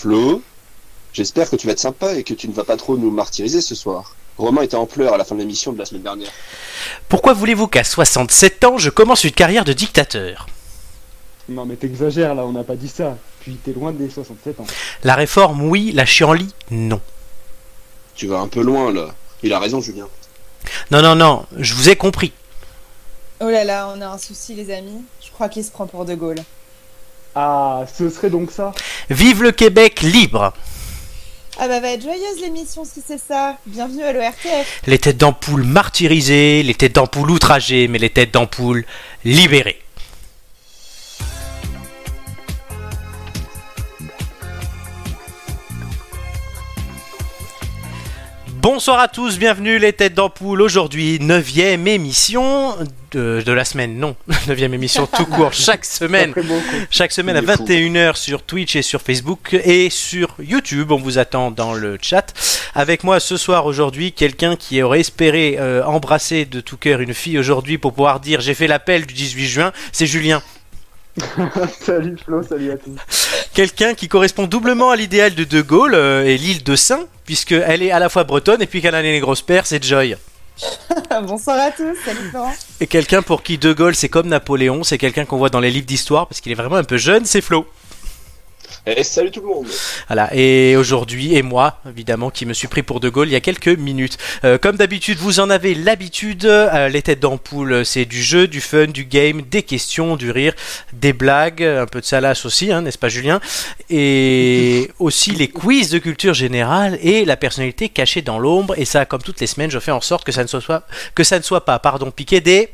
Flo, j'espère que tu vas être sympa et que tu ne vas pas trop nous martyriser ce soir. Romain était en pleurs à la fin de l'émission de la semaine dernière. Pourquoi voulez-vous qu'à 67 ans, je commence une carrière de dictateur? Non mais t'exagères là, on n'a pas dit ça. Puis t'es loin des 67 ans. La réforme, oui. La chienlit, non. Tu vas un peu loin là. Il a raison, Julien. Non, non, non, je vous ai compris. Oh là là, on a un souci, les amis. Je crois qu'il se prend pour De Gaulle. Ah, ce serait donc ça Vive le Québec libre Ah bah va être joyeuse l'émission si c'est ça. Bienvenue à l'ORTF. Les têtes d'ampoule martyrisées, les têtes d'ampoule outragées, mais les têtes d'ampoule libérées. Bonsoir à tous, bienvenue les têtes d'ampoule. Aujourd'hui, 9ème émission de, de la semaine, non, 9ème émission tout court, chaque semaine. Chaque semaine à Il est fou. 21h sur Twitch et sur Facebook et sur YouTube. On vous attend dans le chat. Avec moi ce soir aujourd'hui, quelqu'un qui aurait espéré euh, embrasser de tout cœur une fille aujourd'hui pour pouvoir dire j'ai fait l'appel du 18 juin, c'est Julien. salut Flo, salut à tous. Quelqu'un qui correspond doublement à l'idéal de De Gaulle euh, et l'île de Saint, puisqu'elle est à la fois bretonne et puis qu'elle a les grosses pères, c'est Joy. Bonsoir à tous, salut Florent. Et quelqu'un pour qui De Gaulle c'est comme Napoléon, c'est quelqu'un qu'on voit dans les livres d'histoire parce qu'il est vraiment un peu jeune, c'est Flo. Eh, salut tout le monde. Voilà, et aujourd'hui, et moi, évidemment, qui me suis pris pour De Gaulle il y a quelques minutes. Euh, comme d'habitude, vous en avez l'habitude, euh, les têtes d'ampoule, c'est du jeu, du fun, du game, des questions, du rire, des blagues, un peu de salace aussi, hein, n'est-ce pas Julien? Et aussi les quiz de culture générale et la personnalité cachée dans l'ombre. Et ça, comme toutes les semaines, je fais en sorte que ça ne soit, que ça ne soit pas, pardon, piqué des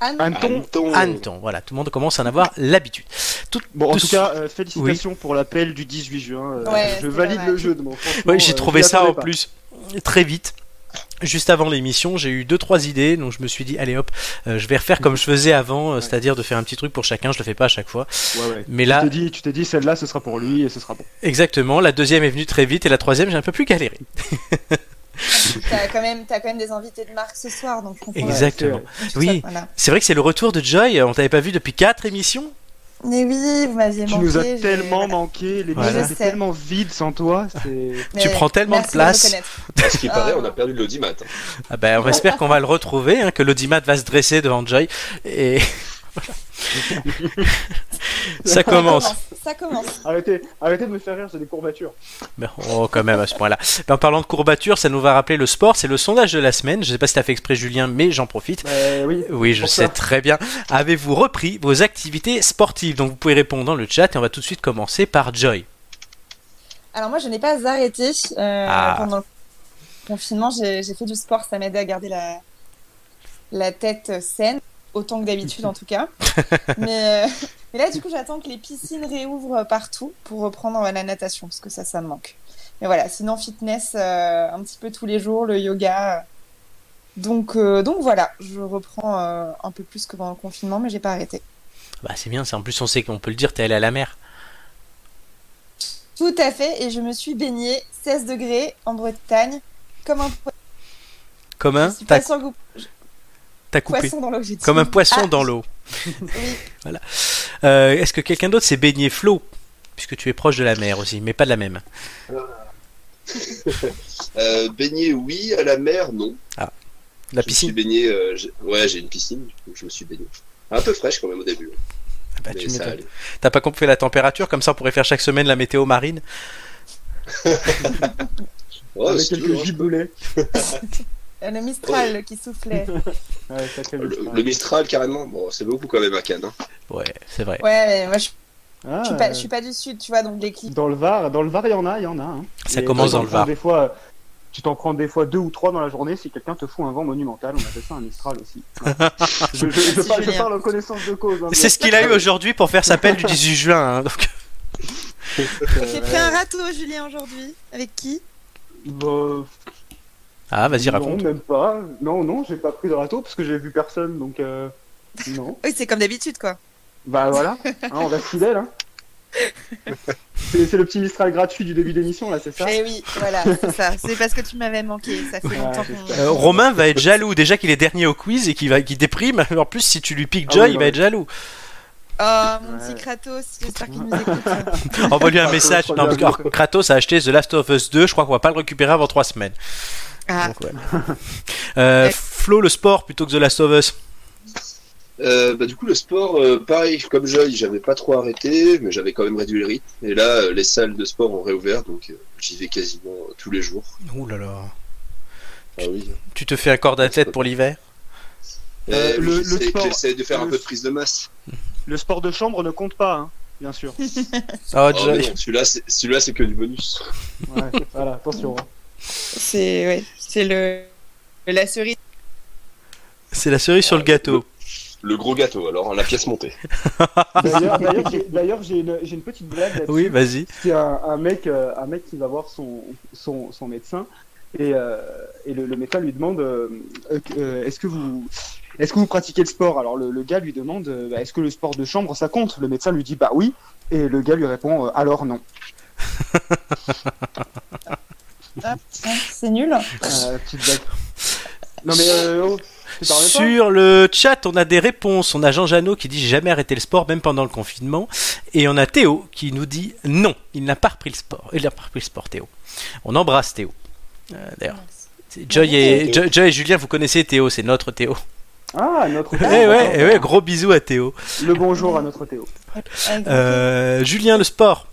Anton Anton. hannetons. Voilà, tout le monde commence à en avoir l'habitude. Tout, Bon, en tout- tout cas, euh, félicitations pour l'appel du 18 juin. euh, Ouais, je valide le jeu de mon. Oui, j'ai euh, trouvé ça en pas. plus très vite. Juste avant l'émission, j'ai eu deux trois idées, donc je me suis dit allez hop, euh, je vais refaire comme je faisais avant, euh, c'est-à-dire de faire un petit truc pour chacun. Je le fais pas à chaque fois, Ouais, ouais. mais Tu là, t'es dit, tu t'es dit celle-là, ce sera pour lui et ce sera bon. exactement. La deuxième est venue très vite et la troisième j'ai un peu plus galéré. t'as quand, même- t'as quand même des invités de marque ce soir, donc. Exactement. Oui. voilà. C'est vrai que c'est le retour de Joy. On t'avait pas vu depuis quatre émissions. Mais oui, vous m'aviez Tu manqué. nous as tellement voilà. manqué, l'émission Voilà. sais. tellement vide sans toi. Tu prends tellement de place. À ce qui paraît, Ah. on a perdu de l'audimat. hein. Ah ben, on espère qu'on va le retrouver, hein, que l'audimat va se dresser devant Joy et ça commence. Ça commence. Arrêtez, arrêtez de me faire rire, j'ai des courbatures. Ben, oh, quand même à ce point-là. Ben, en parlant de courbature, ça nous va rappeler le sport. C'est le sondage de la semaine. Je sais pas si t'as fait exprès, Julien, mais j'en profite. Euh, oui. Oui, je sais ça. très bien. Avez-vous repris vos activités sportives? Donc vous pouvez répondre dans le chat et on va tout de suite commencer par Joy. Alors moi, je n'ai pas arrêté euh, Ah. pendant le confinement. J'ai fait du sport, ça m'aidait à garder la, la tête saine, autant que d'habitude en tout cas. mais, euh, mais là, du coup, j'attends que les piscines réouvrent partout pour reprendre la natation, parce que ça, ça me manque. Mais voilà, sinon fitness euh, un petit peu tous les jours, le yoga. Donc, euh, donc voilà, je reprends euh, un peu plus que pendant le confinement, mais j'ai pas arrêté. Bah c'est bien, c'est en plus on sait qu'on peut le dire, t'es allé à la mer. Tout à fait, et je me suis baignée 16 degrés en Bretagne, comme un Comme je un, suis pas sûre que vous- t'as coupé. poisson dans l'eau, j'ai dit. Comme un poisson Ah, dans l'eau. Euh, Est-ce que quelqu'un d'autre s'est baigné Flo? Puisque tu es proche de la mer aussi, mais pas de la même. Euh, baigner, oui. À la mer, non. La Je me suis piscine? baigné. euh, j'ai- ouais, j'ai une piscine. du coup, je me suis baigné. Un peu fraîche quand même au début. Ah bah, tu. T'as pas compris la température? Comme ça on pourrait faire chaque semaine la météo marine Oh, Avec quelques hein, Euh, Le Mistral qui soufflait. Ouais, Le, Mistral. le Mistral, carrément. Bon, c'est beaucoup quand même à Cannes. hein. Ouais, c'est vrai. Ouais, mais moi je, Ah, je suis pas, je suis pas du sud, tu vois, donc les clips. Dans le Var, dans le Var, il y en a, il y en a. hein. Ça Et commence tu dans t'en le prends Var. Des fois, tu t'en prends des fois deux ou trois dans la journée si quelqu'un te fout un vent monumental. On appelle ça un Mistral aussi. Ouais. je, je- parle, je Julien. parle en connaissance de cause. hein, C'est ce qu'il a eu aujourd'hui pour faire sa pelle du 18 juin. hein, donc- J'ai pris un râteau, Julien, aujourd'hui. Avec qui? Bah, Ah, vas-y, non, raconte. même pas. Non, non, j'ai pas pris de râteau parce que j'ai vu personne, donc euh, non. Oui, c'est comme d'habitude, quoi. Bah voilà, hein, on reste fidèle. Hein. C'est le petit Mistral gratuit du début d'émission là, c'est ça? Eh oui, voilà, c'est ça. C'est parce que tu m'avais manqué. Ça fait Ouais, longtemps. Euh, Romain va être jaloux. Déjà qu'il est dernier au quiz et qu'il va, qu'il déprime. En plus, si tu lui piques Ah Joy, oui, il non, va être jaloux. Oh, mon Ouais. petit Kratos, j'espère qu'il nous écoute. Envoie-lui un message. Non, regarde. alors, Kratos a acheté The Last of Us 2. Je crois qu'on va pas le récupérer avant 3 semaines. Ah, Donc, ouais. Euh, Flo, le sport plutôt que The Last of Us. Euh, bah, du coup, le sport, euh, pareil, comme Joy, j'avais pas trop arrêté, mais j'avais quand même réduit le rythme. Et là, euh, les salles de sport ont réouvert, donc euh, j'y vais quasiment euh, tous les jours. Ouh là là. Ah oui. Tu te fais un corps d'athlète pour l'hiver Euh, Euh, le- sport- J'essaie de faire un peu de prise de masse. Le sport de chambre ne compte pas, hein, bien sûr. Oh, Oh, Joy. celui-là, c'est celui-là, c'est que du bonus. Ouais, voilà, attention. hein. c'est ouais, c'est le la cerise. C'est la cerise sur le gâteau. Le gros gâteau, alors, la pièce montée. D'ailleurs, j'ai- une, petite blague là-dessus. Oui, vas-y. C'est un, un mec, euh, un mec qui va voir son, son, son médecin et, euh, et le, le médecin lui demande euh, euh, est-ce que vous est-ce que vous pratiquez le sport? Alors le, le gars lui demande euh, bah, est-ce que le sport de chambre ça compte? Le médecin lui dit bah oui et le gars lui répond euh, alors non. C'est nul. Euh. Non mais euh, oh, Sur le chat, on a des réponses. On a Jean Janot qui dit j'ai jamais arrêté le sport, même pendant le confinement. Et on a Théo qui nous dit non, il n'a pas repris le sport. Il n'a pas repris le sport, Théo. On embrasse Théo. Euh, D'ailleurs, Joy et, Joy et Julien, vous connaissez Théo, c'est notre Théo. Ah notre Eh Théo, ouais, eh ouais, gros bisous à Théo. Le bonjour à notre Théo. Euh, Julien, le sport.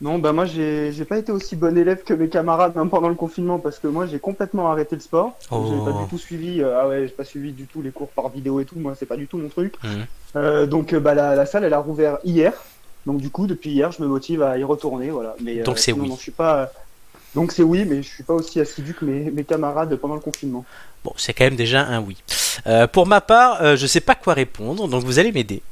Non, bah moi j'ai j'ai pas été aussi bon élève que mes camarades même pendant le confinement parce que moi j'ai complètement arrêté le sport. Oh. J'ai pas du tout suivi. euh, ah ouais, j'ai pas suivi du tout les cours par vidéo et tout. Moi c'est pas du tout mon truc. Mhm. Euh, donc euh, bah la, la salle elle a rouvert hier. Donc du coup depuis hier je me motive à y retourner voilà. Mais euh, Donc, c'est oui. non, je suis pas. Donc c'est oui, mais je suis pas aussi assidu que mes, mes camarades pendant le confinement. Bon, c'est quand même déjà un oui. Euh, pour ma part, euh, je sais pas quoi répondre, donc vous allez m'aider.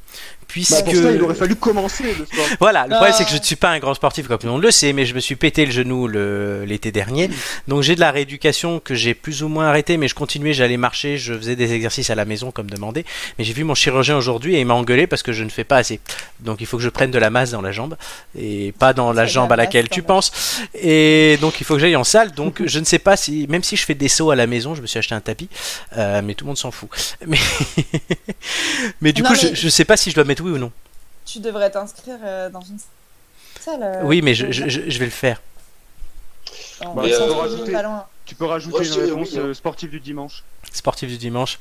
Bah, Puisque... pour ça il aurait fallu commencer le sport. Voilà, le problème Ah. c'est que je ne suis pas un grand sportif comme tout le monde le sait, mais je me suis pété le genou le- l'été dernier. Donc j'ai de la rééducation que j'ai plus ou moins arrêté, mais je continuais, j'allais marcher, je faisais des exercices à la maison comme demandé. Mais j'ai vu mon chirurgien aujourd'hui et il m'a engueulé parce que je ne fais pas assez. Donc il faut que je prenne de la masse dans la jambe et pas dans la jambe la à laquelle tu penses. Et donc il faut que j'aille en salle. Donc je ne sais pas si, même si je fais des sauts à la maison, je me suis acheté un tapis, euh, mais tout le monde s'en fout. Mais, mais du Non, coup, mais- je, je sais pas si je dois mettre oui ou non. Tu devrais t'inscrire euh, dans une salle. euh, Oui, mais je, pour- je- je- je vais le faire. Non, Bah, euh, s'en fout, rajouter- pas loin. Tu peux rajouter une réponse oui, hein. euh, sportive du dimanche. Sportif du dimanche.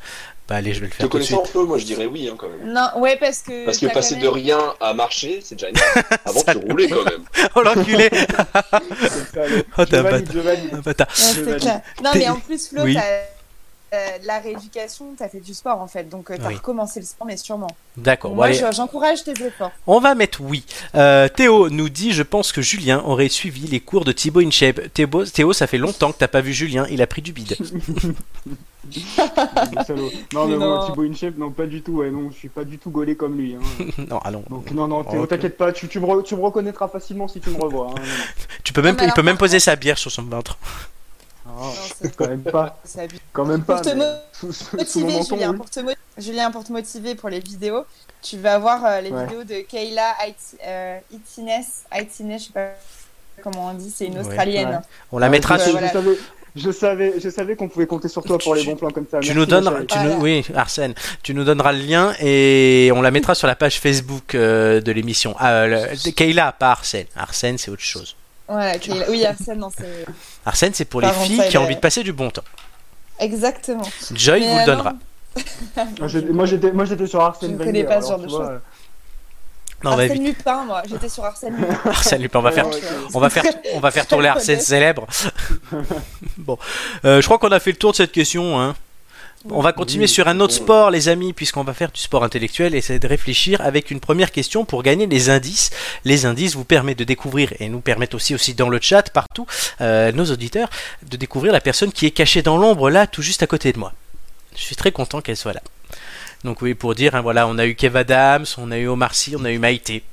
Bah allez, je vais le Te faire tout de suite. connaissant Flo, moi je dirais oui hein, quand même. Non, ouais, parce que. Parce que passer de rien à marcher, c'est déjà. Avant tu roulais quand même. Oh l'enculé. Oh t'as un valide, bâtard. un. Non, mais en plus, Flo, Oui. t'as euh, la rééducation, t'as fait du sport en fait. Donc, euh, Oui. recommencé le sport, mais sûrement. D'accord, bon, Moi, je- j'encourage tes efforts. on va mettre oui. Euh, Théo nous dit Je pense que Julien aurait suivi les cours de Thibaut InShape. Théo, Théo, ça fait longtemps que t'as pas vu Julien, il a pris du bide. Non, mais non. Thibaut InShape, non, pas du tout. Ouais, non, je suis pas du tout gaulé comme lui. Hein. non, allons. Donc, non, non, Théo, t'inquiète pas, tu, tu, me re- tu me reconnaîtras facilement si tu me revois. Hein. Tu peux même, il peut même poser sa bière sur son ventre. Ah, Non, c'est- quand même pas. Quand même pas. Pour te mais motiver, Julien, oui. pour te mo- Julien, pour te motiver pour les vidéos, tu vas voir euh, les Ouais. vidéos de Kayla euh, Itines, Itines, je sais pas comment on dit, c'est une. Australienne. Ouais. On la Ah, mettra je, sur. je voilà. savais, je savais, je savais qu'on pouvait compter sur toi pour les bons plans comme ça. Tu Merci, nous donneras, chérie. tu Voilà. nous, oui, Arsène, tu nous donneras le lien et on la mettra sur la page Facebook euh, de l'émission. Ah, Kayla, pas Arsène. Arsène, c'est autre chose. Oui, Arsène, non, c'est. Arsène, c'est pour les filles ça, qui ont envie de passer du bon temps. Exactement. Joy Mais, vous le donnera. Moi, j'étais, moi, j'étais sur Arsène Je ne connais pas ce genre de choses. Non, on va Arsène. Lupin, moi, j'étais sur Arsène Lupin. Arsène Lupin, on va faire On va faire, on va faire tourner Arsène célèbre. bon, Euh, je crois qu'on a fait le tour de cette question. Hein. On va continuer Oui, sur un autre sport, les amis, puisqu'on va faire du sport intellectuel et c'est de réfléchir avec une première question pour gagner les indices. Les indices vous permettent de découvrir et nous permettent aussi aussi dans le chat partout euh, nos auditeurs de découvrir la personne qui est cachée dans l'ombre là, tout juste à côté de moi. Je suis très content qu'elle soit là. Donc oui, pour dire, hein, voilà, on a eu Kev Adams, on a eu Omar Sy, on a eu Maïté.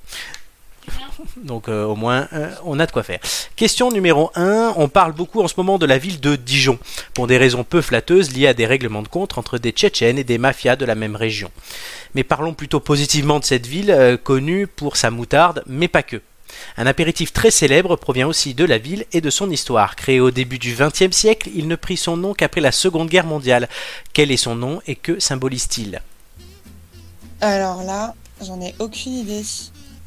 Donc euh, au moins, euh, on a de quoi faire. Question numéro 1. On parle beaucoup en ce moment de la ville de Dijon, pour des raisons peu flatteuses liées à des règlements de compte entre des Tchétchènes et des mafias de la même région. Mais parlons plutôt positivement de cette ville, euh, connue pour sa moutarde, mais pas que. Un apéritif très célèbre provient aussi de la ville et de son histoire. Créé au début du XXe siècle, il ne prit son nom qu'après la Seconde Guerre mondiale. Quel est son nom et que symbolise-t-il? Alors là, J'en ai aucune idée.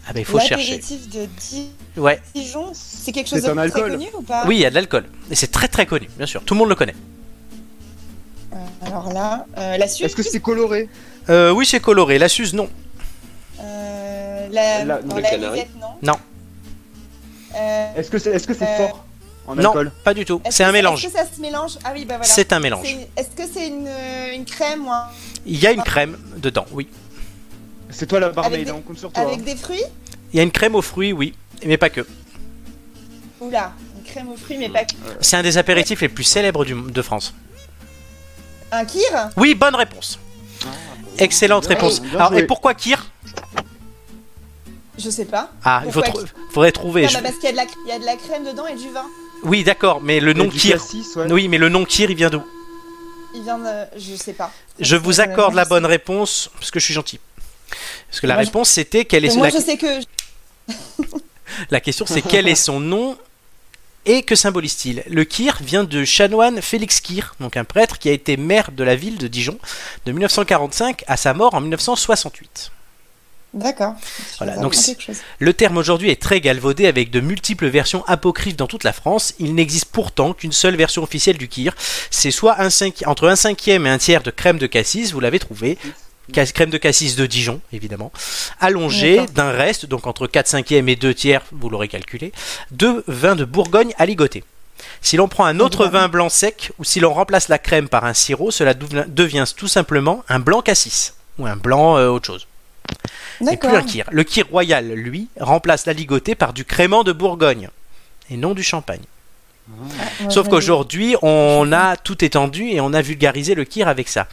Ah bah il faut chercher. L'apéritif de Ouais. Dijon, c'est quelque chose de très alcool. connu ou pas? Oui, il y a de l'alcool. Et c'est très très connu, bien sûr. Tout le monde le connaît. Euh, Alors là, euh, la Suisse. Est-ce que c'est coloré? Euh, oui, c'est coloré. La Suze, non. Euh, la, La- non, la. Lisette, non Non. Euh, Est-ce que c'est est -ce c'est Euh, fort en Non, alcool? pas du tout. C'est un mélange. Est-ce que ça se mélange? Ah oui, bah voilà. C'est un mélange. Est-ce que c'est une, une crème ou un- Il y a une crème dedans, oui. C'est toi la barmaid, Avec des- on compte sur toi. avec hein. des fruits Il y a une crème aux fruits, oui. Mais pas que. Oula, une crème aux fruits, mais pas que- C'est un des apéritifs les plus célèbres du- de France. un kir. Oui, bonne réponse. Excellente Bien réponse. bien Alors, et pourquoi Kir? Je sais pas. Ah, il faut faudrait trouver. Non, je- bah, parce qu'il y, a de la- il y a de la crème dedans et du vin. Oui, d'accord, mais le nom Kir. cassis, ouais. Oui, mais le nom Kir, il vient d'où? Il vient de. Je sais pas. Je vous accorde la bonne réponse parce que je suis gentil. Parce que la Moi, réponse c'était quelle est Moi, la... je sais que. la question c'est quel est son nom et que symbolise-t-il? Le Kir vient de chanoine Félix Kir, donc un prêtre qui a été maire de la ville de Dijon de 1945 à sa mort en 1968. D'accord. Voilà, donc. Le terme aujourd'hui est très galvaudé avec de multiples versions apocryphes dans toute la France. Il n'existe pourtant qu'une seule version officielle du kir. C'est soit un cinqui- entre un cinquième et un tiers de crème de cassis, vous l'avez trouvé. Crème de cassis de Dijon, évidemment. Allongé D'accord. d'un reste, donc entre 4 cinquièmes et 2 tiers, vous l'aurez calculé, de vin de Bourgogne à ligoter. Si l'on prend un autre vin blanc sec, ou si l'on remplace la crème par un sirop, cela devient- tout simplement un blanc cassis, ou un blanc euh, autre chose et D'accord. plus un kir. Le kir royal, lui, remplace la ligotée par du crément de Bourgogne et non du champagne. Ouais, Sauf ouais, qu'aujourd'hui, on a tout étendu et on a vulgarisé le kir avec ça.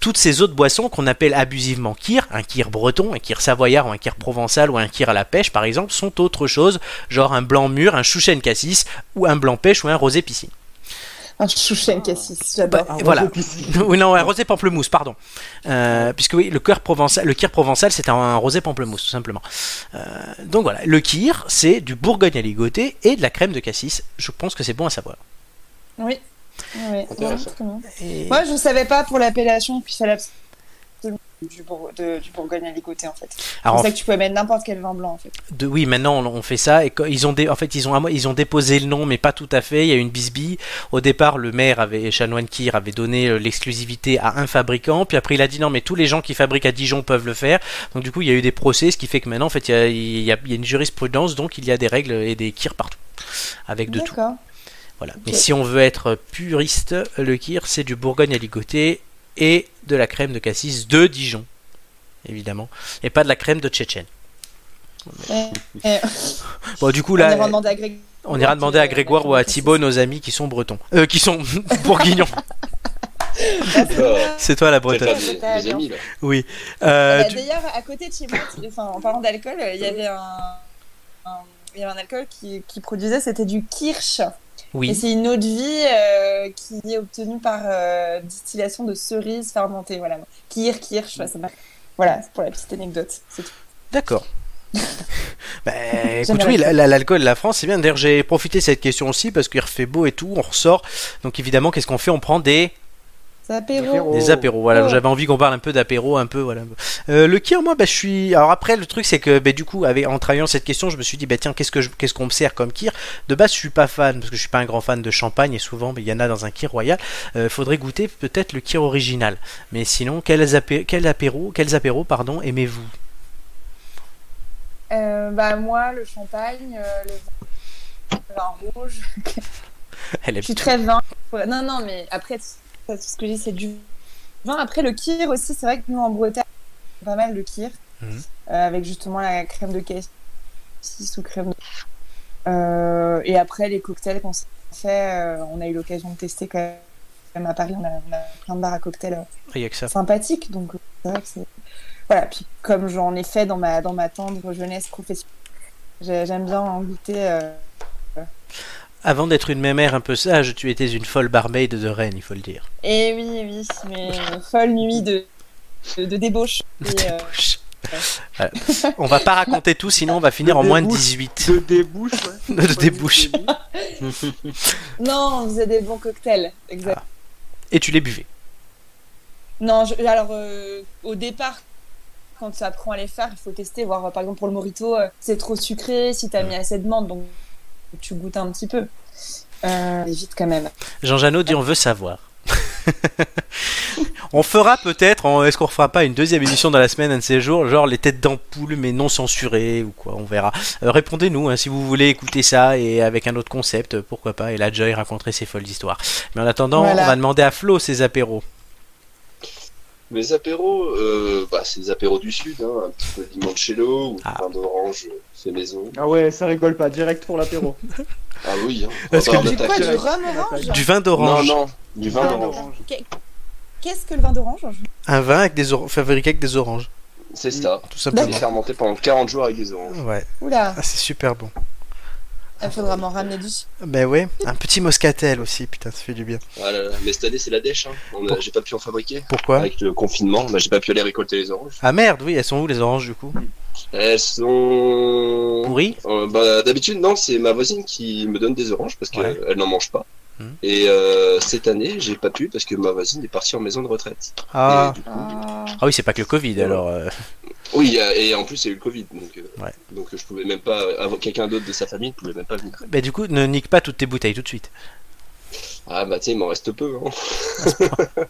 Toutes ces autres boissons qu'on appelle abusivement kir, un kir breton, un kir savoyard ou un kir provençal ou un kir à la pêche par exemple, sont autre chose, genre un blanc mûr, un chouchen cassis ou un blanc pêche ou un rosé piscine. Un chouchen cassis, j'adore. Bah, voilà. oui, non, un rosé pamplemousse, pardon. Euh, puisque oui, le kir provençal, le kir provençal, c'est un, un rosé pamplemousse, tout simplement. Euh, donc voilà, le kir, c'est du bourgogne à ligoter et de la crème de cassis. Je pense que c'est bon à savoir. Oui. Oui. Et- Moi, je savais pas pour l'appellation, puis fallait absolument du, de- du Bourgogne à ligoter en fait. C'est pour ça que tu pouvais mettre n'importe quel vin blanc en fait. de- oui, maintenant on, on fait ça et ils ont dé- en fait ils ont ils ont déposé le nom mais pas tout à fait. Il y a eu une bisbille. Au départ, le maire avait chanoine Kir avait donné euh, l'exclusivité à un fabricant, puis après il a dit non mais tous les gens qui fabriquent à Dijon peuvent le faire. Donc du coup il y a eu des procès, ce qui fait que maintenant en fait il y a, il y a- il y a une jurisprudence donc il y a des règles et des Kirs partout avec de tout. D'accord. Voilà. Mais si on veut être puriste, le Kir c'est du Bourgogne à ligoter et de la crème de cassis de Dijon, évidemment, et pas de la crème de Tchétchène. Et- Bon, du coup on là, ira demander à Greg- on ira demander à Grégoire ou à Thibaut, nos amis qui sont bretons, euh, qui sont bourguignons. C'est toi la bretonne. des, des amis là. Oui. Euh, Bah, tu- D'ailleurs, à côté de chez moi, enfin, en parlant d'alcool, euh, il y avait un, un- il y avait un alcool qui, qui produisait, c'était du kirsch. Et c'est une eau de vie euh, qui est obtenue par euh, distillation de cerises fermentées. Voilà. Kir, kirsch, ça Voilà, c'est pour la petite anecdote. C'est tout. D'accord. bah, écoute, oui, l'alcool, la France, c'est bien. D'ailleurs, j'ai profité de cette question aussi parce qu'il refait beau et tout, on ressort. Donc, évidemment, qu'est-ce qu'on fait? On prend des, C'est apéro. Apéro. des apéros. Voilà, Oh. j'avais envie qu'on parle un peu d'apéro, un peu, voilà. Euh, le kir, moi, bah, je suis. Alors après, le truc, c'est que, bah, du coup, avec, en travaillant cette question, je me suis dit, bah, tiens, qu'est-ce que je- qu'est-ce qu'on me sert comme kir? De base, je suis pas fan parce que je suis pas un grand fan de champagne et souvent, bah, il y en a dans un kir royal. Euh, faudrait goûter peut-être le kir original. Mais sinon, quels, apé quels apéros, quels apéros, pardon, aimez-vous? Euh, bah, moi, le champagne, euh, le vin, le vin rouge. Elle Je suis très vin. Non, non, mais après, ce que j'ai, c'est du vin. Après, le kir aussi, c'est vrai que nous, en Bretagne, on pas mal de kir. Mhm. euh, avec justement la crème de cassis ou crème de... Euh, et après, les cocktails qu'on s'est fait, euh, on a eu l'occasion de tester quand même à Paris. On a, on a plein de bars à cocktails euh, sympathiques. Donc, c'est vrai que c'est... Voilà, puis comme j'en ai fait dans ma, dans ma tendre jeunesse professionnelle, j'ai- j'aime bien en goûter... euh, Avant d'être une mémère un peu sage, tu étais une folle barmaid de Rennes, il faut le dire. Et oui, oui, mais folle nuit de, de, de débauche. Et, euh, Voilà. On va pas raconter tout, sinon on va finir en moins de Débouche. 18. De débouche, ouais. De débouche. Non, on faisait des bons cocktails, exact. Et tu les buvais. Non, je- alors euh, au départ, quand tu apprends à les faire, il faut tester, voir par exemple pour le morito, euh, c'est trop sucré, si t'as mis assez de menthe, donc tu goûtes un petit peu. Euh, évite quand même. Jean Janot dit on veut savoir. on fera peut-être, est-ce qu'on refera pas une deuxième émission dans la semaine, un de ces jours, genre les têtes d'ampoule mais non censurées ou quoi, on verra. Euh, Répondez-nous hein, si vous voulez écouter ça et avec un autre concept, euh, pourquoi pas. Et là, Joy raconterait ses folles histoires. Mais en attendant, Voilà. on va demander à Flo ses apéros. Mes apéros, euh, bah, c'est des apéros du sud, hein, un petit peu de limoncello ou du Ah. vin d'orange euh, fait maison. Ah ouais, ça rigole pas, direct pour l'apéro. Ah oui, hein. Parce que du quoi, du rhum orange Du vin Non, d'orange. non, du vin Vin d'orange. Qu'est- Qu'est-ce que le vin d'orange? Un vin avec des or- fabriqué avec des oranges, C'est ça. tout simplement. fermenté pendant 40 jours avec des oranges. Ouais, Oula, Ah, c'est super bon. Il faudra m'en ramener du. Ben ouais, un petit moscatel aussi, putain, ça fait du bien. Ah là là, mais cette année, c'est la dèche. Hein. J'ai pas pu en fabriquer. Pourquoi? Avec le confinement, bah, j'ai pas pu aller récolter les oranges. Ah merde, oui, elles sont où les oranges du coup? Elles sont. Pourries? Euh, bah, D'habitude, non, c'est ma voisine qui me donne des oranges parce qu'elle Ouais. n'en mange pas. Et euh, cette année, j'ai pas pu parce que ma voisine est partie en maison de retraite. Ah. Du coup- Ah. Ah oui, c'est pas que le Covid alors. euh, Oui, et en plus, il y a eu le Covid. Donc, euh, Ouais. donc je pouvais même pas. Quelqu'un d'autre de sa famille ne pouvait même pas venir. Ben du coup, ne nique pas toutes tes bouteilles tout de suite. Ah bah, tu sais, il m'en reste peu. Hein.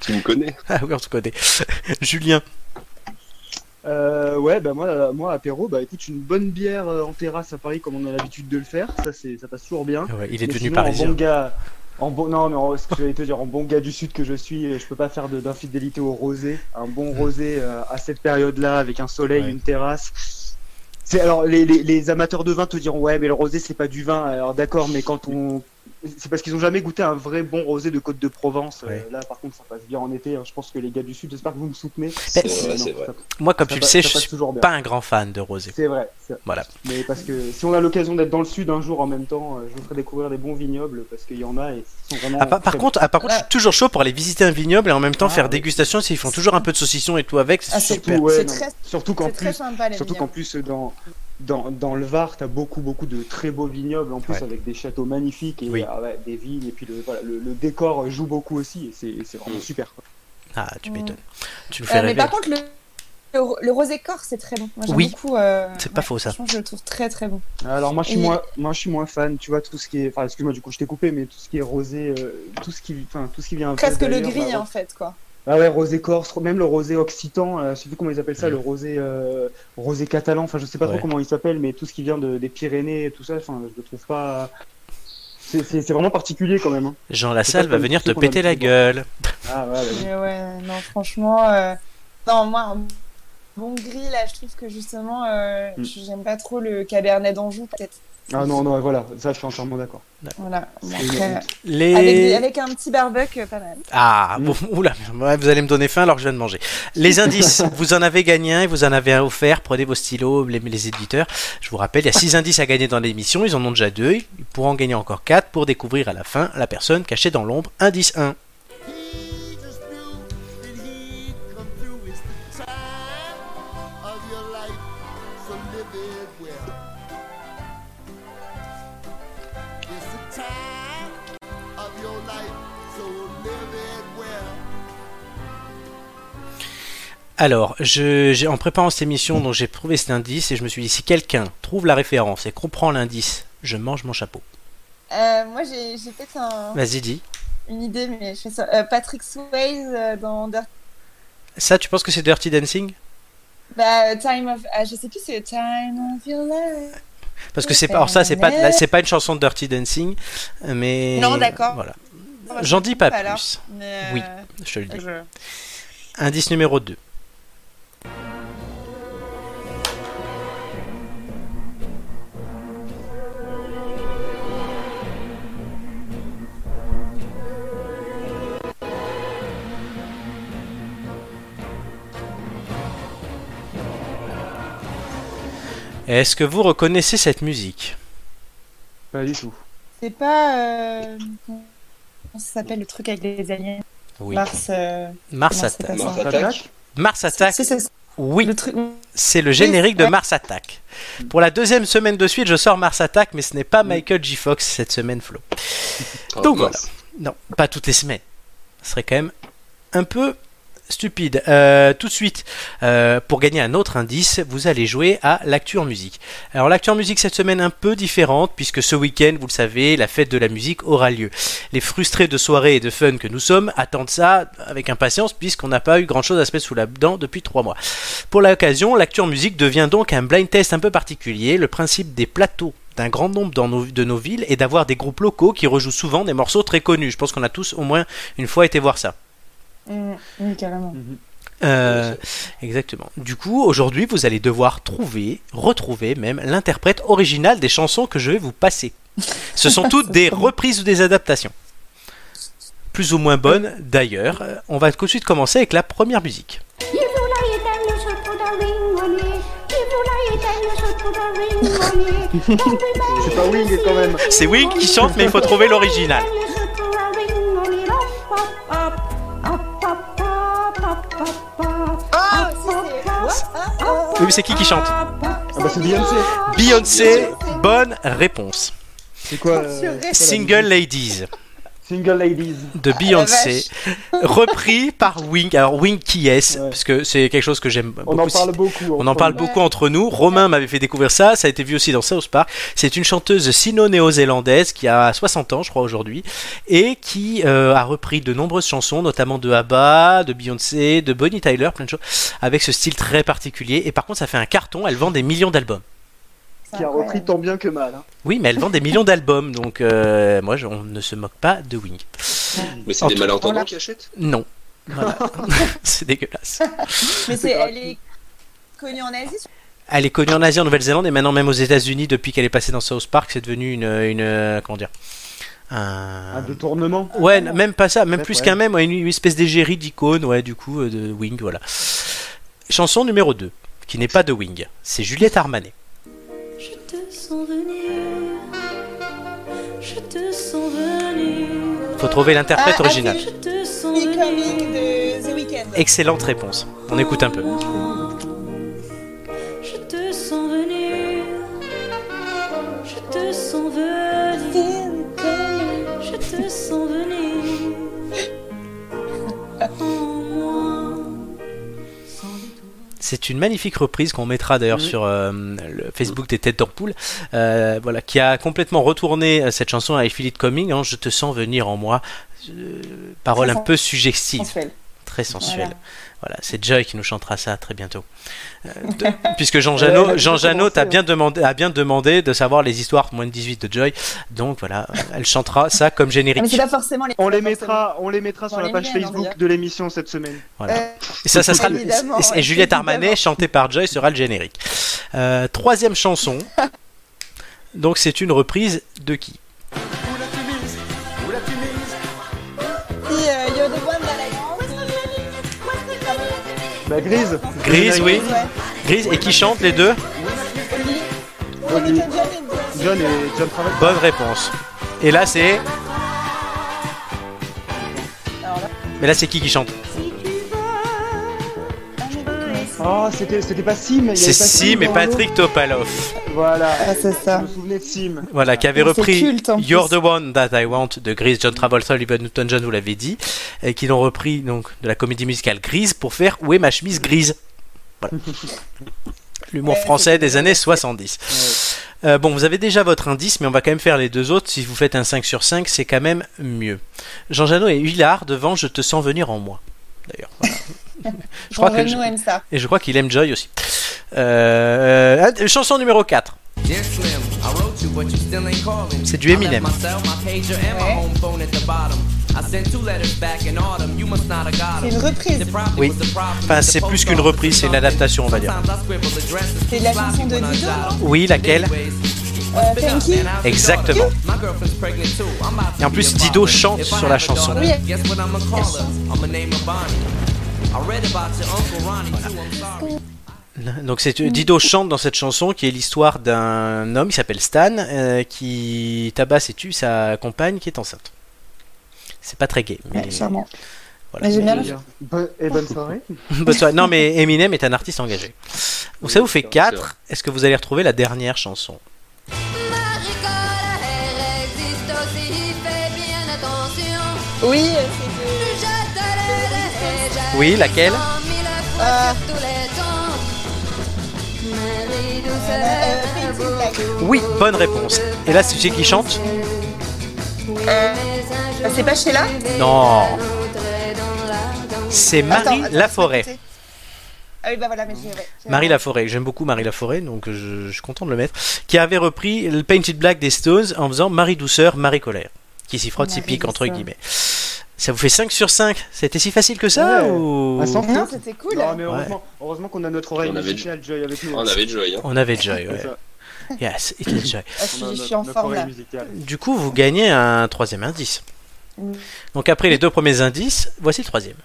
tu me connais. Ah oui, on se connaît. Julien. Euh, ouais, bah moi, moi apéro, bah écoute, une bonne bière euh, en terrasse à Paris comme on a l'habitude de le faire, ça c'est, ça passe toujours bien. Ouais, il est Mais devenu sinon, En parisien. bon gars, en bon, non, mais en- ce que j'allais te dire, en bon gars du sud que je suis, je peux pas faire de- d'infidélité au rosé. Un bon rosé euh, à cette période-là, avec un soleil, Ouais. une terrasse. C'est alors les, les, les amateurs de vin te diront ouais, mais le rosé c'est pas du vin. Alors d'accord, mais quand on, c'est parce qu'ils ont jamais goûté un vrai bon rosé de Côte de Provence. Euh, là, par contre, ça passe bien en été. hein. Je pense que les gars du sud, j'espère que vous me soutenez. C'est vrai, c'est non, vrai. ça- Moi, comme ça tu le sais, je suis pas un grand fan de rosé. C'est vrai. Voilà. Mais parce que si on a l'occasion d'être dans le sud un jour en même temps, euh, je vous ferai découvrir des bons vignobles parce qu'il y en a et ils sont vraiment. Ah, par, contre, ah, par contre, je suis toujours chaud pour aller visiter un vignoble et en même temps Ah, faire dégustation. S'ils font toujours un peu de saucisson et tout avec, c'est Ah, super. bons. Ouais, Surtout qu'en plus, surtout qu'en plus dans, dans dans le Var, t'as beaucoup beaucoup de très beaux vignobles en plus Ouais. avec des châteaux magnifiques et Oui. ah ouais, des vignes et puis le, voilà, le, le décor joue beaucoup aussi et c'est vraiment Mm. super. quoi. Ah, tu Mm. m'étonnes. Tu me Euh, fais mais par contre, le, le, le rosé corse, c'est très bon. Moi, Oui. beaucoup. euh, C'est pas faux, ça. Je le trouve très très bon. Alors moi je suis Et- moins moi je suis moins fan, tu vois tout ce qui est enfin excuse-moi du coup je t'ai coupé mais tout ce qui est rosé euh, tout ce qui enfin tout ce qui vient un peu Presque le gris bah, en fait, quoi. Ah ouais, rosé corse, même le rosé occitan, euh, je sais plus comment ils appellent ça, le rosé euh, rosé catalan, enfin je sais pas Ouais. trop comment il s'appelle, mais tout ce qui vient de, des Pyrénées et tout ça, enfin je le trouve pas. C'est- C'est c'est vraiment particulier quand même. hein. Jean Lassalle va venir te péter la gueule. Ah ouais, ouais. Mais ouais, non, franchement. euh, Non, moi, bon gris, là, je trouve que justement, euh, Mm. j'aime pas trop le cabernet d'Anjou, peut-être. Ah non, non, voilà, ça je suis entièrement d'accord. Voilà. Après. Les... avec, des- avec un petit barbecue, euh, pas mal. Ah, Mm. bon, oula, vous allez me donner faim alors que je viens de manger. Les indices, vous en avez gagné un et vous en avez un offert. Prenez vos stylos, les, les éditeurs. Je vous rappelle, il y a 6 indices à gagner dans l'émission. Ils en ont déjà 2. Ils pourront en gagner encore 4 pour découvrir à la fin la personne cachée dans l'ombre. Indice 1. Alors, je, j'ai, en préparant cette émission, donc j'ai trouvé cet indice et je me suis dit si quelqu'un trouve la référence et comprend l'indice, je mange mon chapeau. Euh, moi, j'ai peut-être un- Vas-y, dis. une idée, mais je fais ça. Euh, Patrick Swayze euh, dans Dirty Ça, tu penses que c'est Dirty Dancing? Bah, Time of. Ah, je sais plus, c'est Time of Your Life. Parce que c'est pas, alors ça, c'est pas, c'est pas une chanson de Dirty Dancing, mais Non, d'accord. Voilà, j'en je dis pas alors, plus. mais, Oui. Je te le dis. je- Indice numéro 2. Est-ce que vous reconnaissez cette musique? Pas du tout. C'est pas. Euh... Comment ça s'appelle le truc avec les aliens? Oui. Mars. euh, Mars pas Mars. Attack? Mars. C'est c'est- Oui. le truc. C'est le générique de. Mars Attack. Pour la deuxième semaine de suite, je sors Mars Attack, mais ce n'est pas Michael J. Fox cette semaine, Flo. Oh, Donc mince. Non, pas toutes les semaines. Ce serait quand même un peu stupide. Euh, tout de suite, euh, pour gagner un autre indice, vous allez jouer à l'actu en musique. Alors l'actu en musique cette semaine un peu différente puisque ce week-end, vous le savez, la fête de la musique aura lieu. Les frustrés de soirée et de fun que nous sommes attendent ça avec impatience puisqu'on n'a pas eu grand-chose à se mettre sous la dent depuis trois mois. Pour l'occasion, l'actu en musique devient donc un blind test un peu particulier. Le principe des plateaux d'un grand nombre dans nos- de nos villes est d'avoir des groupes locaux qui rejouent souvent des morceaux très connus. Je pense qu'on a tous au moins une fois été voir ça. Mm, oui, carrément. Euh, exactement. Du coup, aujourd'hui, vous allez devoir trouver, retrouver même l'interprète original des chansons que je vais vous passer. Ce sont toutes des reprises ou des adaptations. Plus ou moins bonnes d'ailleurs. Euh, On va tout de suite commencer avec la première musique. C'est Wing qui chante, mais il faut trouver l'original. Oui, mais c'est qui qui chante Ah bah c'est Beyoncé. Beyoncé, bonne réponse. C'est quoi euh, Single Ladies Single Ladies. de Beyoncé, repris par Wing. Alors Wing qui est Ouais. parce que c'est quelque chose que j'aime On beaucoup. en parle beaucoup. On en parle beaucoup entre nous. Romain m'avait fait découvrir ça. Ça a été vu aussi dans South Park. C'est une chanteuse sino-néo-zélandaise qui a 60 ans, je crois, aujourd'hui, et qui euh, a repris de nombreuses chansons, notamment de ABBA, de Beyoncé, de Bonnie Tyler, plein de choses, avec ce style très particulier. Et par contre, ça fait un carton. Elle vend des millions d'albums. Qui a repris tant bien que mal. hein. Oui, mais elle vend des millions d'albums. Donc, euh, moi, on ne se moque pas de Wing. Mais c'est des malentendants l'a- qui achètent Non. Voilà. c'est dégueulasse. Mais c'est, C'est elle est connue en Asie. Elle est connue en Asie, en Nouvelle-Zélande et maintenant même aux États-Unis depuis qu'elle est passée dans South Park. C'est devenu une, une euh, comment dire un- Un détournement. Ouais, même pas ça, même Ouais, plus ouais. qu'un même, ouais, une, une espèce d'égérie d'icône, ouais, du coup, euh, de Wing, voilà. Chanson numéro 2, qui n'est pas de Wing, c'est Juliette Armanet. Sens venir, je te sens venir, Faut trouver l'interprète Ah, original. je te sens Becoming venir, de The Weeknd. Excellente réponse. On écoute un peu. C'est une magnifique reprise qu'on mettra d'ailleurs sur euh, le Facebook des Têtes d'Ampoule, euh, voilà, qui a complètement retourné euh, cette chanson Feel It Coming, hein, Je te sens venir en moi. Euh, parole un peu suggestive. Sensuel. très sensuel. Voilà. Voilà, c'est Joy qui nous chantera ça très bientôt. Euh, de- puisque Jean Janot, a Jean déjà Janot commencé, a bien demandé, a bien demandé de savoir les histoires moins de 18 de Joy. Donc voilà, elle chantera ça comme Ah, mais générique. c'est pas forcément les. On les mettra, on les mettra sur On la page met, Facebook de l'émission cette semaine. Voilà. Euh, Et ça, ça sera le- évidemment, et- et ouais, Juliette évidemment. Armanet, chantée par Joy, sera le générique. Euh, troisième chanson. Donc c'est une reprise de qui? Bah Grise. Grise, oui. Grise et qui chante les deux. John et John. Travolta. Bonne réponse. Et là c'est. Mais là c'est qui qui chante? Oh, c'était, c'était pas Sim. C'est Sim et Patrick Topalov. Voilà. Ah, c'est Je ça. me souvenais de Sim. Voilà, qui avait repris culte, You're plus. the One That I Want de Grease, John Travolta, Olivia Newton-John, vous l'avez dit, et qui l'ont repris donc de la comédie musicale Grise pour faire Où est ma chemise grise? Voilà. L'humour Ouais, français des années 70. Euh, bon, vous avez déjà votre indice, mais on va quand même faire les deux autres. Si vous faites un 5 sur 5, c'est quand même mieux. Jean Janot et Huillard devant Je te sens venir en moi. D'ailleurs. voilà. je crois que aime ça. et je crois qu'il aime Joy aussi. Euh, euh, chanson numéro 4. Dear Slim, I wrote you, but you still ain't calling. C'est du Eminem. C'est une reprise. Oui. Enfin, c'est plus qu'une reprise, c'est une adaptation, on va dire. C'est la chanson de Dido. Oui, laquelle Euh, Exactement. Et en plus, Dido chante sur la chanson. Oui. Donc c'est Dido chante dans cette chanson qui est l'histoire d'un homme, il s'appelle Stan, euh, qui tabasse et tue sa compagne qui est enceinte. C'est pas très gay. Mais voilà. Mais. Bo- Et bonne soirée. Bonne soirée. non mais Eminem est un artiste engagé. Donc ça vous fait c'est vrai, 4. Est-ce que vous allez retrouver la dernière chanson? Oui, Oui, laquelle Euh, Oui, bonne réponse. Et là, c'est qui chante euh, c'est pas Sheila Non. C'est Marie Attends, Laforêt. Ah oui, bah voilà, mais Marie Laforêt, j'aime beaucoup Marie Laforêt, donc je, je suis content de le mettre. Qui avait repris le Painted Black des Stones en faisant Marie Douceur, Marie Colère. Qui s'y frotte, s'y pique, entre guillemets. Ça vous fait 5 sur 5 C'était si facile que ça Ouais. ou... Ah, sans Non, c'était cool. Non, mais heureusement, heureusement qu'on a notre oreille On avait- musicale Joy avec nous. On avait Joy. Hein. On avait Joy, ouais. Yes, it is Joy. Ah, je je suis en forme là. Du coup, vous gagnez un troisième indice. Mm. Donc après les deux premiers indices, voici le troisième.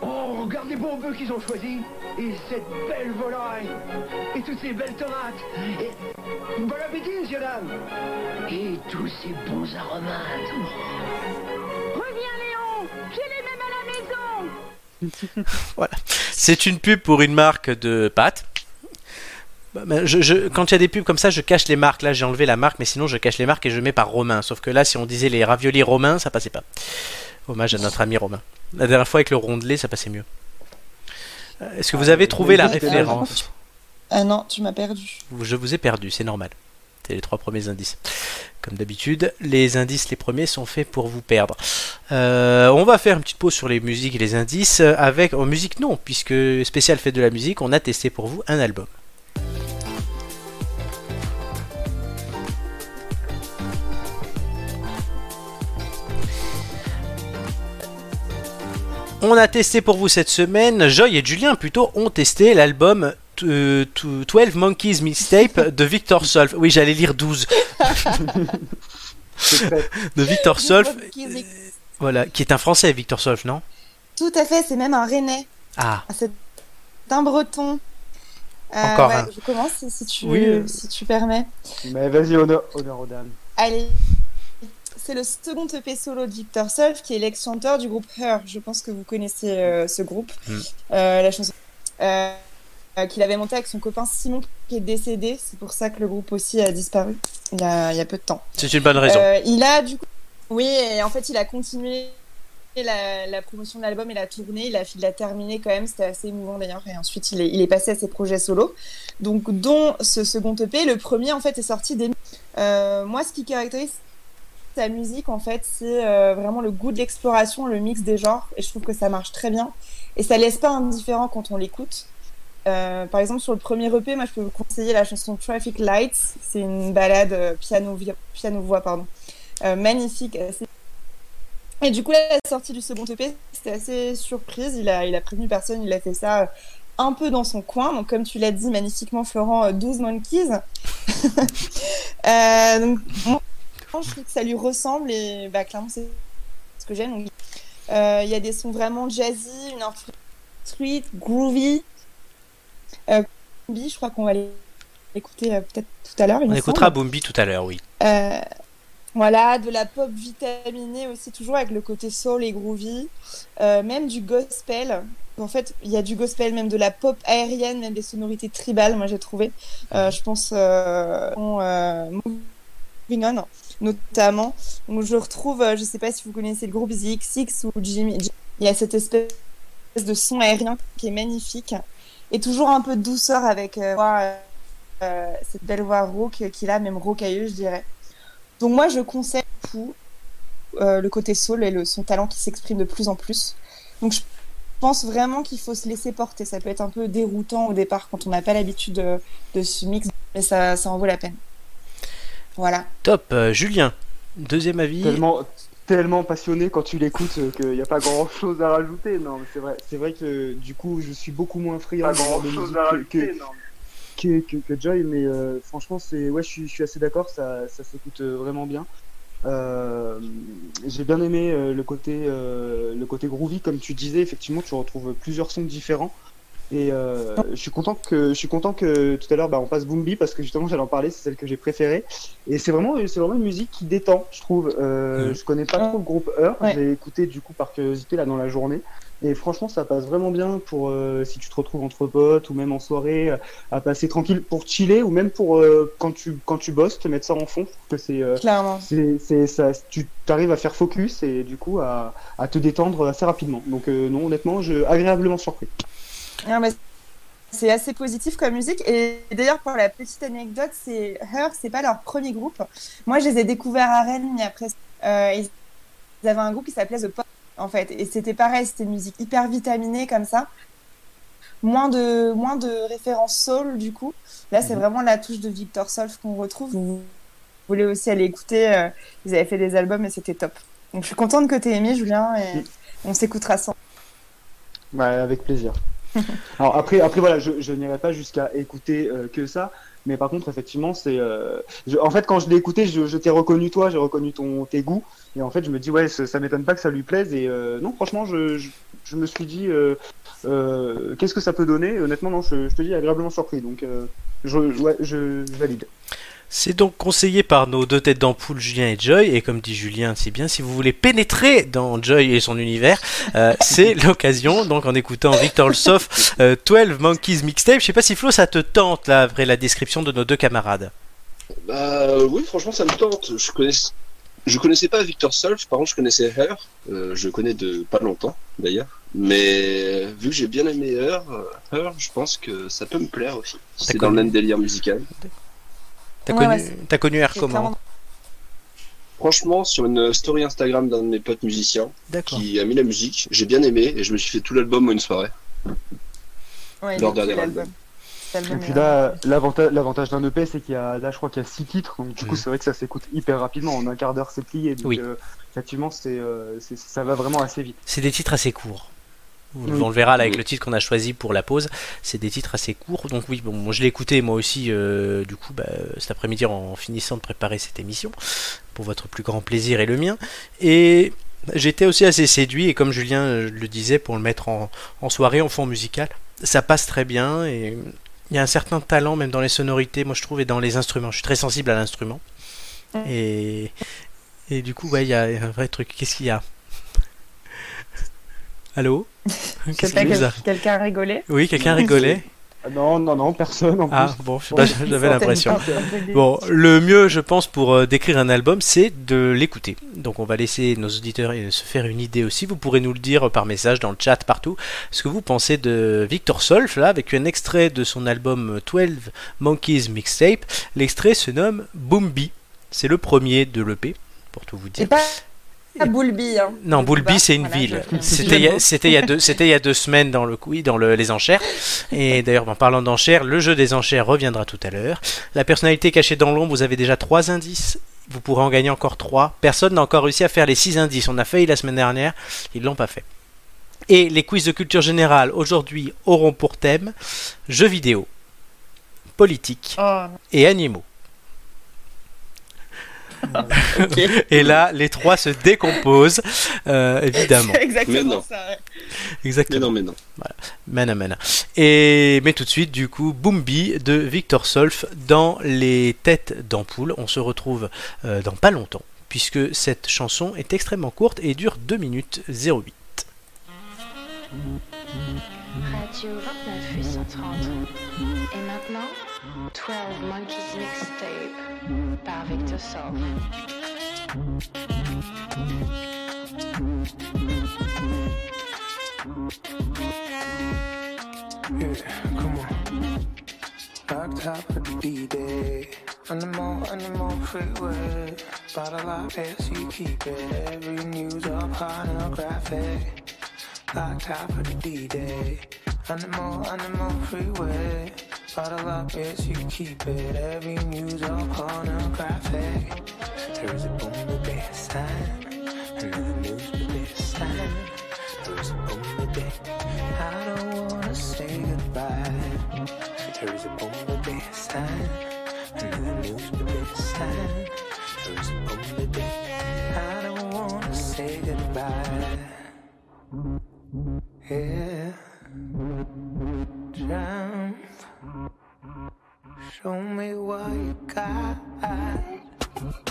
Oh, regardez bon bœuf qu'ils ont choisi Et cette belle volaille Et toutes ces belles tomates Et bon appétit, monsieur dame Et tous ces bons aromates à la maison. C'est une pub pour une marque de pâtes. Bah, je- je- quand il y a des pubs comme ça, je cache les marques. Là, j'ai enlevé la marque, mais sinon, je cache les marques et je mets par Romain. Sauf que là, si on disait les raviolis romains, ça passait pas. Hommage à notre ami Romain. La dernière fois, avec le rondelet, ça passait mieux. Euh, Est-ce que vous avez trouvé la référence? Ah non, tu m'as perdu. Je vous ai perdu, c'est normal. C'est les trois premiers indices. Comme d'habitude, les indices, les premiers, sont faits pour vous perdre. Euh, on va faire une petite pause sur les musiques et les indices avec en musique non, puisque spécial fait de la musique, on a testé pour vous un album. On a testé pour vous cette semaine, Joy et Julien plutôt ont testé l'album euh, 12 Monkeys Mixtape de Victor Solf. Oui, j'allais lire 12 C'est très- de Victor Solf. Qui- Voilà, qui est un français, Victor Solf, non? Tout à fait, c'est même un Rennais. Ah, Ah, C'est un breton. Euh, Encore ouais, un. Je commence si, tu, Oui, euh. si tu permets. Mais vas-y, honneur, honneur aux dames. Allez. C'est le second EP solo de Victor Solf, qui est l'ex-chanteur du groupe Her. Je pense que vous connaissez euh, ce groupe. Mm. Euh, la chanson euh, euh, qu'il avait monté avec son copain Simon, qui est décédé. C'est pour ça que le groupe aussi a disparu il y a, il y a peu de temps. c'est une bonne raison. Euh, il a du coup, oui, et en fait, il a continué la, la promotion de l'album et la tournée. Il a, il a terminé quand même, c'était assez émouvant d'ailleurs. Et ensuite, il est, il est passé à ses projets solo. Donc, dont ce second EP. Le premier, en fait, est sorti dès. Euh, moi, ce qui caractérise sa musique, en fait, c'est euh, vraiment le goût de l'exploration, le mix des genres. Et je trouve que ça marche très bien. Et ça laisse pas indifférent quand on l'écoute. Euh, par exemple, sur le premier EP, moi, je peux vous conseiller la chanson Traffic Lights. C'est une balade euh, piano, piano voix, pardon, euh, magnifique. Et du coup, la sortie du second EP, c'était assez surprise. Il a, il a prévenu personne. Il a fait ça un peu dans son coin. Donc, comme tu l'as dit magnifiquement, Florent, euh, 12 Monkeys. Euh, donc, moi, je trouve que ça lui ressemble et bah, clairement, c'est ce que j'aime. Il y a des sons vraiment jazzy, une influence street, groovy. Euh, groovy, je crois qu'on va l'écouter euh, peut-être tout à l'heure. On écoutera. Boombi tout à l'heure, oui. Euh, voilà, de la pop vitaminée aussi, toujours avec le côté soul et groovy. Euh, même du gospel. En fait, il y a du gospel, même de la pop aérienne, même des sonorités tribales, moi j'ai trouvé. Euh, je pense euh, Moving On, notamment. Je retrouve, je sais pas si vous connaissez le groupe ZX6 ou Jimmy. Il y a cette espèce de son aérien qui est magnifique. Et toujours un peu de douceur avec euh, euh, cette belle voix rauque qu'il a, même rocailleuse, je dirais. Donc moi, je conseille beaucoup euh, le côté soul et le, son talent qui s'exprime de plus en plus. Donc je pense vraiment qu'il faut se laisser porter. Ça peut être un peu déroutant au départ quand on n'a pas l'habitude de, de ce mix, mais ça, ça en vaut la peine. Voilà. Top. Euh, Julien, deuxième avis. Tellement, tellement passionné quand tu l'écoutes euh, qu'il n'y a pas grand chose à rajouter. Non, mais c'est vrai, c'est vrai que du coup, je suis beaucoup moins friand de musique que, que, que, que, que Joy, mais euh, franchement, c'est, ouais, je suis, je suis assez d'accord, ça, ça s'écoute euh, vraiment bien. Euh, j'ai bien aimé le côté, le côté groovy, comme tu disais. Effectivement, tu retrouves plusieurs sons différents. Et euh, je suis content que je suis content que tout à l'heure bah, on passe Boombi parce que justement j'allais en parler, c'est celle que j'ai préférée. Et c'est vraiment c'est vraiment une musique qui détend, je trouve. Euh, Mhm. Je connais pas trop le groupe Heure, Ouais. j'ai écouté du coup par curiosité là dans la journée. Et franchement, ça passe vraiment bien pour euh, si tu te retrouves entre potes ou même en soirée euh, à passer tranquille pour chiller ou même pour euh, quand tu quand tu bosses te mettre ça en fond. Que c'est euh, Clairement. c'est c'est ça tu arrives à faire focus et du coup à, à te détendre assez rapidement. Donc euh, non, honnêtement, je agréablement surpris. Non, mais c'est assez positif comme musique. Et d'ailleurs, pour la petite anecdote, c'est Her, c'est pas leur premier groupe. Moi, je les ai découverts à Rennes, mais après, euh, ils avaient un groupe qui s'appelait The Pop, en fait. Et c'était pareil, c'était une musique hyper vitaminée comme ça. Moins de, moins de références soul, du coup. Là, c'est vraiment la touche de Victor Solf qu'on retrouve. Vous voulez aussi aller écouter. euh, ils avaient fait des albums et c'était top. Donc, je suis contente que tu aies aimé, Julien, et on s'écoutera ça. Ouais, avec plaisir. Alors après, après voilà, je, je n'irai pas jusqu'à écouter euh, que ça, mais par contre, effectivement, c'est. euh, en fait, quand je l'ai écouté, je, t'ai reconnu toi, j'ai reconnu ton tes goûts, et en fait, je me dis ouais, ça, m'étonne pas que ça lui plaise, et euh, non, franchement, je, je, me suis dit qu'est-ce que ça peut donner? Honnêtement, non, je, te dis agréablement surpris, donc je valide. C'est donc conseillé par nos deux têtes d'ampoule, Julien et Joy. Et comme dit Julien, c'est bien, si vous voulez pénétrer dans Joy et son univers, euh, c'est l'occasion. Donc en écoutant Victor euh, 12 Monkeys Mixtape. Je sais pas si Flo, ça te tente, là, après la description de nos deux camarades. Bah oui, franchement, ça me tente. Je connais, je connaissais pas Victor Solf, par contre, je connaissais Her. Euh, je connais de pas longtemps, d'ailleurs. Mais vu que j'ai bien aimé Her, euh, Her, je pense que ça peut me plaire aussi. C'est dans le même délire musical. T'as Ouais, connu, ouais, connu R comment clairement- Franchement, sur une story Instagram d'un de mes potes musiciens qui a mis la musique, j'ai bien aimé et je me suis fait tout l'album en une soirée. Ouais, Leur dernier album. Et puis là, l'avantage, d'un EP, c'est qu'il y a, là, je crois qu'il y a six titres, donc du coup, Mhm. c'est vrai que ça s'écoute hyper rapidement, en un quart d'heure, c'est plié, donc Oui. euh, effectivement, c'est, euh, c'est, ça va vraiment assez vite. C'est des titres assez courts. On Oui. on le verra là avec Oui. le titre qu'on a choisi pour la pause. C'est des titres assez courts. Donc oui, bon, je l'ai écouté moi aussi euh, du coup bah, cet après-midi en finissant de préparer cette émission pour votre plus grand plaisir et le mien. Et j'étais aussi assez séduit et comme Julien euh, le disait pour le mettre en, en soirée en fond musical, ça passe très bien et il y a un certain talent même dans les sonorités, moi je trouve, et dans les instruments. Je suis très sensible à l'instrument. Mm. Et, et du coup, ouais, il y a un vrai truc. Qu'est-ce qu'il y a? Allô? Quelqu'un a rigolé. Oui, quelqu'un rigolait Non, non, non, personne en Ah plus. bon, j'avais l'impression. Bon, le mieux, je pense, pour euh, décrire un album, c'est de l'écouter. Donc, on va laisser nos auditeurs euh, se faire une idée aussi. Vous pourrez nous le dire par message, dans le chat, partout, ce que vous pensez de Victor Solf, là, avec un extrait de son album euh, 12 Monkeys Mixtape. L'extrait se nomme Boombi. C'est le premier de l'EP, pour tout vous dire. C'est pas pas Boulby. Hein. Non, Boulby, c'est une Voilà, ville. C'était il y a- c'était il y a deux, c'était il y a deux semaines dans le oui, dans le- les enchères. Et d'ailleurs, en parlant d'enchères, le jeu des enchères reviendra tout à l'heure. La personnalité cachée dans l'ombre, vous avez déjà trois indices. Vous pourrez en gagner encore trois. Personne n'a encore réussi à faire les six indices. On a failli la semaine dernière, ils l'ont pas fait. Et les quiz de culture générale aujourd'hui auront pour thème jeux vidéo, politique Oh, et animaux. Et là, les trois se décomposent, euh, évidemment. c'est exactement Mais non. ça. ouais. Mais Exactement. non, mais non. Mana mana. Et mais tout de suite, du coup, Boombi de Victor Solf dans les têtes d'ampoule. On se retrouve euh, dans pas longtemps, puisque cette chanson est extrêmement courte et dure 2 minutes 08. Radio 29 830. Et maintenant, 12 Monkeys Mixtape par Victor Solf. Yeah, come on. Back top of the D-Day. Animal, animal freeway. Bottle of S, you keep it. Every news up pornographic. Back top of the D-Day. Animal, animal freeway. Bottle up S, you keep it. Every news up pornographic. There is a bumblebee sign. Another news, the newspaper sign. There is a bumblebee. I don't wanna say goodbye. There is a bumblebee Yeah. Jump. Show me what you got.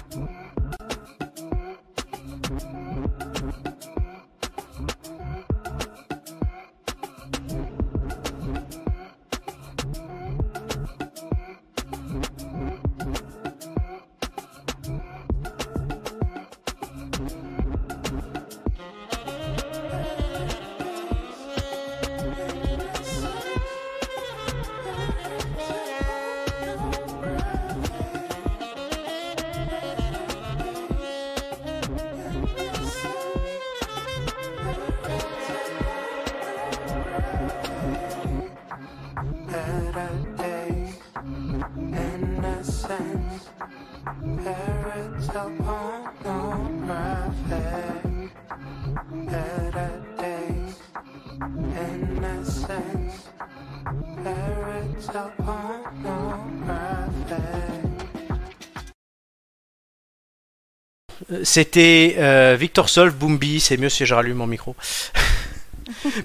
C'était euh, Victor Solf, Boombi. C'est mieux si je rallume mon micro.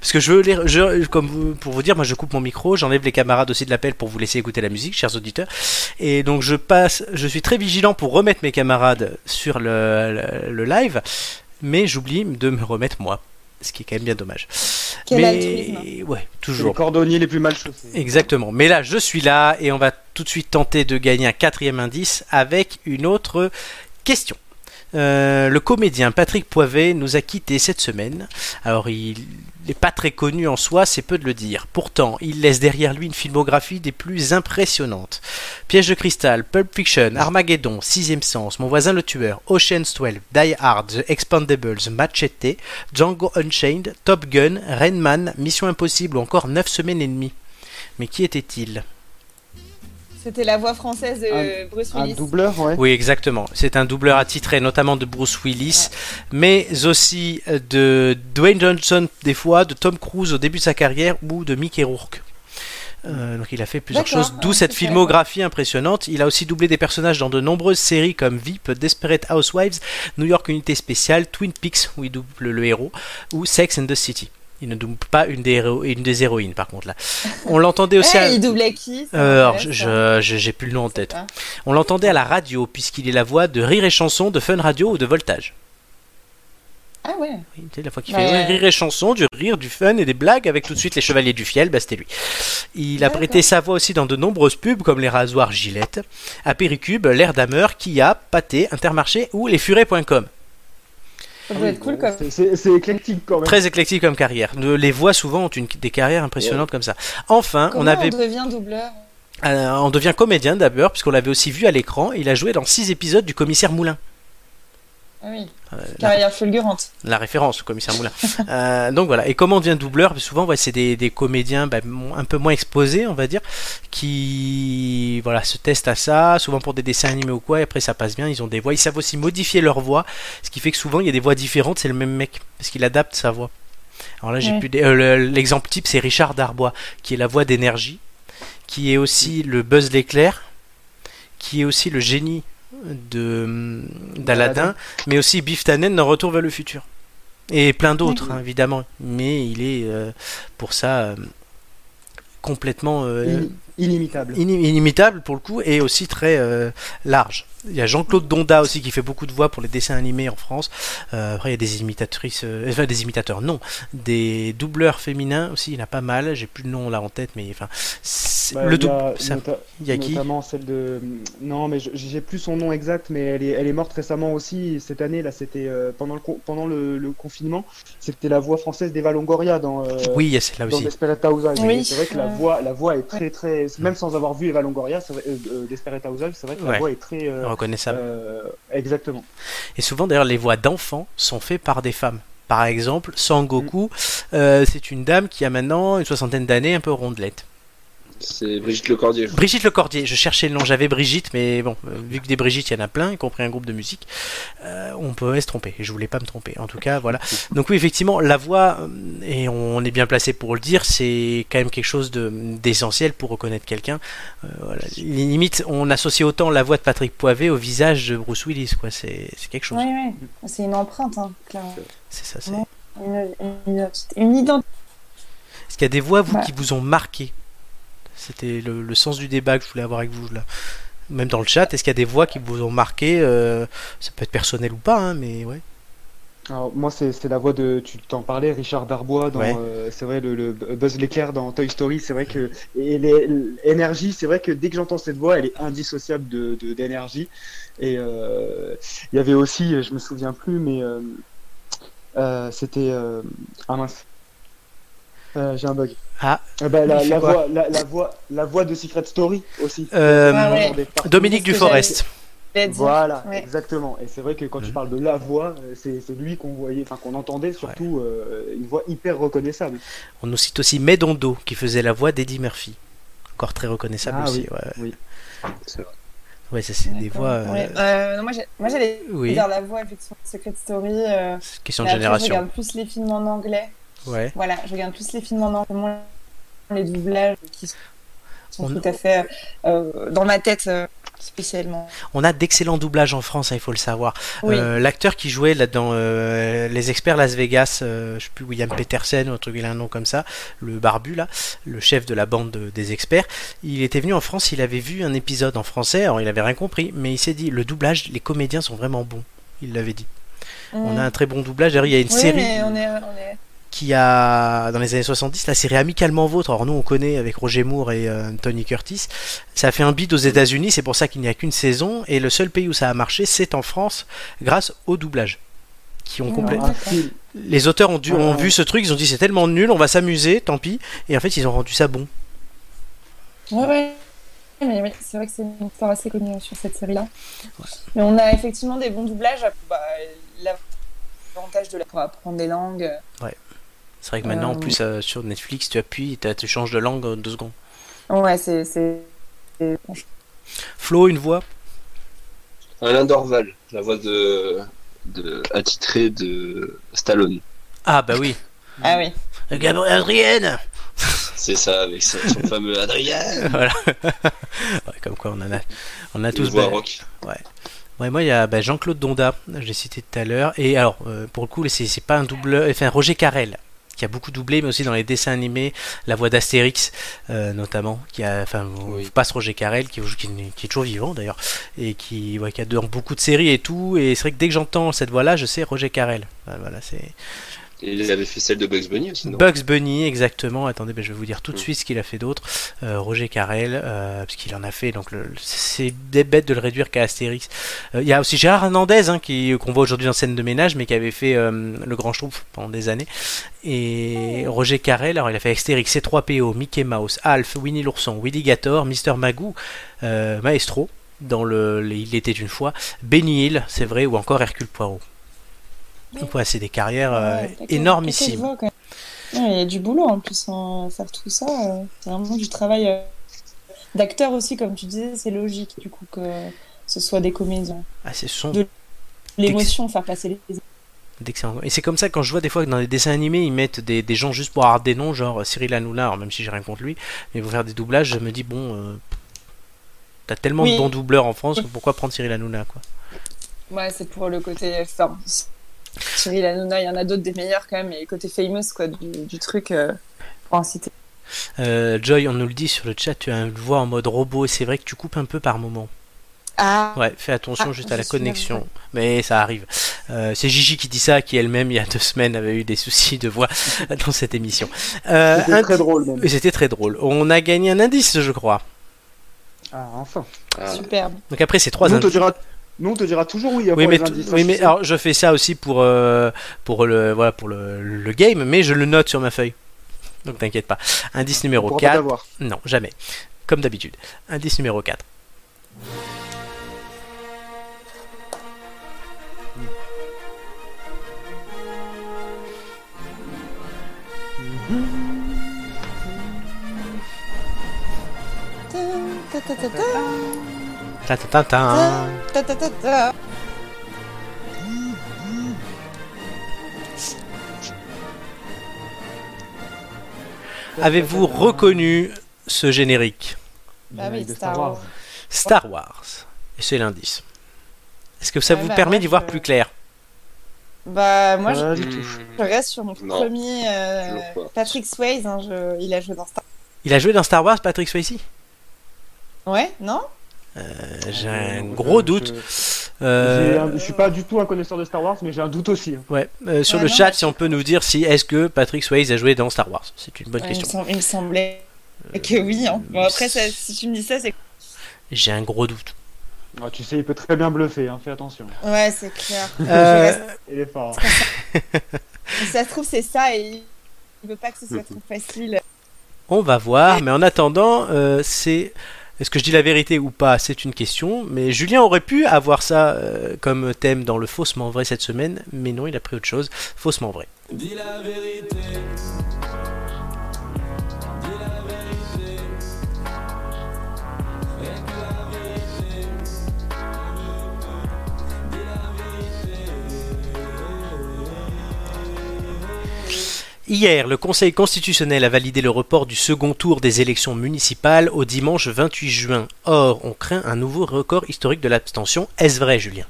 Parce que je veux les, je, comme vous- pour vous dire, moi je coupe mon micro, j'enlève les camarades aussi de l'appel pour vous laisser écouter la musique, chers auditeurs. Et donc je passe, je suis très vigilant pour remettre mes camarades sur le, le- le live, mais j'oublie de me remettre moi, ce qui est quand même bien dommage. Quel mais altruisme. ouais, Les toujours. cordonniers les plus mal chaussés. Exactement. Mais là, je suis là et on va tout de suite tenter de gagner un quatrième indice avec une autre question. Euh, le comédien Patrick Poivet nous a quittés cette semaine. Alors, il n'est pas très connu en soi, c'est peu de le dire. Pourtant, il laisse derrière lui une filmographie des plus impressionnantes. Piège de cristal, Pulp Fiction, Armageddon, Sixième Sens, Mon voisin le tueur, Ocean's 12, Die Hard, The Expandables, Machete, Django Unchained, Top Gun, Rain Man, Mission Impossible ou encore 9 semaines et demie. Mais qui était-il? C'était la voix française de Bruce Un Willis. doubleur, ouais. Oui, exactement. C'est un doubleur attitré notamment de Bruce Willis, mais aussi de Dwayne Johnson des fois, de Tom Cruise au début de sa carrière ou de Mickey Rourke. Euh, donc il a fait plusieurs choses, d'où cette filmographie impressionnante. Il a aussi doublé des personnages dans de nombreuses séries comme VIP, Desperate Housewives, New York Unité Spéciale, Twin Peaks où il double le héros, ou Sex and the City. Il ne double pas une des, héro- une des héroïnes par contre là. On l'entendait aussi. Eh, à- il doublait qui ça Euh, alors, m'intéresse, je- j'ai plus le nom en tête. pas. On l'entendait à la radio puisqu'il est la voix de Rire et Chanson, de Fun Radio ou de Voltage. Ah ouais. Oui, tu sais, la fois qu'il Ouais. fait ouais, Rire et Chanson, du rire, du fun et des blagues avec tout de suite les Chevaliers du Fiel, bah c'était lui. Il a prêté sa voix aussi dans de nombreuses pubs comme les rasoirs Gillette, à Péricube, l'air d'Hammer, Kia, Pâté, Intermarché ou lesfurets.com. Ça doit être cool comme. C'est- éclectique quand même. Très éclectique comme carrière. Les voix souvent ont une, des carrières impressionnantes comme ça. Enfin, Comment on avait on devient doubleur? Euh, on devient comédien d'abord, puisqu'on l'avait aussi vu à l'écran. Il a joué dans six épisodes du Commissaire Moulin. Ah oui. Euh, la, Carrière fulgurante. la référence, le Commissaire Moulin. Euh, donc voilà. Et comment on devient doubleur? Parce que Souvent, ouais, c'est des, des comédiens bah, un peu moins exposés, on va dire, qui voilà se testent à ça, souvent pour des dessins animés ou quoi. Et après, ça passe bien. Ils ont des voix. Ils savent aussi modifier leur voix, ce qui fait que souvent il y a des voix différentes. C'est le même mec parce qu'il adapte sa voix. Alors là, j'ai plus des- euh, le- l'exemple type, c'est Richard Darbois, qui est la voix d'énergie, qui est aussi le Buzz l'éclair, qui est aussi le génie de d'Aladin, mais aussi Biff Tannen dans Retour vers le futur. Et plein d'autres, hein, évidemment. Mais il est, euh, pour ça, euh, complètement euh, Inimitable. ini- inimitable pour le coup, et aussi très euh, large. Il y a Jean-Claude Donda aussi qui fait beaucoup de voix pour les dessins animés en France. Euh, après, il y a des imitatrices, euh, enfin des imitateurs, non, des doubleurs féminins aussi. Il y en a pas mal. J'ai plus le nom là en tête, mais enfin, c'est- Bah, le il y a double. il y a qui? Notamment celle de. Non, mais je- j'ai plus son nom exact, mais elle est, elle est morte récemment aussi. Cette année, là, c'était euh, pendant, le, con- pendant le, le confinement. C'était la voix française d'Eva Longoria dans. euh, Oui, celle-là dans aussi. Desperate Housewives. Oui. C'est vrai que la voix, la voix est très, très. Même sans avoir vu Eva Longoria, vrai- euh, euh, Desperate Housewives, c'est vrai que Ouais. la voix est très. euh, Reconnaissable. euh, exactement. Et souvent d'ailleurs les voix d'enfants sont faites par des femmes. Par exemple, Sangoku, euh, c'est une dame qui a maintenant une soixantaine d'années, un peu rondelette. C'est Brigitte Lecordier. Brigitte Lecordier, je cherchais le nom, j'avais Brigitte, mais bon, euh, vu que des Brigitte, il y en a plein, y compris un groupe de musique, euh, on peut se tromper. Et je voulais pas me tromper. En tout cas, voilà. Donc oui, effectivement, la voix, euh, et on est bien placé pour le dire, c'est quand même quelque chose de- d'essentiel pour reconnaître quelqu'un. Euh, voilà. Limite, on associe autant la voix de Patrick Poivet au visage de Bruce Willis, quoi. C'est quelque chose. Oui, oui. C'est une empreinte, hein, clairement. C'est ça, c'est. Une, une, une identité. Est-ce qu'il y a des voix, vous, Ouais. qui vous ont marqué? C'était le, le sens du débat que je voulais avoir avec vous, là. Même dans le chat, est-ce qu'il y a des voix qui vous ont marqué euh, Ça peut être personnel ou pas, hein, mais ouais. Alors, moi, c'est la voix de, tu t'en parlais, Richard Darbois, dans, Ouais. euh, c'est vrai, le, le Buzz l'éclair dans Toy Story, c'est vrai que, et l'énergie, c'est vrai que dès que j'entends cette voix, elle est indissociable de, d'énergie. Et euh, il y avait aussi, je me souviens plus, mais euh, c'était, ah mince, Euh, j'ai un bug. Ah, Euh, bah, la, voix, la, la voix, la voix de Secret Story aussi. Euh, Ah ouais. Dominique Duforest. Voilà, Ouais. exactement. Et c'est vrai que quand tu Mhm. parles de la voix, euh, c'est c'est lui qu'on voyait, enfin qu'on entendait surtout euh, une voix hyper reconnaissable. On nous cite aussi Medondo, qui faisait la voix d'Eddie Murphy. Encore très reconnaissable Ah aussi. oui, Ouais, oui. C'est vrai. ouais ça, c'est des voix. euh, Ouais. Euh, non, moi, j'allais Oui. dire la voix, effectivement, de Secret Story. euh, question de après, Je génération. regarde plus les films en anglais. Ouais. Voilà, je regarde plus les films en anglais, les doublages qui sont On- tout à fait euh, dans ma tête. euh, spécialement. On a d'excellents doublages en France, hein, il faut le savoir. Oui. Euh, L'acteur qui jouait là dans euh, Les Experts Las Vegas, euh, je sais plus William Petersen ou un truc, il a un nom comme ça, le barbu là, le chef de la bande de- des experts, il était venu en France, il avait vu un épisode en français, alors il avait rien compris, mais il s'est dit le doublage, les comédiens sont vraiment bons. Il l'avait dit. On a un très bon doublage. D'ailleurs, il y a une. Oui, série mais on est, on est- qui a dans les années 70 la série Amicalement Vôtre. Alors nous on connaît avec Roger Moore et euh, Tony Curtis. Ça a fait un bid aux États-Unis, c'est pour ça qu'il n'y a qu'une saison et le seul pays où ça a marché c'est en France grâce au doublage. Qui ont film. Les auteurs ont, dû, ont vu ce truc, ils ont dit c'est tellement nul, on va s'amuser, tant pis. Et en fait ils ont rendu ça bon. Ouais, ouais. Mais oui, c'est vrai que c'est une histoire assez connue hein, sur cette série-là. Mais on a effectivement des bons doublages. Bah, L'avantage de la pour apprendre des langues. C'est vrai que maintenant en Euh, plus euh, sur Netflix tu appuies, et tu changes de langue en deux secondes. Ouais, c'est. Flo, une voix? Alain Dorval, la voix de, de attitré de Stallone. Ah bah oui. Ah oui. Gabriel Adrienne C'est ça, avec son, son fameux Adrien. Voilà. Ouais, comme quoi on en a, on a Une tous. voix bah, rock. Ouais. Ouais, moi il y a bah, Jean-Claude Donda, je l'ai cité tout à l'heure. Et alors, euh, pour le coup, c'est pas un doubleur, enfin Roger Carrel, qui a beaucoup doublé, mais aussi dans les dessins animés, la voix d'Astérix euh, notamment, qui a, enfin, Oui. passe Roger Carrel, qui, qui, qui est toujours vivant d'ailleurs, et qui, ouais, qui a dans beaucoup de séries et tout. Et c'est vrai que dès que j'entends cette voix-là, je sais Roger Carrel. Voilà, c'est. Il avait fait celle de Bugs Bunny aussi, non? Bugs Bunny, exactement. Attendez, ben, je vais vous dire tout de Mm. suite ce qu'il a fait d'autre. Euh, Roger Carrel, euh, parce qu'il en a fait. Donc, le- c'est des bêtes de le réduire qu'à Astérix. Euh, Il y a aussi Gérard Hernandez, hein, qui qu'on voit aujourd'hui dans scène de ménage, mais qui avait fait le Grand Schtroumpf pendant des années. Et Roger Carrel, alors il a fait Astérix, C3PO, Mickey Mouse, Alf, Winnie l'ourson, Willy Gator, Mister Magoo, Maestro. Dans le Il était une fois, Benny Hill, c'est vrai, ou encore Hercule Poirot. Donc ouais, c'est des carrières euh, Ouais, énormissimes. Il y a du boulot en plus en faire tout ça. euh, C'est vraiment du travail euh, d'acteur aussi, comme tu disais. C'est logique du coup que ce soit des comédiens. Ah, c'est son De- L'émotion, faire passer les. Et c'est comme ça quand je vois des fois que dans les dessins animés ils mettent des, des gens juste pour avoir des noms, genre Cyril Hanouna, alors même si j'ai rien contre lui, mais pour faire des doublages, je me dis bon, euh, t'as tellement Oui. de bons doubleurs en France, pourquoi prendre Cyril Hanouna quoi? Ouais, c'est pour le côté. Enfin, Cyril Hanouna, il y en a d'autres des meilleurs quand même, mais côté famous quoi, du, du truc, euh, pour en citer. Euh, Joy, on nous le dit sur le chat, tu as une voix en mode robot et c'est vrai que tu coupes un peu par moment. Ah, Ouais, fais attention Ah, juste à la connexion, mais ça arrive. Euh, c'est Gigi qui dit ça, qui elle-même il y a deux semaines avait eu des soucis de voix dans cette émission. Euh, C'était très drôle même. Et C'était très drôle. On a gagné un indice, je crois. Ah, enfin. Ah, superbe. Donc après c'est trois Nous, indices. Nous, on te dira toujours oui. Oui mais, indices, oui, mais alors, je fais ça aussi pour, euh, pour, le, voilà, pour le, le game, mais je le note sur ma feuille. Donc t'inquiète pas. Indice On numéro pas 4. t'avoir. Non, jamais. Comme d'habitude. Indice numéro 4. Ta, ta, ta, ta, Ta ta ta ta. ta, ta, ta, ta. Avez-vous reconnu ce générique? Bah oui, Star Wars. Star Wars. Et c'est l'indice. Est-ce que ça Ouais, vous bah, permet d'y voir je- plus clair? Bah, moi, je, je reste sur mon Non, premier. euh. Patrick Swayze, hein, je- il a joué dans Star Il a joué dans Star Wars, Patrick Swayze? Ouais, non? J'ai un gros doute. Euh, un- Je suis pas du tout un connaisseur de Star Wars, mais j'ai un doute aussi. hein. ouais. euh, sur Ouais, le non, chat, si on peut nous dire si est-ce que Patrick Swayze a joué dans Star Wars C'est une bonne Ouais, question. il me semblait que oui. Hein. Bon, après, ça- si tu me dis ça, c'est. J'ai un gros doute. Tu sais, il peut très bien bluffer, hein, fais attention. Ouais, c'est clair. Euh, reste- Il est fort. Si ça se trouve, c'est ça et il veut pas que ce soit trop facile. On va voir, mais en attendant, euh, c'est. Est-ce que je dis la vérité ou pas? C'est une question. Mais Julien aurait pu avoir ça euh, comme thème dans le faussement vrai cette semaine, mais non, il a pris autre chose. Faussement vrai. Dis la vérité. Hier, le Conseil constitutionnel a validé le report du second tour des élections municipales au dimanche 28 juin. Or, on craint un nouveau record historique de l'abstention. Est-ce vrai, Julien?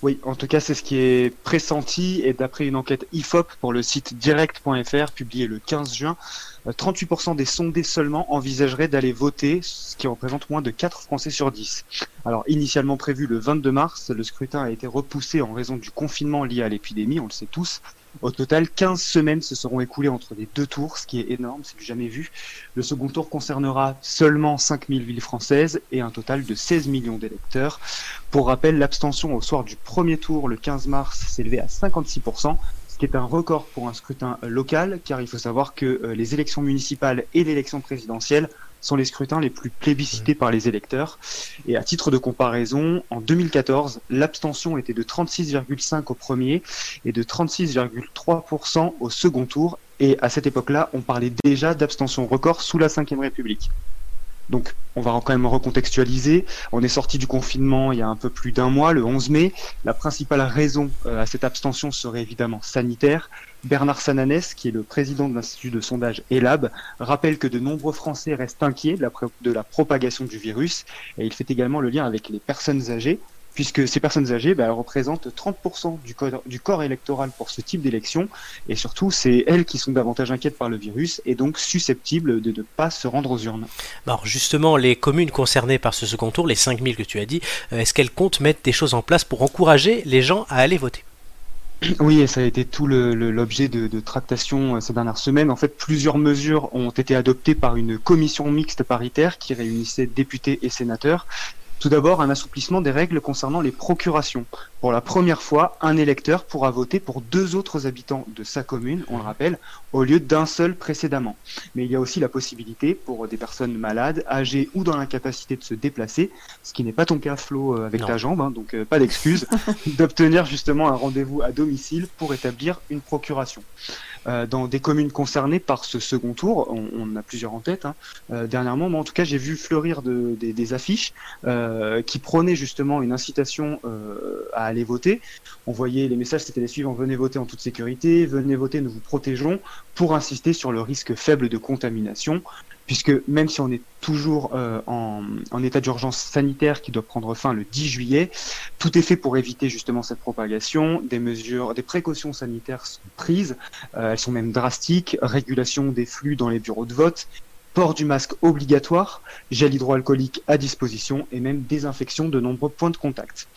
Oui, en tout cas, c'est ce qui est pressenti et d'après une enquête IFOP pour le site direct.fr publiée le 15 juin, euh, 38% des sondés seulement envisageraient d'aller voter, ce qui représente moins de 4 Français sur 10. Alors, initialement prévu le 22 mars, le scrutin a été repoussé en raison du confinement lié à l'épidémie, on le sait tous. Au total, 15 semaines se seront écoulées entre les deux tours, ce qui est énorme, c'est du jamais vu. Le second tour concernera seulement 5000 villes françaises et un total de 16 millions d'électeurs. Pour rappel, l'abstention au soir du premier tour, le 15 mars, s'est élevée à 56%, ce qui est un record pour un scrutin local, car il faut savoir que euh, les élections municipales et l'élection présidentielle sont les scrutins les plus plébiscités par les électeurs. Et à titre de comparaison, en 2014, l'abstention était de 36,5 au premier et de 36,3% au second tour. Et à cette époque-là, on parlait déjà d'abstention record sous la Ve République. Donc, on va quand même recontextualiser. On est sorti du confinement il y a un peu plus d'un mois, le 11 mai. La principale raison euh, à cette abstention serait évidemment sanitaire. Bernard Sananès, qui est le président de l'Institut de sondage ELAB, rappelle que de nombreux Français restent inquiets de la, de la propagation du virus. Et il fait également le lien avec les personnes âgées, puisque ces personnes âgées bah, représentent 30% du corps, du corps électoral pour ce type d'élection. Et surtout, c'est elles qui sont davantage inquiètes par le virus et donc susceptibles de ne pas se rendre aux urnes. Alors justement, les communes concernées par ce second tour, les 5000 que tu as dit, euh, est-ce qu'elles comptent mettre des choses en place pour encourager les gens à aller voter? Oui, et ça a été tout l'objet de, de tractations euh, ces dernières semaines. En fait, plusieurs mesures ont été adoptées par une commission mixte paritaire qui réunissait députés et sénateurs. Tout d'abord, un assouplissement des règles concernant les procurations. Pour la première fois, un électeur pourra voter pour deux autres habitants de sa commune, on le rappelle, au lieu d'un seul précédemment. Mais il y a aussi la possibilité pour des personnes malades, âgées ou dans l'incapacité de se déplacer, ce qui n'est pas ton cas Flo euh, avec Non. ta jambe, hein, donc euh, pas d'excuse, d'obtenir justement un rendez-vous à domicile pour établir une procuration. Euh, dans des communes concernées par ce second tour, on, on a plusieurs en tête. hein. Euh, dernièrement, moi en tout cas, j'ai vu fleurir de- des, affiches euh, qui prônaient justement une incitation à aller voter. On voyait les messages, c'était les suivants venez voter en toute sécurité, venez voter, nous vous protégeons, pour insister sur le risque faible de contamination puisque même si on est toujours euh, en, état d'urgence sanitaire qui doit prendre fin le 10 juillet, tout est fait pour éviter justement cette propagation. Des mesures, des précautions sanitaires sont prises, euh, elles sont même drastiques. Régulation des flux dans les bureaux de vote, port du masque obligatoire, gel hydroalcoolique à disposition et même désinfection de nombreux points de contact.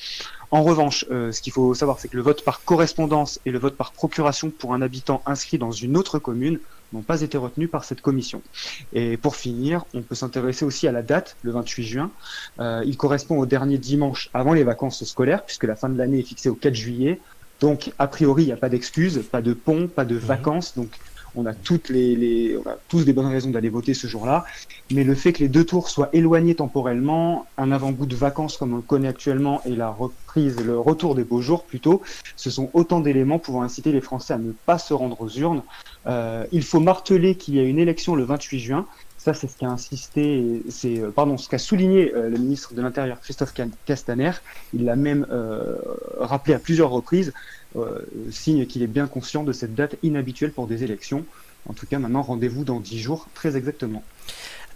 En revanche, euh, ce qu'il faut savoir, c'est que le vote par correspondance et le vote par procuration pour un habitant inscrit dans une autre commune n'ont pas été retenus par cette commission. Et pour finir, on peut s'intéresser aussi à la date, le 28 juin. Euh, il correspond au dernier dimanche avant les vacances scolaires, puisque la fin de l'année est fixée au 4 juillet. Donc, a priori, il n'y a pas d'excuses, pas de pont, pas de vacances. Donc, on a toutes les, tous des bonnes raisons d'aller voter ce jour-là. Mais le fait que les deux tours soient éloignés temporellement, un avant-goût de vacances comme on le connaît actuellement et la reprise, le retour des beaux jours plutôt, ce sont autant d'éléments pouvant inciter les Français à ne pas se rendre aux urnes. Euh, il faut marteler qu'il y a une élection le 28 juin. Ça, c'est ce qu'a insisté, c'est euh, pardon, ce qu'a souligné euh, le ministre de l'Intérieur Christophe Castaner. Il l'a même euh, rappelé à plusieurs reprises, euh, signe qu'il est bien conscient de cette date inhabituelle pour des élections. En tout cas, maintenant, rendez-vous dans 10 jours, très exactement.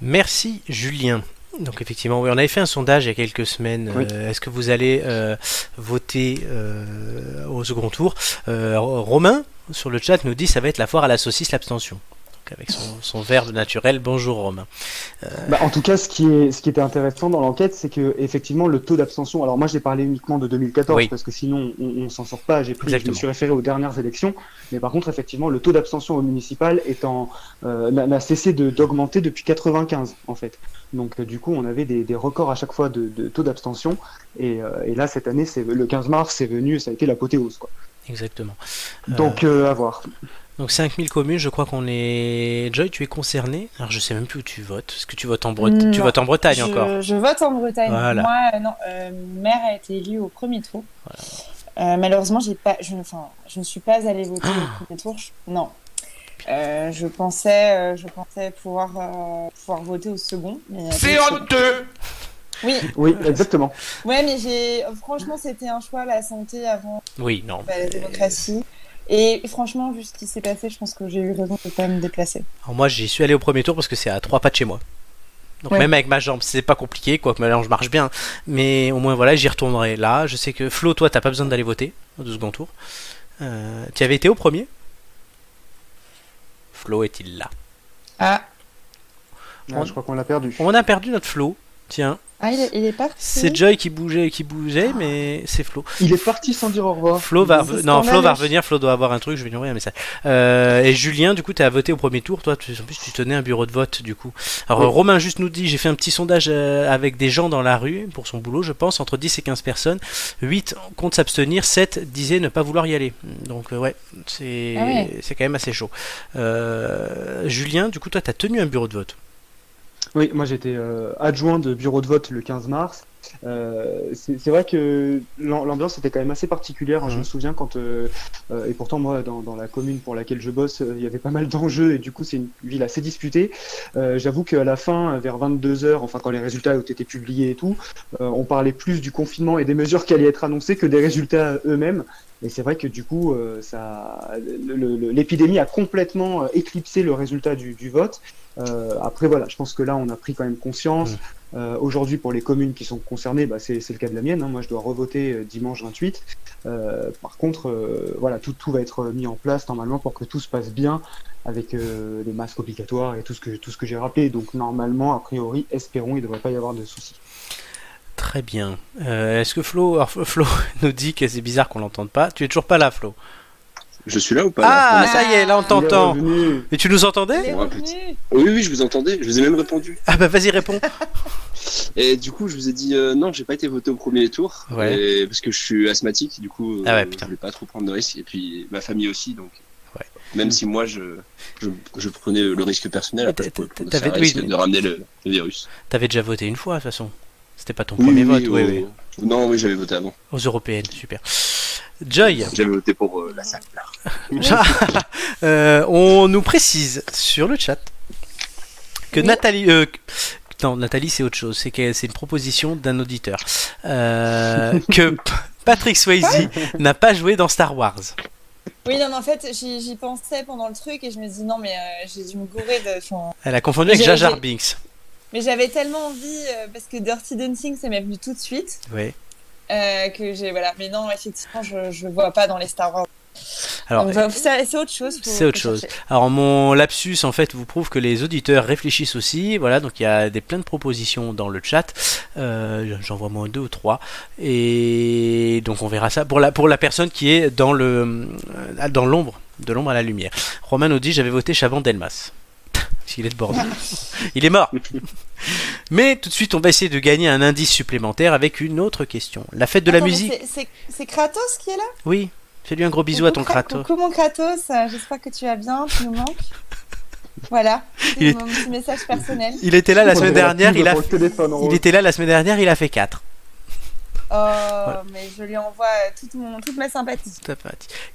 Merci Julien. Donc effectivement, oui, on avait fait un sondage il y a quelques semaines. Oui. Euh, Est-ce que vous allez euh, voter euh, au second tour? Romain sur le chat nous dit ça va être la foire à la saucisse l'abstention. Avec son, son verbe naturel. Bonjour Romain. Bah, en tout cas, ce qui, est, ce qui était intéressant dans l'enquête, c'est que effectivement le taux d'abstention. Alors moi, j'ai parlé uniquement de 2014 Oui. parce que sinon on, on s'en sort pas. J'ai pris, je me suis référé aux dernières élections, mais par contre, effectivement, le taux d'abstention au municipal euh, n'a cessé de- d'augmenter depuis 95 en fait. Donc euh, du coup, on avait des, des records à chaque fois de, de taux d'abstention, et, euh, et là cette année, c'est le 15 mars, c'est venu, ça a été l'apothéose quoi. Exactement. Donc euh, à voir. Donc 5000 communes, je crois qu'on est. Joy, tu es concerné Alors je sais même plus où tu votes. Est-ce que tu votes en Bretagne Tu votes en Bretagne je, encore? Je vote en Bretagne. Voilà. Moi, euh, non, euh, mère a été élue au premier tour. Euh, malheureusement, j'ai pas, je, enfin, je ne suis pas allée voter au premier tour. Je- Non. Euh, je pensais, euh, je pensais pouvoir, euh, pouvoir voter au second. C'est honteux Oui. Oui, exactement. Ouais, mais j'ai, franchement, c'était un choix la santé avant Oui, non. bah, la démocratie. Et franchement, vu ce qui s'est passé, je pense que j'ai eu raison de pas me déplacer. Alors moi, j'y suis allé au premier tour parce que c'est à trois pas de chez moi. Donc Ouais. même avec ma jambe, c'est pas compliqué, quoique ma jambe marche bien. Mais au moins voilà, j'y retournerai là. Je sais que Flo, toi, t'as pas besoin d'aller voter au second tour. Euh, tu avais été au premier? Flo est-il là? Ah, Ah, je crois qu'on l'a perdu. On a perdu notre Flo. Tiens, ah il, est, il est parti. c'est Joy qui bougeait, qui bougeait, mais c'est Flo. Il est parti sans dire au revoir. Flo va, non, Flo va revenir. Flo doit avoir un truc. Je vais lui envoyer un message. Euh, et Julien, du coup, tu as voté au premier tour. Toi, tu, en plus, tu tenais un bureau de vote, du coup. Alors, Oui. Romain juste nous dit, j'ai fait un petit sondage euh, avec des gens dans la rue pour son boulot, je pense, entre 10 et 15 personnes. 8 comptent s'abstenir, 7 disaient ne pas vouloir y aller. Donc, euh, ouais, c'est Ah ouais. c'est quand même assez chaud. Euh, Julien, du coup, toi, tu as tenu un bureau de vote. Oui, moi j'étais euh, adjoint de bureau de vote le 15 mars. Euh, c'est vrai que l'am- l'ambiance était quand même assez particulière. hein. Je me souviens quand, euh, euh, et pourtant moi dans, dans la commune pour laquelle je bosse, euh, il y avait pas mal d'enjeux et du coup c'est une ville assez disputée. Euh, J'avoue qu'à la fin, vers 22 h enfin quand les résultats ont été publiés et tout, euh, on parlait plus du confinement et des mesures qui allaient être annoncées que des résultats eux-mêmes. Et c'est vrai que du coup, euh, ça, l'épidémie a complètement éclipsé le résultat du, du vote. Euh, après voilà, je pense que là on a pris quand même conscience. Euh, Aujourd'hui pour les communes qui sont concernées, bah, c'est le cas de la mienne. hein. Moi je dois revoter euh, dimanche 28. Euh, par contre, voilà, tout, tout va être mis en place normalement pour que tout se passe bien avec les masques obligatoires et tout ce que que j'ai rappelé. Donc normalement, a priori, espérons, il ne devrait pas y avoir de soucis. Très bien. Est-ce que Flo, Flo nous dit que c'est bizarre qu'on l'entende pas Tu es toujours pas là, Flo Je suis là ou pas Ah, là ça y est, là on t'entend. Et tu nous entendais. Oui, oui, je vous entendais. Je vous ai même répondu. Ah bah vas-y, réponds. Et du coup, je vous ai dit euh, non, j'ai pas été voté au premier tour. Ouais. Et- parce que je suis asthmatique, du coup, euh, Ah ouais, je putain. voulais pas trop prendre de risques. Et puis ma famille aussi, donc. Ouais. Même si moi, je, je, je prenais le risque personnel, après, je risque oui, mais- de ramener le, le virus. T'avais déjà voté une fois, de toute façon. C'était pas ton premier vote, oui, oui. Non, oui, j'avais voté avant. Aux européennes, super. Joy, J'avais voté pour euh, la salle. euh, on nous précise sur le chat que Oui. Nathalie. euh, non, Nathalie, c'est autre chose. C'est que c'est une proposition d'un auditeur. Euh, que Patrick Swayze n'a pas joué dans Star Wars. Oui, non, mais en fait, j'y pensais pendant le truc et je me dis non, mais euh, j'ai dû me gourer de. enfin, Elle a confondu avec J'ai- Jar Jar j'ai- Binks. Mais j'avais tellement envie, euh, parce que Dirty Dancing, ça m'est venu tout de suite, Ouais. euh, que j'ai. Voilà. Mais non, effectivement, je le vois pas dans les Star Wars. Alors, c'est autre chose. C'est autre chose. Alors mon lapsus en fait vous prouve que les auditeurs réfléchissent aussi. Voilà, donc il y a des plein de propositions dans le chat. Euh, J'en vois moins deux ou trois. Et donc on verra ça pour la pour la personne qui est dans le dans l'ombre, de l'ombre à la lumière. Romain nous dit j'avais voté Chaban Delmas. Qu'il est de Bordeaux. Il est mort. Mais tout de suite, on va essayer de gagner un indice supplémentaire avec une autre question. La fête de la Attends, musique. c'est- Kratos qui est là? Oui. Fais-lui un gros bisou à ton Kratos. Coucou mon Kratos, j'espère que tu vas bien, tu nous manques. Voilà, Il est- c'est mon petit message personnel. Il était là la semaine dernière. Il a, il était là la semaine dernière. Il a fait 4. Oh, mais je lui envoie toute, mon, toute ma sympathie.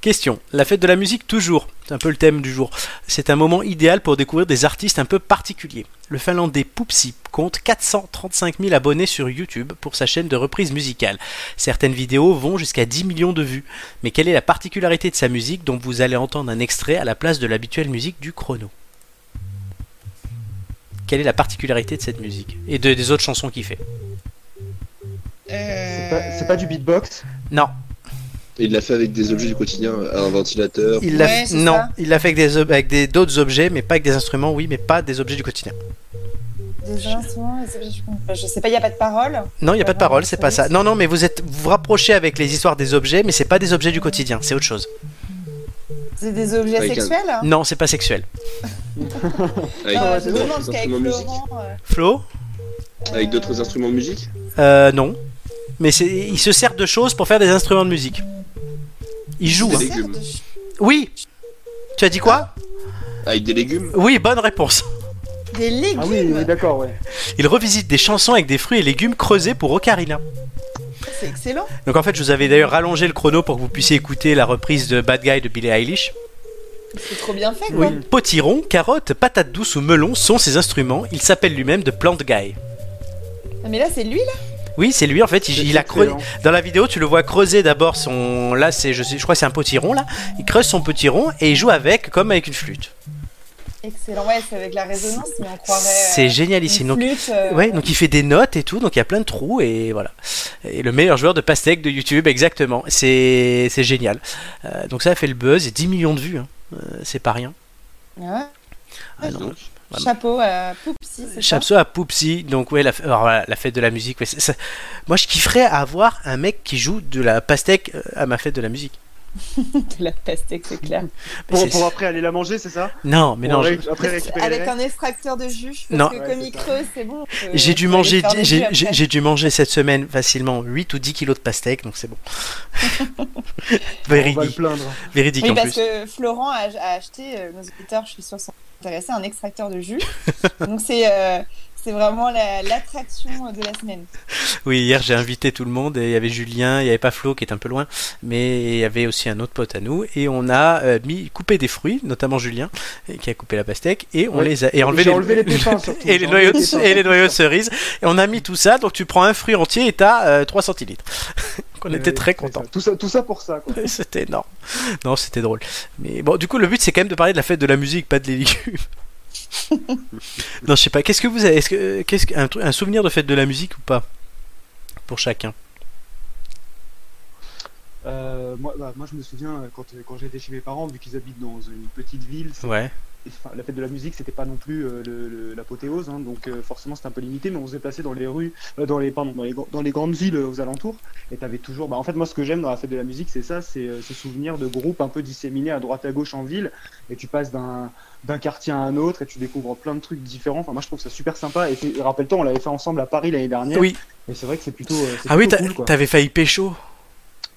Question. La fête de la musique, toujours. C'est un peu le thème du jour. C'est un moment idéal pour découvrir des artistes un peu particuliers. Le finlandais Poupsi compte 435 000 abonnés sur YouTube pour sa chaîne de reprise musicale. Certaines vidéos vont jusqu'à 10 millions de vues. Mais quelle est la particularité de sa musique dont vous allez entendre un extrait à la place de l'habituelle musique du chrono? Quelle est la particularité de cette musique? Et de- des autres chansons qu'il fait? C'est pas, c'est pas du beatbox. Non. Il l'a fait avec des objets du quotidien, un ventilateur. Il l'a Ouais, fait- c'est non, ça. il l'a fait avec des ob- avec des d'autres objets, mais pas avec des instruments, oui, mais pas des objets du quotidien. Des instruments, des objets, je comprends- je sais pas, il n'y a pas de parole. Non, il n'y a pas de parole, c'est pas ça. Non, non, mais vous êtes vous vous rapprochez avec les histoires des objets, mais c'est pas des objets du quotidien, c'est autre chose. C'est des objets Avec un- sexuels Non, c'est pas sexuel. Avec, Euh, c'est Je. Laurent. euh, Flo? Avec euh, d'autres instruments de musique? Euh, Non. Mais il se sert de choses pour faire des instruments de musique. Il joue. Des hein. légumes. de- Oui. Tu as dit quoi? Avec des légumes Oui, bonne réponse. Des légumes. Ah oui, oui, d'accord, ouais. Il revisite des chansons avec des fruits et légumes creusés pour Ocarina. C'est excellent. Donc en fait, je vous avais d'ailleurs rallongé le chrono pour que vous puissiez écouter la reprise de Bad Guy de Billie Eilish. C'est trop bien fait, Oui. quoi. Potiron, carotte, patate douce ou melon sont ses instruments. Il s'appelle lui-même The Plant Guy. Ah, Mais là, c'est lui, là Oui, c'est lui en fait. Il, C'est il a creusé. Dans la vidéo, tu le vois creuser d'abord son. Là, c'est, je, sais, je crois, que c'est un potiron là. Il creuse son potiron et il joue avec comme avec une flûte. Excellent, ouais, c'est avec la résonance, mais on croirait. C'est euh, génialissime. une Donc, flûte, euh, ouais, donc il fait des notes et tout, donc il y a plein de trous et voilà. Et le meilleur joueur de pastèque de YouTube, exactement. C'est, c'est génial. Euh, donc ça a fait le buzz et 10 millions de vues. hein. Euh, c'est pas rien. ouais. Ah non. Chapeau à Poupsi, ça Chapeau à Poupsi, donc ouais, la, f- alors voilà, la fête de la musique. ouais, c'est- ça- Moi, je kifferais avoir un mec qui joue de la pastèque euh, à ma fête de la musique. de la pastèque, c'est clair. Pour, c'est- pour après aller la manger, c'est ça Non, mais Pour non, je- Après Avec un extracteur de jus, parce Non. que Ouais, comme c'est il ça. creuse, c'est bon. on peut- j'ai dû manger, j'ai- dû manger cette semaine facilement 8 ou 10 kilos de pastèque, donc c'est bon. Véridique, On va le plaindre. véridique Oui, en parce plus. que Florent a, a acheté, euh, nos auditeurs, je suis sûre, sont intéressés, un extracteur de jus. Donc c'est euh, c'est vraiment la- l'attraction de la semaine. Oui, hier j'ai invité tout le monde et il y avait Julien, il n'y avait pas Flo qui est un peu loin, mais il y avait aussi un autre pote à nous et on a euh, mis coupé des fruits, notamment Julien qui a coupé la pastèque et on Ouais. les a et enlevé les, enlevé les pépins, surtout. et les noyaux de, pépins. et les noyaux de cerise et on a mis tout ça donc tu prends un fruit entier et t'as euh, 3 centilitres. Donc on était très contents. ça. Tout ça, tout ça pour ça. C'était énorme. Non, c'était drôle. Mais bon, du coup, le but, c'est quand même de parler de la fête de la musique, pas de les légumes. non, je sais pas. Qu'est-ce que vous avez Est-ce que, qu'est-ce que- un, souvenir de fête de la musique ou pas? Pour chacun. Euh, moi, bah, moi, je me souviens euh, quand, euh, quand j'étais chez mes parents, vu qu'ils habitent dans une petite ville, Ouais. Enfin, la fête de la musique, c'était pas non plus euh, l'apothéose, hein, donc euh, forcément c'était un peu limité, mais on se déplaçait dans les rues, euh, dans les pardon, dans les, gr- dans les grandes villes aux alentours, et t'avais toujours, bah en fait moi ce que j'aime dans la fête de la musique, c'est ça, c'est ce souvenir de groupes un peu disséminés à droite à gauche en ville, et tu passes d'un d'un quartier à un autre et tu découvres plein de trucs différents. Enfin moi je trouve ça super sympa. Et rappelle-toi, on l'avait fait ensemble à Paris l'année dernière. Oui. Et c'est vrai que c'est plutôt. Ah oui, cool, t'avais failli pécho.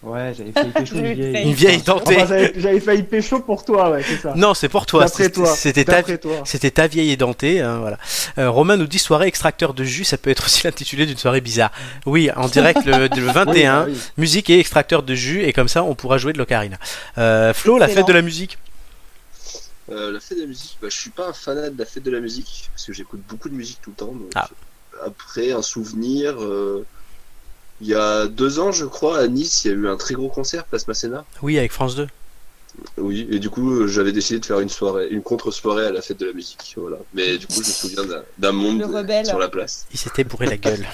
Ouais, j'avais failli pécho une vieille. Une vieille tentée. Enfin, j'avais j'avais failli pécho pour toi, ouais, c'est ça. Non, c'est pour toi. D'après C'était- toi. C'était ta, c'était ta vieille édentée. hein, voilà. Euh, Romain nous dit soirée extracteur de jus. Ça peut être aussi l'intitulé d'une soirée bizarre. Oui, en direct le, le 21. Oui, bah oui. Musique et extracteur de jus. Et comme ça, on pourra jouer de l'ocarina. Euh, Flo, la fête de la musique. Euh, la fête de la musique, bah, je suis pas un fanat de la fête de la musique parce que j'écoute beaucoup de musique tout le temps. donc, Ah. Après, un souvenir. euh, Il y a deux ans, je crois, à Nice, il y a eu un très gros concert, Place Masséna. Oui, avec France 2. Oui, et du coup, j'avais décidé de faire une soirée, une contre-soirée à la fête de la musique. Voilà. Mais du coup, je me souviens d'un- monde rebelle. sur la place. Il s'était bourré la gueule.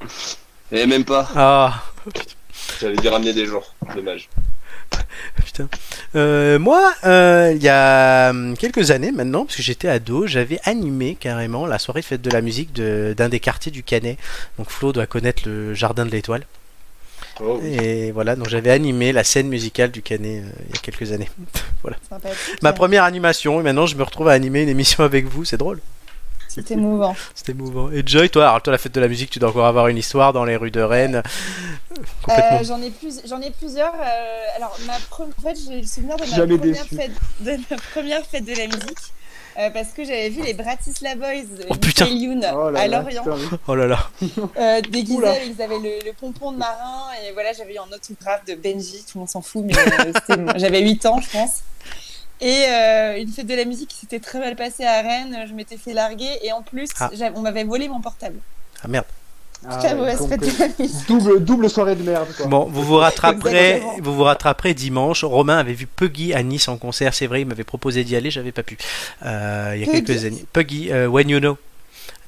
Et même pas, Ah, j'avais dû ramener des gens. Dommage. putain. Euh, moi, euh, il y a hum, quelques années maintenant, parce que j'étais ado, j'avais animé carrément la soirée de fête de la musique de- d'un des quartiers du Canet. Donc Flo doit connaître le Jardin de l'Étoile. Oh. Et voilà, donc j'avais animé la scène musicale du Canet euh, il y a quelques années. Sympathique. Ma première animation, et maintenant je me retrouve à animer une émission avec vous, c'est drôle. C'était émouvant. C'était émouvant. Et Joy, toi, alors toi, la fête de la musique, tu dois encore avoir une histoire dans les rues de Rennes. Euh, Complètement. Euh, j'en ai plus, j'en ai plusieurs. euh, alors, ma pre- en fait, j'ai le souvenir de ma Jamais première déçu. fête, de ma première fête de la musique. euh, parce que j'avais vu les Bratislava Boys de Oh, putain. Youn Oh là à là, Lorient, putain, oui. Oh là là. euh, déguisés, Oula. ils avaient le, le pompon de marin et voilà, j'avais eu un autographe de Benji, tout le monde s'en fout, mais euh, j'avais 8 ans, je pense. Et euh, une fête de la musique qui s'était très mal passée à Rennes, je m'étais fait larguer et en plus, Ah. on m'avait volé mon portable. Ah merde. Ah, Très ouais, mauvaise donc, fête de la musique. double, double soirée de merde, quoi. Bon, vous vous rattraperez, vous vous rattraperez dimanche. Romain avait vu Puggy à Nice en concert, c'est vrai, il m'avait proposé d'y aller, j'avais pas pu. Euh, il y a Puggy quelques années. Puggy, euh, When You Know.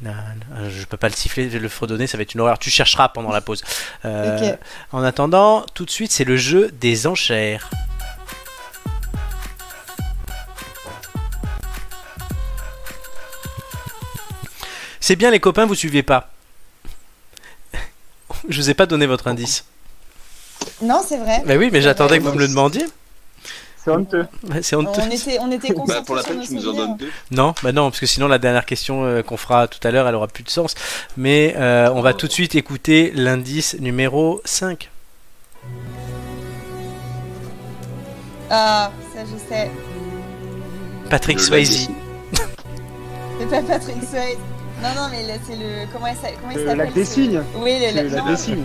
Non, non, je peux pas le siffler, le fredonner, ça va être une horreur. Tu chercheras pendant la pause. Euh. En attendant, tout de suite, c'est le jeu des enchères. C'est bien les copains, vous suivez pas. Je vous ai pas donné votre indice. Non, c'est vrai. Bah oui, mais j'attendais que vous me le demandiez. C'est honteux. C'est honteux. On était, on était Bah, concentrés pour la sur peine, nos tu nous en souvenirs. donnes deux. Non, bah non, parce que sinon la dernière question euh, qu'on fera tout à l'heure, elle aura plus de sens. Mais euh, on va tout de suite écouter l'indice numéro 5. Ah, ça je sais. Patrick Swayze. C'est pas Patrick Swayze. Non, non, mais là, c'est le. Comment, s'a- comment il Le s'appelle lac des ce- cygnes. Oui, le C'est lac la non, décime.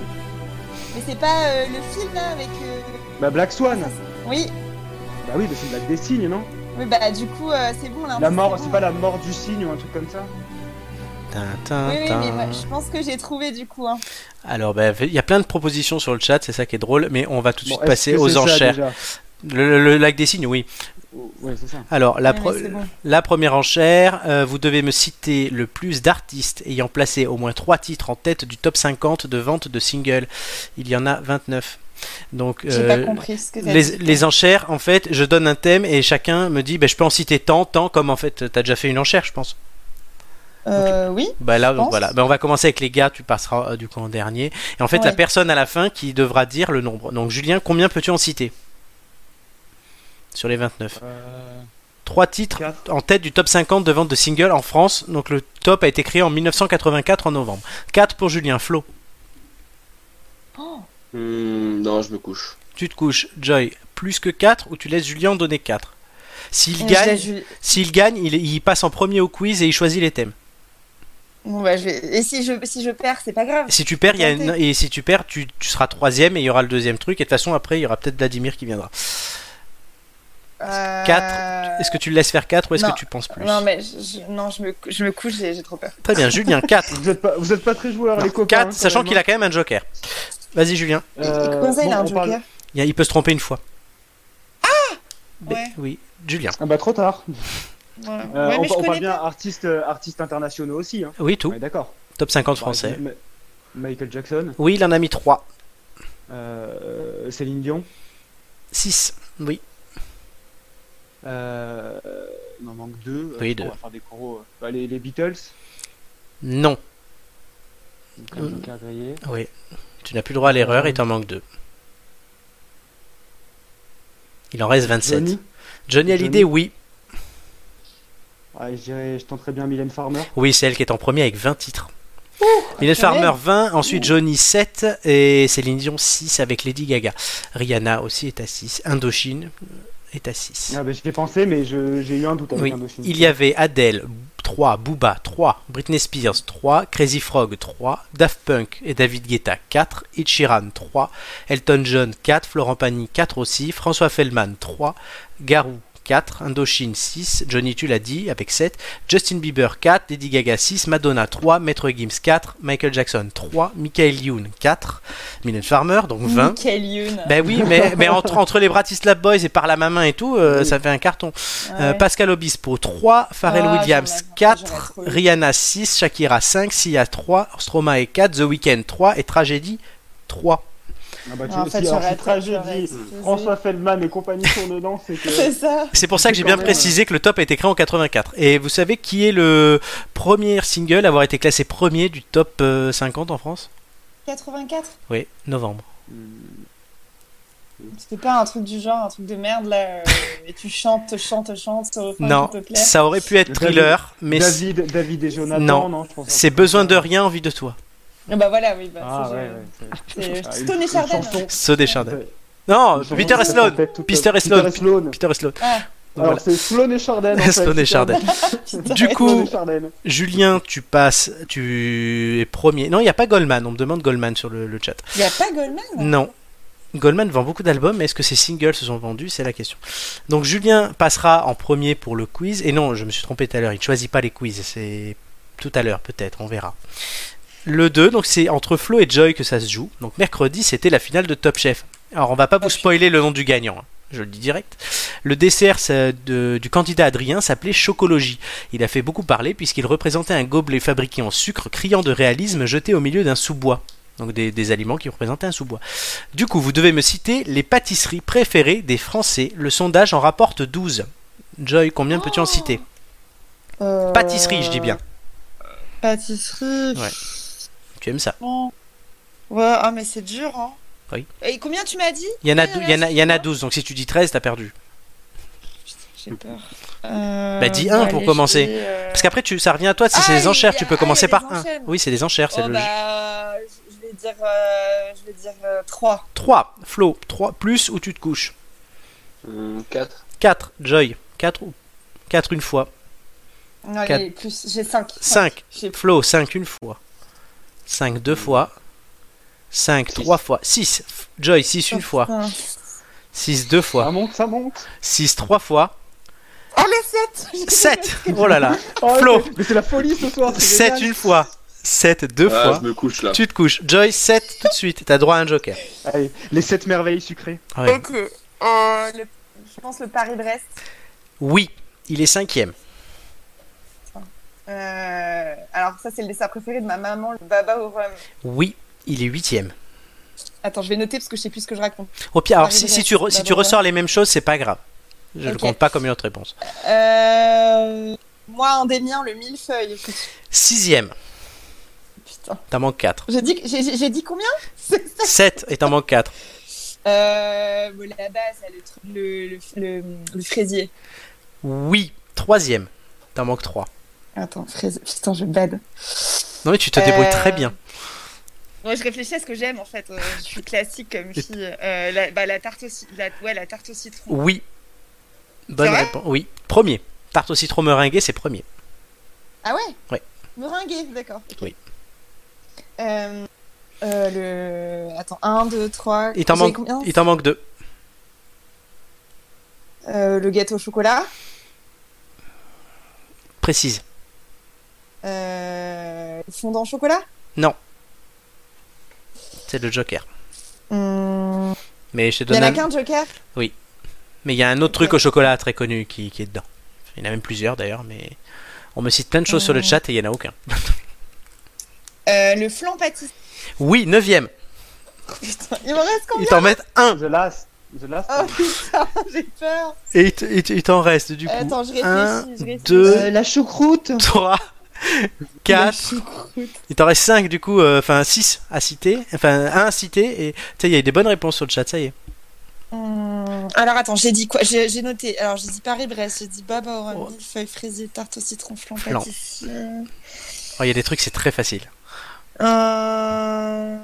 Mais c'est pas euh, le film là avec. euh, Bah, Black Swan. Oui, Bah oui, mais c'est le lac des cygnes, non? Oui, bah du coup, euh, c'est bon là. La mort, c'est pas la mort du cygne ou un truc comme ça? Tintin, Oui, oui, mais moi, je pense que j'ai trouvé du coup. hein. Alors, bah, il y a plein de propositions sur le chat, c'est ça qui est drôle, mais on va tout de Bon, suite est-ce passer que aux c'est ça, enchères. déjà? Le, le- le lac des signes, oui. Ouais, ça. Alors, la, Ouais, bon. première enchère, euh, vous devez me citer le plus d'artistes ayant placé au moins 3 titres en tête du top 50 de vente de singles. Il y en a 29. Donc, J'ai euh, pas compris ce que les, dit. les enchères, en fait, je donne un thème et chacun me dit, bah, je peux en citer tant, tant, comme en fait, t'as déjà fait une enchère, je pense. Euh, oui. Bah là, Je pense. voilà. Bah, on va commencer avec les gars, tu passeras euh, du coup en dernier. Et en fait, la personne à la fin qui devra dire le nombre. Donc, Julien, combien peux-tu en citer? Sur les 29. Euh, Trois titres Quatre. en tête du top 50 de vente de singles en France. Donc, le top a été créé en 1984 en novembre. 4 pour Julien. Flo, Oh, Hmm, non, je me couche. tu te couches. Joy, plus que 4 ou tu laisses Julien en donner 4 S'il je gagne, s'il gagne il, il passe en premier au quiz et il choisit les thèmes. Bon, bah, je vais... Et si je, si je perds, c'est pas grave. Si tu perds, il y a une- et si tu perds, tu, tu seras troisième et il y aura le deuxième truc. Et de toute façon, après, il y aura peut-être Vladimir qui viendra. Euh, 4. Est-ce que tu le laisses faire 4 ou est-ce que tu penses plus Non, mais je, je- non, je, me, je me couche, j'ai j'ai trop peur. Très bien, Julien, 4. Vous êtes pas, vous êtes pas très joueurs, les copains. 4, hein, sachant qu'il a quand même un joker. Vas-y, Julien. même, hein. Euh, Comment ça, il a bon, un parle- joker Il, il peut se tromper une fois. Ah Ouais. Oui, Julien. Ah bah trop tard. Ouais, Euh, Ouais, on, mais on je parle bien artistes, euh, artistes internationaux aussi. Hein. Oui, tout. Ouais, d'accord. Top 50 Bah, français. Michael Jackson, Oui, il en a mis 3. euh, Céline Dion, 6. Oui. Euh, il m'en manque deux. Oui, Euh, deux. On va faire des gros. euh, bah, les, les Beatles. Non. Joker grillé. Oui. Tu n'as plus le droit à l'erreur et t'en manques 2. Il en reste 27. Johnny. Johnny Hallyday, oui. Ouais, je dirais, je tenterais bien Mylène Farmer. Oui, c'est elle qui est en premier avec 20 titres. Mylène purée. Farmer 20, ensuite Johnny 7 et Céline Dion 6 avec Lady Gaga. Rihanna aussi est à 6. Indochine est à 6. Ah, bah, j'y ai pensé, mais j'ai eu un doute avec Oui, Indochine. il y avait Adele 3, Booba 3, Britney Spears 3, Crazy Frog 3, Daft Punk et David Guetta 4, Ed Sheeran 3, Elton John 4, Florent Pagny 4 aussi, François Fellman 3, Garou 4, Indochine 6, Johnny tu l'as dit avec 7, Justin Bieber 4, Lady Gaga 6, Madonna 3, Maître Gims 4, Michael Jackson 3, Michael Youn 4, Mylène Farmer donc 20. Michael Youn. Ben oui, mais, mais entre, entre les Bratislava Boys et par la main et tout, euh, Oui. ça fait un carton. Euh, ouais. Pascal Obispo 3, Pharrell Ah, Williams j'aurais- j'aurais 4, trop eu. Rihanna 6, Shakira 5, Sia 3, Stromae 4, The Weeknd 3 et Tragédie 3. Ah, bah, tu, Ah, en fait, si, alors. François Feldman et compagnie sont dedans, c'est que. C'est ça. C'est pour ça que j'ai bien même, précisé que le top a été créé en 84. Et vous savez qui est le premier single à avoir été classé premier du top euh, 50 en France? 84 Oui, novembre. C'était pas un truc du genre, un truc de merde là, euh, et tu chantes, chantes, chantes, au Non, qui te plaît? ça aurait pu être David- thriller, mais c- David, David et Jonathan, Non, non, c'est besoin de rien, envie de toi. Ah Bah voilà, oui, bah, Ah c'est- ouais, c'est Ah, une- Stone et Chardin. Non, Peter et Sloan. Peter et Sloan. et Sloan. Peter et Sloan. Ah, Alors Voilà. c'est Sloan et Chardin. en fait, Sloan et Chardin. Du coup. Julien, tu passes, tu es premier. Non, il n'y a pas Goldman. On me demande Goldman sur le, le chat. Y a pas Goldman? Non. Goldman vend beaucoup d'albums, mais est-ce que ces singles se sont vendus? C'est la question. Donc Julien passera en premier pour le quiz. Et non, je me suis trompé tout à l'heure. Il ne choisit pas les quiz. C'est tout à l'heure, peut-être. On verra. Le 2, donc c'est entre Flo et Joy que ça se joue. Donc mercredi, c'était la finale de Top Chef. Alors on va pas vous spoiler le nom du gagnant. hein. Je le dis direct. Le dessert ça, de- du candidat Adrien s'appelait Chocologie. Il a fait beaucoup parler puisqu'il représentait un gobelet fabriqué en sucre criant de réalisme jeté au milieu d'un sous-bois. Donc des, des aliments qui représentaient un sous-bois. Du coup, vous devez me citer les pâtisseries préférées des Français. Le sondage en rapporte 12. Joy, combien peux-tu en citer? Euh, Pâtisserie, je dis bien. Pâtisserie. Ouais. Tu aimes ça Non. Ouais, ah mais c'est dur, hein. Oui. Et combien tu m'as dit? Il y en a, il y en a, il y en a excuse-moi. 12, donc si tu dis 13, t'as perdu. J'ai peur. Euh, Bah dis bon, un pour allez, commencer. euh, Parce qu'après, tu, ça revient à toi. Si Ah, c'est des enchères, a- tu peux ah, commencer par des 1. enchères. Oui, c'est des enchères, c'est Oh, logique. bah, je vais dire, euh, je vais dire 3. 3, Flo, 3 plus ou tu te couches? 4. 4, Joy, 4 ou 4 une fois. Allez, Quatre. plus, j'ai 5. 5, J'ai- Flo, 5 une fois. 5 deux fois. 5 trois fois. 6, Joy, 6 une fois. 6 deux Ça fois. monte, ça monte. 6 trois fois. Allez, 7 7 Oh là là Oh, Flo mais- c'est la folie ce soir. c'est 7 génial. une fois 7 deux Ah, fois je me couche là. Tu te couches. Joy 7 tout de suite. T'as droit à un joker. Allez, les 7 merveilles sucrées. Ah ouais. Ok. Euh, le- Je pense le Paris-Brest. Oui, il est cinquième. Euh, Alors, ça, c'est le dessert préféré de ma maman, le baba au rhum. Oui, il est huitième. Attends, je vais noter parce que je sais plus ce que je raconte. Au pire, alors si, tu, re- si tu d'abord, ressors les mêmes choses, c'est pas grave. Je le Ok. compte pas comme une autre réponse. Euh... Moi, un des miens, le millefeuille. Sixième. Putain. T'en manques 4. J'ai dit, j'ai, combien? 7 et t'en manques 4. euh, bon, La base, le fraisier. Oui, troisième. T'en manques 3. Attends, fraisier. Putain, je bad. Non mais tu te débrouilles Euh, très bien. Moi, je réfléchis à ce que j'aime en fait. Euh, je suis classique comme fille. Euh, la, bah, la tarte au ci- la, ouais, la tarte au citron. Oui. Bonne réponse. Oui. Premier. Tarte au citron meringuée, c'est premier. Ah ouais Ouais. Meringuée, d'accord. Oui. Euh, euh, le... Attends, 1, 2, 3. Il t'en manque, il t'en manque deux. Euh, Le gâteau au chocolat. Précise. Euh... Fondant au chocolat? Non. C'est le joker. Hum, Mais je te Il y donne en a un... qu'un joker? Mais il y a un autre truc au chocolat très connu qui, qui est dedans. Il y en a même plusieurs d'ailleurs, mais on me cite plein de choses sur le Euh. chat et il y en a aucun. Euh, le flan pâtissier. Oui, neuvième. Putain, il me reste combien? Ils t'en mettent un The Last. The Last. Oh putain, j'ai peur. et il te- il te- il t'en reste du coup. Attends, je réfléchis. un, je réfléchis. deux, Euh, la choucroute. 3, 4. Il t'en reste 5 du coup, euh, enfin 6 à citer. Enfin, 1 à citer. Et tu sais, il y a eu des bonnes réponses sur le chat, ça y est. Hum, Alors attends, j'ai dit quoi? J'ai noté. Alors j'ai dit Paris-Brest, j'ai dit baba au Oh. millefeuille, fraisier, tarte au citron, flan. Oh, Il y a des trucs, c'est très facile. Euh...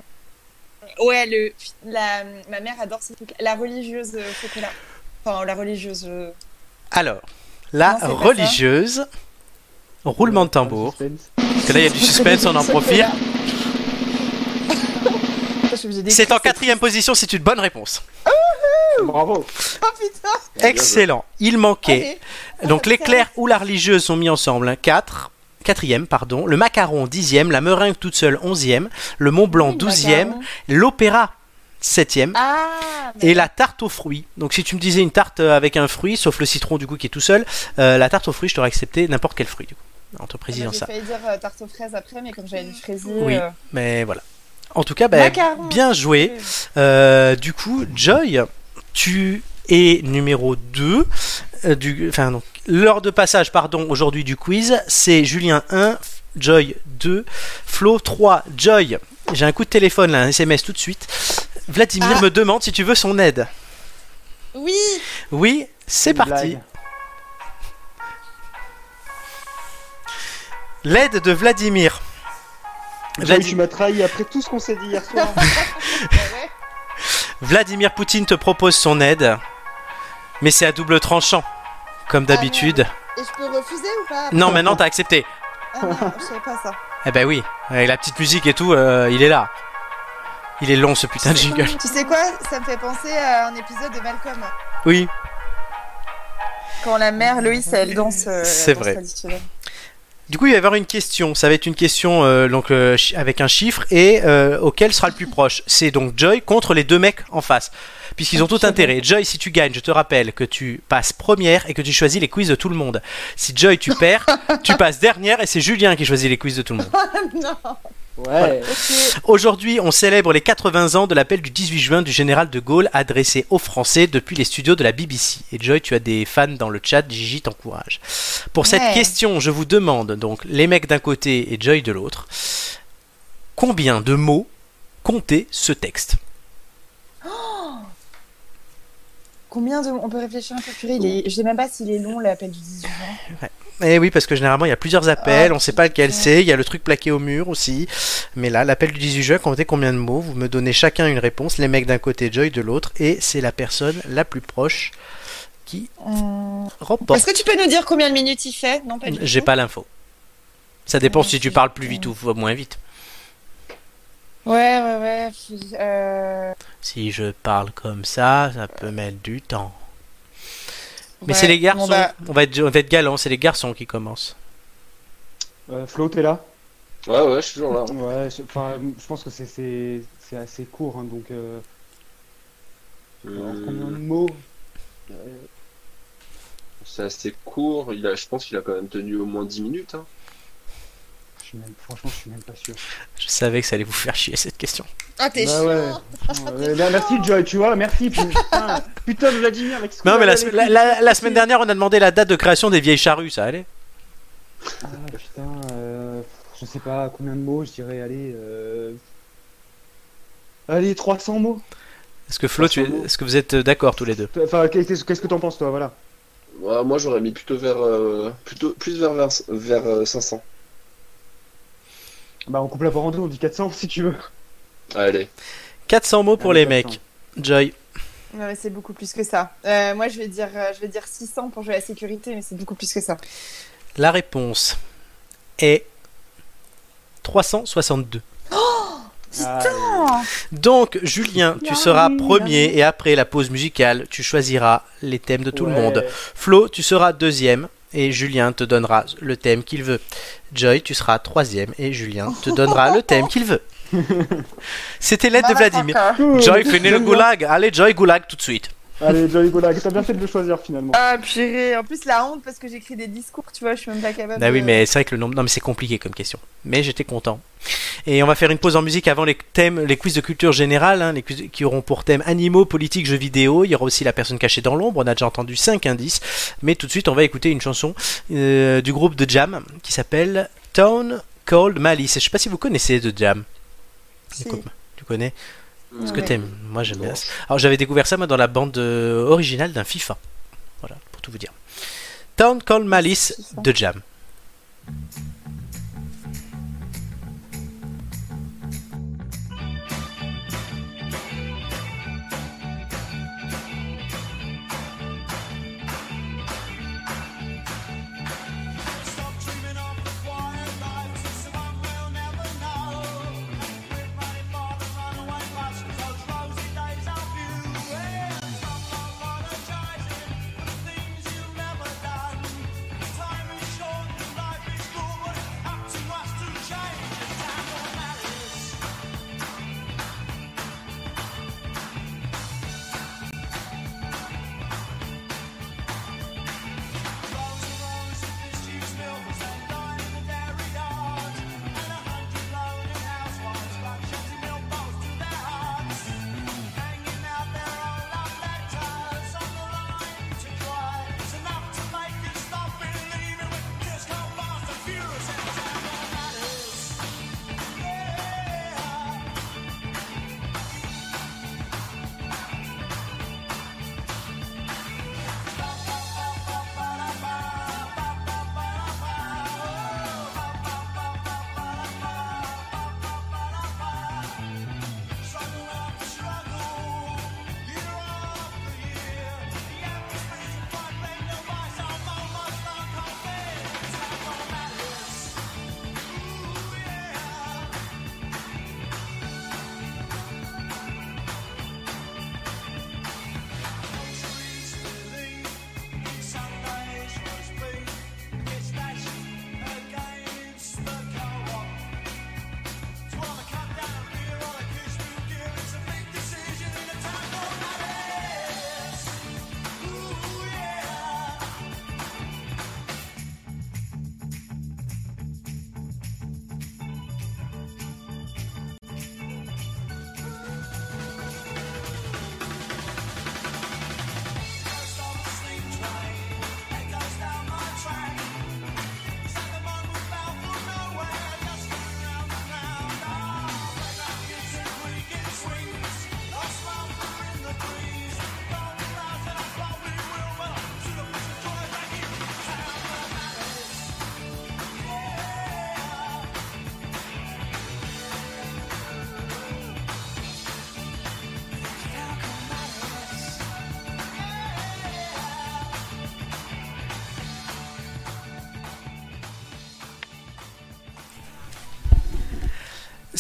Ouais, le, la, ma mère adore ce truc. La religieuse euh, chocolat. Enfin, la religieuse. euh, Alors, la Non, religieuse. Roulement de tambour. Parce que là, il y a du suspense, on en profite. C'est en quatrième position, c'est une bonne réponse. Bravo. Oh putain Excellent. Il manquait. Allez. Donc l'éclair ou la religieuse sont mis ensemble. 4. Quatrième, pardon. Le macaron, dixième. La meringue toute seule, onzième. Le Mont Blanc, douzième. L'opéra, septième. Ah Et la tarte aux fruits. Donc si tu me disais une tarte euh, avec un fruit, sauf le citron du coup qui est tout seul, euh, la tarte aux fruits, je t'aurais accepté n'importe quel fruit du coup. En te précisant J'ai ça. failli dire euh, tarte aux fraises après, mais comme j'avais du fraisier. Oui, euh, mais voilà. En tout cas, ben, Macaron. bien joué. Euh, du coup, Joy, tu es numéro 2. euh, du, enfin, donc, l'heure de passage, pardon, aujourd'hui du quiz, c'est Julien 1, Joy 2, Flo 3, Joy. J'ai un coup de téléphone là, un SMS tout de suite. Vladimir Ah. me demande si tu veux son aide. Oui Oui, c'est parti. blague. L'aide de Vladimir. Vladi- tu m'as trahi après tout ce qu'on s'est dit hier soir. Bah. Vladimir Poutine te propose son aide, mais c'est à double tranchant, comme d'habitude. Et je peux refuser ou pas non, maintenant t'as accepté. Ah non, je savais pas ça. Eh ben oui, avec la petite musique et tout, euh, il est là. Il est long ce putain de jingle. Tu sais quoi Ça me fait penser à un épisode de Malcolm. Oui, Quand la mère Loïs, elle danse. euh, C'est vrai. traditionnelle. Du coup, il va y avoir une question. Ça va être une question euh, donc euh, avec un chiffre et euh, auquel sera le plus proche. C'est donc Joy contre les deux mecs en face, puisqu'ils ont tout intérêt. Joy, si tu gagnes, je te rappelle que tu passes première et que tu choisis les quiz de tout le monde. Si Joy, tu perds, tu passes dernière et c'est Julien qui choisit les quiz de tout le monde. non Ouais. Aujourd'hui, on célèbre les 80 ans de l'appel du 18 juin du général de Gaulle adressé aux Français depuis les studios de la BBC. Et Joy, tu as des fans dans le chat, Gigi t'encourage. Pour cette question, je vous demande, donc les mecs d'un côté et Joy de l'autre, combien de mots comptait ce texte? Combien de. On peut réfléchir un peu purée. Est... Je sais même pas s'il est long l'appel du 18 juin. Eh oui, parce que généralement il y a plusieurs appels, Ah, on sait pas lequel c'est, il y a le truc plaqué au mur aussi. Mais là, l'appel du 18 juin comptait combien de mots Vous me donnez chacun une réponse, les mecs d'un côté, Joy de l'autre, et c'est la personne la plus proche qui Hum, remporte. Est-ce que tu peux nous dire combien de minutes il fait? Non, pas J'ai pas l'info. Ça dépend Ouais, si tu parles plus vite ou moins vite. Ouais, ouais, ouais. Euh... Si je parle comme ça, ça peut mettre du temps. Mais c'est les garçons. On va être, on va être galant, c'est les garçons qui commencent. Euh, Flo, t'es là? Ouais, ouais, je suis toujours là. Ouais, je, enfin, je pense que c'est- assez court, hein, donc. Euh, alors, combien de mots C'est assez court. Il a, je pense qu'il a quand même tenu au moins 10 minutes. Hein. Je suis même- Franchement, je suis même pas sûr. Je savais que ça allait vous faire chier cette question. Ah, t'es Bah chiant. ouais. Ouais, là, merci Joy, tu vois, merci. Putain, putain Vladimir, avec ce Non, qu'on mais la, la- semaine dernière, on a demandé la date de création des vieilles charrues, ça allait? Ah putain, euh, je sais pas combien de mots, je dirais, allez. Euh... Allez, 300 mots. Est-ce que Flo, tu es- est-ce que vous êtes euh, d'accord tous les deux? Enfin, qu'est-ce qu'est-ce que t'en penses, toi, voilà. Ouais, moi, j'aurais mis plutôt vers, euh, plutôt plus vers, vers, vers, euh, 500. Bah, on coupe la part en deux, on dit 400 si tu veux. Allez. 400 mots pour Allez, les 400. mecs. Joy. Mais c'est beaucoup plus que ça. Euh, moi, je vais dire, euh, je vais dire 600 pour jouer à la sécurité, mais c'est beaucoup plus que ça. La réponse est 362. Ah, Donc, Julien, tu seras premier et après la pause musicale, tu choisiras les thèmes de tout le monde. Flo, tu seras deuxième et Julien te donnera le thème qu'il veut. Joy, tu seras troisième et Julien te donnera le thème qu'il veut. C'était l'aide de Vladimir. Cool. Joy, finis le goulag. Allez, Joy, goulag tout de suite. Allez, Joy Golag, t'as bien fait de le choisir finalement. Ah, purée. En plus, la honte parce que j'écris des discours, tu vois, je suis même pas capable. Bah oui, de- mais c'est vrai que le nombre. Non, mais c'est compliqué comme question. Mais j'étais content. Et on va faire une pause en musique avant les thèmes, les quiz de culture générale, hein, les quiz qui auront pour thème animaux, politique, jeux vidéo. Il y aura aussi la personne cachée dans l'ombre. On a déjà entendu 5 indices. Mais tout de suite, on va écouter une chanson euh, du groupe de Jam qui s'appelle Town Cold Malice. Je sais pas si vous connaissez de Jam. Si. Tu connais Est-ce que Ouais. t'aimes Moi, j'aime bien. Alors, j'avais découvert ça moi dans la bande euh, originale d'un FIFA. Voilà, pour tout vous dire. Town Cold Malice de Jam.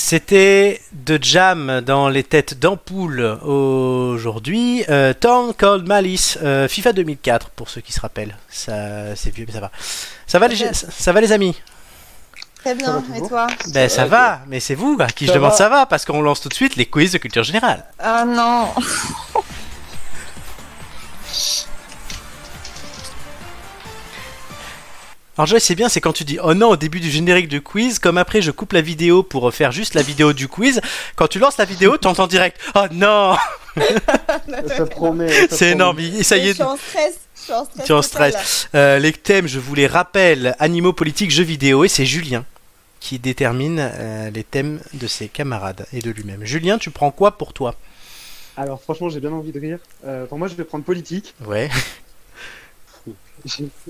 C'était de Jam dans les têtes d'ampoule aujourd'hui. Euh, Tom Cold Malice, euh, FIFA 2004 pour ceux qui se rappellent. Ça, c'est vieux mais ça va. Ça va les, ça va les amis? Très bien, et toi? Ben ça va, mais c'est vous à qui je demande va. ça va parce qu'on lance tout de suite les quiz de culture générale. Ah non Alors Joyce, c'est bien, c'est quand tu dis oh non au début du générique du quiz, comme après je coupe la vidéo pour faire juste la vidéo du quiz. Quand tu lances la vidéo, tu entends direct oh non, Ça promet. c'est énorme. Ça y Je est, suis en stress. Je suis en stress. Tu es en total, stress. Euh, les thèmes, je vous les rappelle animaux, politiques, jeux vidéo, et c'est Julien qui détermine euh, les thèmes de ses camarades et de lui-même. Julien, tu prends quoi pour toi? Alors franchement, j'ai bien envie de rire. Euh, pour moi, je vais prendre politique. Ouais.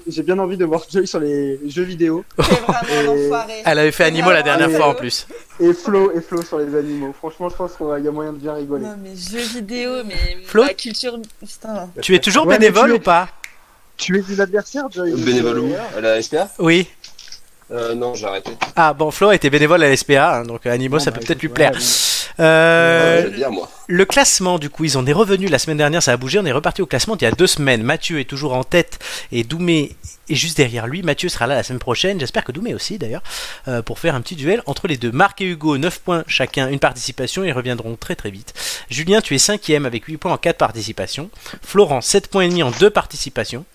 J'ai bien envie de voir Joy sur les jeux vidéo. vraiment Et-. Elle avait fait animaux la dernière fois en plus. Et Flo, et Flo sur les animaux. Franchement, je pense qu'il y a moyen de bien rigoler. Non mais jeux vidéo, mais Flo la culture... Putain. Tu es toujours Ouais, bénévole tu es- ou pas? Tu es des adversaires, Joy Bénévole où? À la SPA Oui. Euh, Non, j'ai arrêté. Ah bon, Flo a été bénévole à l'SPA, hein, donc euh, animaux, Bon, ça bah, peut peut-être lui plaire. ouais, Euh, Ouais, j'aime bien, moi. Le classement du quiz, on est revenu la semaine dernière, ça a bougé, on est reparti au classement d'il y a deux semaines. Mathieu est toujours en tête et Doumé est juste derrière lui. Mathieu sera là la semaine prochaine, j'espère que Doumé aussi d'ailleurs, euh, pour faire un petit duel entre les deux. Marc et Hugo, 9 points chacun, une participation, ils reviendront très très vite. Julien, tu es cinquième avec 8 points en 4 participations. Florent, 7 points et demi en 2 participations.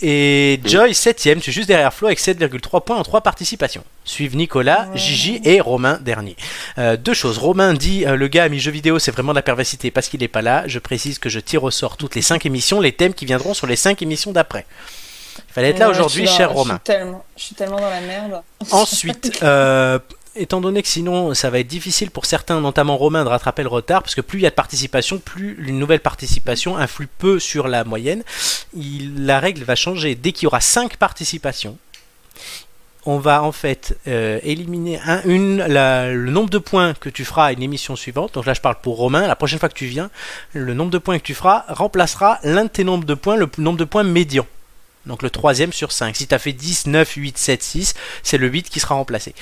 Et Joy, 7ème, tu es juste derrière Flo avec 7,3 points en 3 participations. Suivent Nicolas. Gigi et Romain dernier. Euh, deux choses. Romain dit euh, le gars a mis jeux vidéo, c'est vraiment de la perversité parce qu'il n'est pas là. Je précise que je tire au sort toutes les 5 émissions, les thèmes qui viendront sur les 5 émissions d'après. Il fallait être là Ouais, aujourd'hui, cher Romain. Je suis, tellement, je suis tellement dans la merde. Ensuite, euh, étant donné que sinon ça va être difficile pour certains, notamment Romain, de rattraper le retard, parce que plus il y a de participation, plus une nouvelle participation influe peu sur la moyenne, la règle va changer. Dès qu'il y aura 5 participations, on va en fait euh, éliminer un, le nombre de points que tu feras à une émission suivante. Donc là, je parle pour Romain. La prochaine fois que tu viens, le nombre de points que tu feras remplacera l'un de tes nombres de points, le nombre de points médian. Donc le troisième sur 5. Si tu as fait 10, 9, 8, 7, 6, c'est le 8 qui sera remplacé.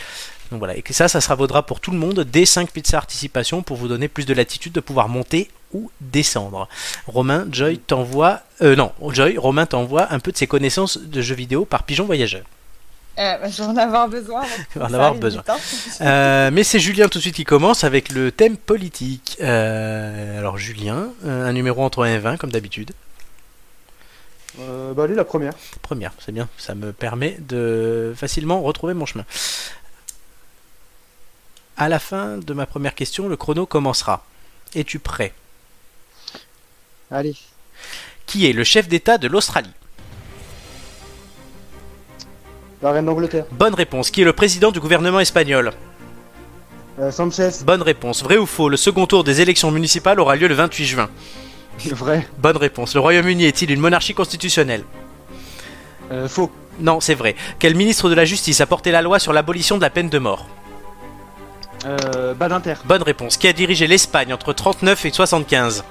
Donc voilà, et que ça, ça sera vaudra pour tout le monde dès 5 pizzas participation pour vous donner plus de latitude de pouvoir monter ou descendre. Romain, Joy t'envoie... Euh, non, Joy, Romain t'envoie un peu de ses connaissances de jeux vidéo par Pigeon Voyageur. Euh, bah, je vais en avoir besoin. en avoir besoin. hein. Euh, mais c'est Julien tout de suite qui commence avec le thème politique. Euh, alors Julien, un numéro entre 1 et 20 comme d'habitude. Euh, bah allez, la première. Première, c'est bien, ça me permet de facilement retrouver mon chemin. À la fin de ma première question, le chrono commencera. Es-tu prêt? Allez. Qui est le chef d'État de l'Australie? La reine d'Angleterre. Bonne réponse. Qui est le président du gouvernement espagnol? Euh, Sanchez. Bonne réponse. Vrai ou faux Le second tour des élections municipales aura lieu le 28 juin. Vrai. Bonne réponse. Le Royaume-Uni est-il une monarchie constitutionnelle? Euh, faux. Non, c'est vrai. Quel ministre de la Justice a porté la loi sur l'abolition de la peine de mort? Euh, Badinter. Bonne réponse. Qui a dirigé l'Espagne entre 39 et 75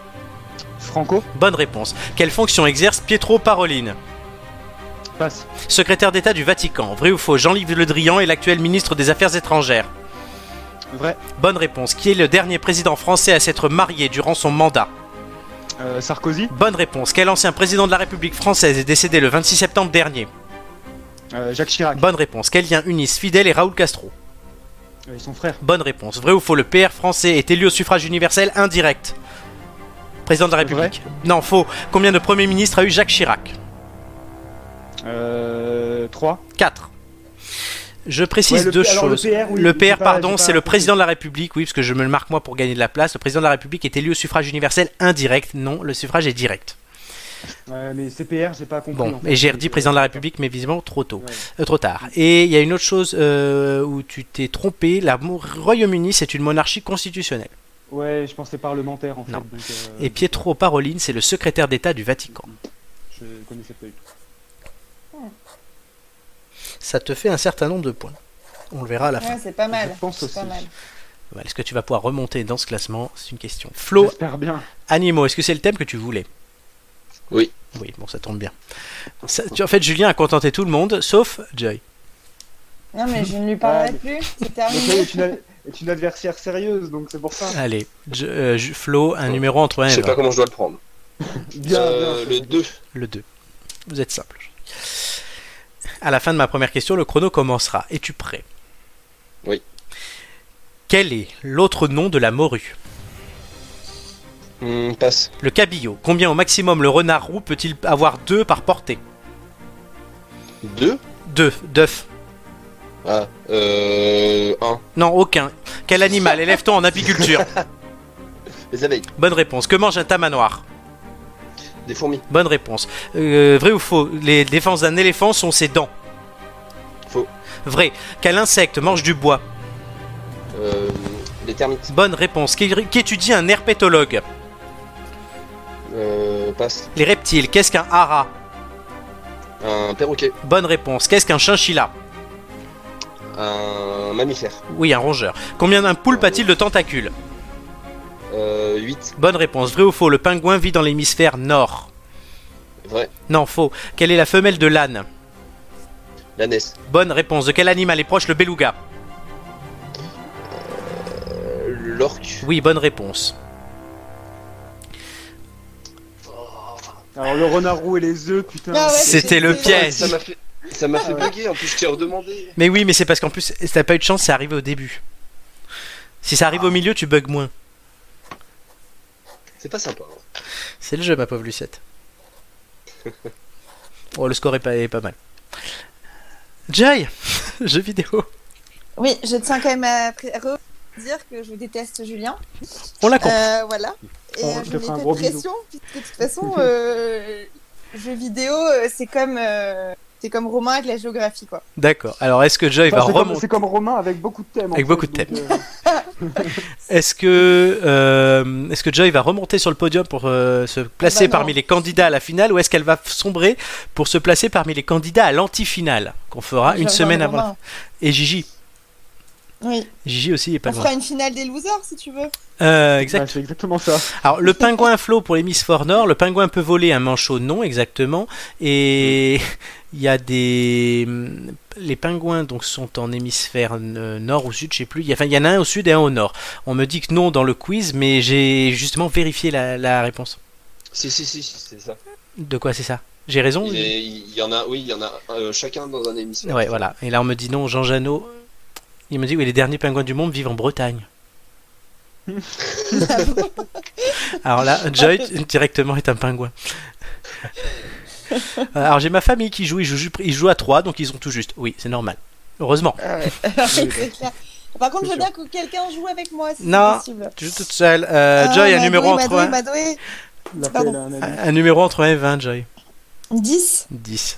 Franco. Bonne réponse. Quelle fonction exerce Pietro Parolin Passe. Secrétaire d'État du Vatican. Vrai ou faux Jean-Yves Le Drian est l'actuel ministre des Affaires étrangères. Vrai. Bonne réponse. Qui est le dernier président français à s'être marié durant son mandat Euh, Sarkozy. Bonne réponse. Quel ancien président de la République française est décédé le 26 septembre dernier Euh, Jacques Chirac. Bonne réponse. Quel lien unissent Fidel et Raoul Castro Bonne réponse. Vrai ou faux Le PR français est élu au suffrage universel indirect Président de la République. Non, faux. Combien de premiers ministres a eu Jacques Chirac? Euh, 3. 4. Je précise Ouais, deux le choses. PR, oui, le PR, pardon, c'est le président de la République, oui, parce que je me le marque moi pour gagner de la place. Le président de la République est élu au suffrage universel indirect. Non, le suffrage est direct. Ouais, mais CPR, j'ai pas compris. Bon, en fait. et j'ai redit président de la République, mais visiblement trop tôt, Ouais. Euh, trop tard. Et il y a une autre chose euh, où tu t'es trompé. La Mo- Royaume-Uni, c'est une monarchie constitutionnelle. Ouais, je pensais parlementaire en fait. Non. donc, euh, Et Pietro Parolin, c'est le secrétaire d'État du Vatican. Je connaissais pas du tout. Ça te fait un certain nombre de points. On le verra à la fin. Ouais, c'est pas mal. Je pense pas aussi. mal. Est-ce que tu vas pouvoir remonter dans ce classement? C'est une question. Flo, bien. animaux, est-ce que c'est le thème que tu voulais? Oui. Oui, bon, ça tombe bien. Ça- tu- en fait, Julien a contenté tout le monde, sauf Joy. Non, mais je ne lui parlerai plus. C'est terminé. n'as- est une adversaire sérieuse, donc c'est pour ça. Allez, je- euh, je- Flo, un numéro entre 1 Je et sais 20. pas comment je dois le prendre. Bien, Euh, bien. le 2. Le 2. Vous êtes simple. À la fin de ma première question, le chrono commencera. Es-tu prêt? Oui. Quel est l'autre nom de la morue? Hmm, passe. Le cabillaud. Combien au maximum le renard roux peut-il avoir deux par portée 2. Deux. D'œufs. Ah. Euh. 1. Non, aucun. Quel animal élève-t-on en apiculture Les abeilles. Bonne réponse. Que mange un tamanoir Des fourmis. Bonne réponse. Euh, vrai ou faux Les défenses d'un éléphant sont ses dents. Faux. Vrai. Quel insecte mange du bois Euh. Les termites. Bonne réponse. Qui, qui étudie un herpétologue Euh. Passe. Les reptiles. Qu'est-ce qu'un hara? Un perroquet. Bonne réponse. Qu'est-ce qu'un chinchilla? Un mammifère. Oui, un rongeur. Combien d'un poulpe a-t-il de tentacules? Euh. 8. Bonne réponse. Vrai ou faux Le pingouin vit dans l'hémisphère nord? Vrai. Non, faux. Quelle est la femelle de l'âne? L'ânesse. Bonne réponse. De quel animal est proche le beluga? Euh, L'orque. Oui, bonne réponse. Alors le renard roux et les œufs, putain. Ah ouais, C'était le piège. Ça m'a fait. Ça m'a fait Ah bugger, en plus je t'ai redemandé. Mais oui, mais c'est parce qu'en plus, si t'as pas eu de chance, c'est arrivé au début. Si ça arrive au milieu, tu bugs moins. C'est pas sympa. hein. C'est le jeu, ma pauvre Lucette. Oh, le score est pas, est pas mal. Jay Jeu vidéo. Oui, je tiens quand même à pré- à dire que je déteste Julien. On l'a compris. Euh, voilà. Et On euh, te je mets pas gros de pression, puisque de toute façon, euh, jeux vidéo, euh, c'est comme, euh, c'est comme Romain avec la géographie, quoi. D'accord. Alors, est-ce que Joy Enfin, va c'est comme- remonter C'est comme Romain avec beaucoup de thèmes. Avec fait, beaucoup de thèmes. euh, Est-ce que, euh, est-ce que Joy va remonter sur le podium pour euh, se placer bah non. parmi les candidats à la finale ou est-ce qu'elle va sombrer pour se placer parmi les candidats à l'anti-finale qu'on fera une semaine avant. Et Gigi. Oui. Gigi aussi il est pas On loin. fera une finale des losers, si tu veux. Euh, ouais, exact. c'est exactement ça. Alors le pingouin Flo pour les Miss For Nord, le pingouin peut voler un manchot non exactement et il y a des les pingouins donc sont en hémisphère euh, nord ou sud, je sais plus. Il y, a, enfin, il y en a un au sud et un au nord. On me dit que non dans le quiz, mais j'ai justement vérifié la, la réponse. Si, si, si, si, c'est ça. De quoi c'est ça? J'ai raison Il, est- il y en a, oui, il y en a euh, chacun dans un hémisphère. Ouais, voilà. Et là, on me dit non, Jean Janot. Il me dit oui, les derniers pingouins du monde vivent en Bretagne. Alors là, Joy directement est un pingouin. Alors j'ai ma famille qui joue, ils jouent, ils jouent à 3, donc ils ont tout juste. Oui, c'est normal. Heureusement. Ah ouais. C'est clair. Par contre, je veux bien que quelqu'un joue avec moi, si Non. possible. Je suis toute seule. Euh, Ah, Joy, un numéro, entre Madoé, 1, Madoé. Il a fait Pardon. là, un un numéro entre 1 et 20, Joy. 10. 10.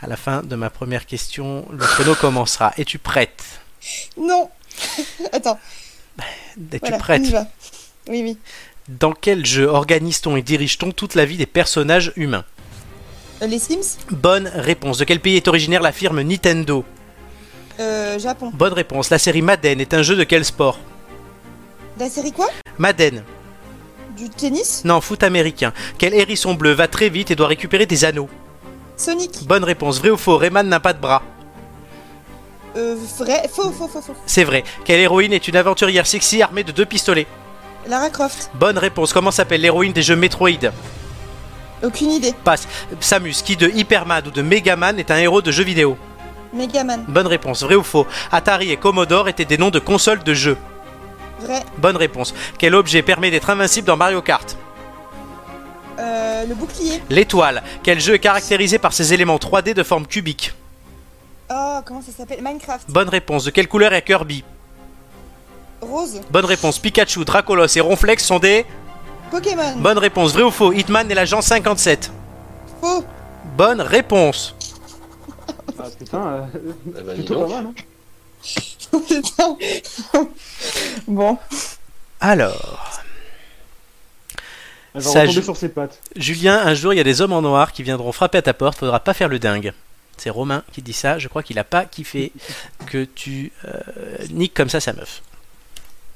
À la fin de ma première question, le chrono commencera. Es-tu prête? Non. Attends. Es-tu Voilà, prête on y va. Oui, oui. Dans quel jeu organise-t-on et dirige-t-on toute la vie des personnages humains? Euh, les Sims? Bonne réponse. De quel pays est originaire la firme Nintendo? Euh, Japon. Bonne réponse. La série Madden est un jeu de quel sport? La série quoi? Madden. Du tennis? Non, foot américain. Quel hérisson bleu va très vite et doit récupérer des anneaux? Sonic Bonne réponse. Vrai ou faux? Rayman n'a pas de bras. Euh, Vrai Faux, faux, faux, faux. C'est vrai. Quelle héroïne est une aventurière sexy armée de deux pistolets Lara Croft Bonne réponse. Comment s'appelle l'héroïne des jeux Metroid Aucune idée. Passe. Samus, qui de Hyperman ou de Megaman est un héros de jeux vidéo Megaman Bonne réponse. Vrai ou faux Atari et Commodore étaient des noms de consoles de jeux. Vrai. Bonne réponse. Quel objet permet d'être invincible dans Mario Kart Euh, le bouclier. L'étoile. Quel jeu est caractérisé par ses éléments 3D de forme cubique Oh, comment ça s'appelle Minecraft. Bonne réponse. De quelle couleur est Kirby Rose. Bonne réponse. Pikachu, Dracolos et Ronflex sont des... Pokémon. Bonne réponse. Vrai ou faux Hitman est l'agent 57 Faux. Bonne réponse. Ah putain, euh, Eh ben, plutôt pas mal. Hein. Putain. bon. Alors, Elle va sur ses pattes. Julien, un jour il y a des hommes en noir qui viendront frapper à ta porte, faudra pas faire le dingue. C'est Romain qui dit ça, je crois qu'il a pas kiffé que tu euh, niques comme ça sa meuf.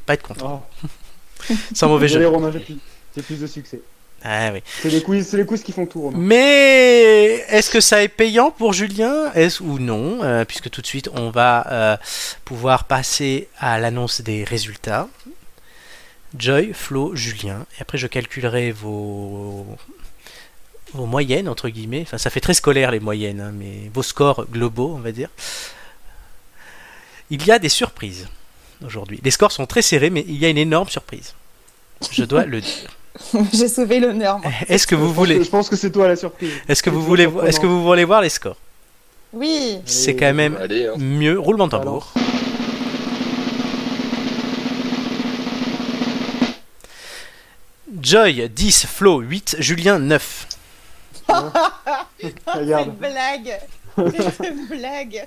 Pas être content. Oh. Sans mauvais jeu. Romain, j'ai plus, de succès. Ah oui. C'est les quiz, c'est les quiz qui font tout. Romain. Mais est-ce que ça est payant pour Julien? Est-ce ou non Euh, Puisque tout de suite, on va euh, pouvoir passer à l'annonce des résultats. Joy, Flo, Julien. Et après, je calculerai vos vos moyennes entre guillemets. Enfin, ça fait très scolaire les moyennes, hein, mais vos scores globaux, on va dire. Il y a des surprises aujourd'hui. Les scores sont très serrés, mais il y a une énorme surprise. Je dois le dire. J'ai sauvé l'honneur. Est-ce que vous Je pense que- voulez Je pense que c'est toi la surprise. Est-ce que vous voulez est-ce que vous voulez voir les scores? Oui. C'est quand même Allez, hein. mieux. Roulement de tambour. Joy 10, Flo 8, Julien 9. C'est Regarde. une blague. C'est une blague.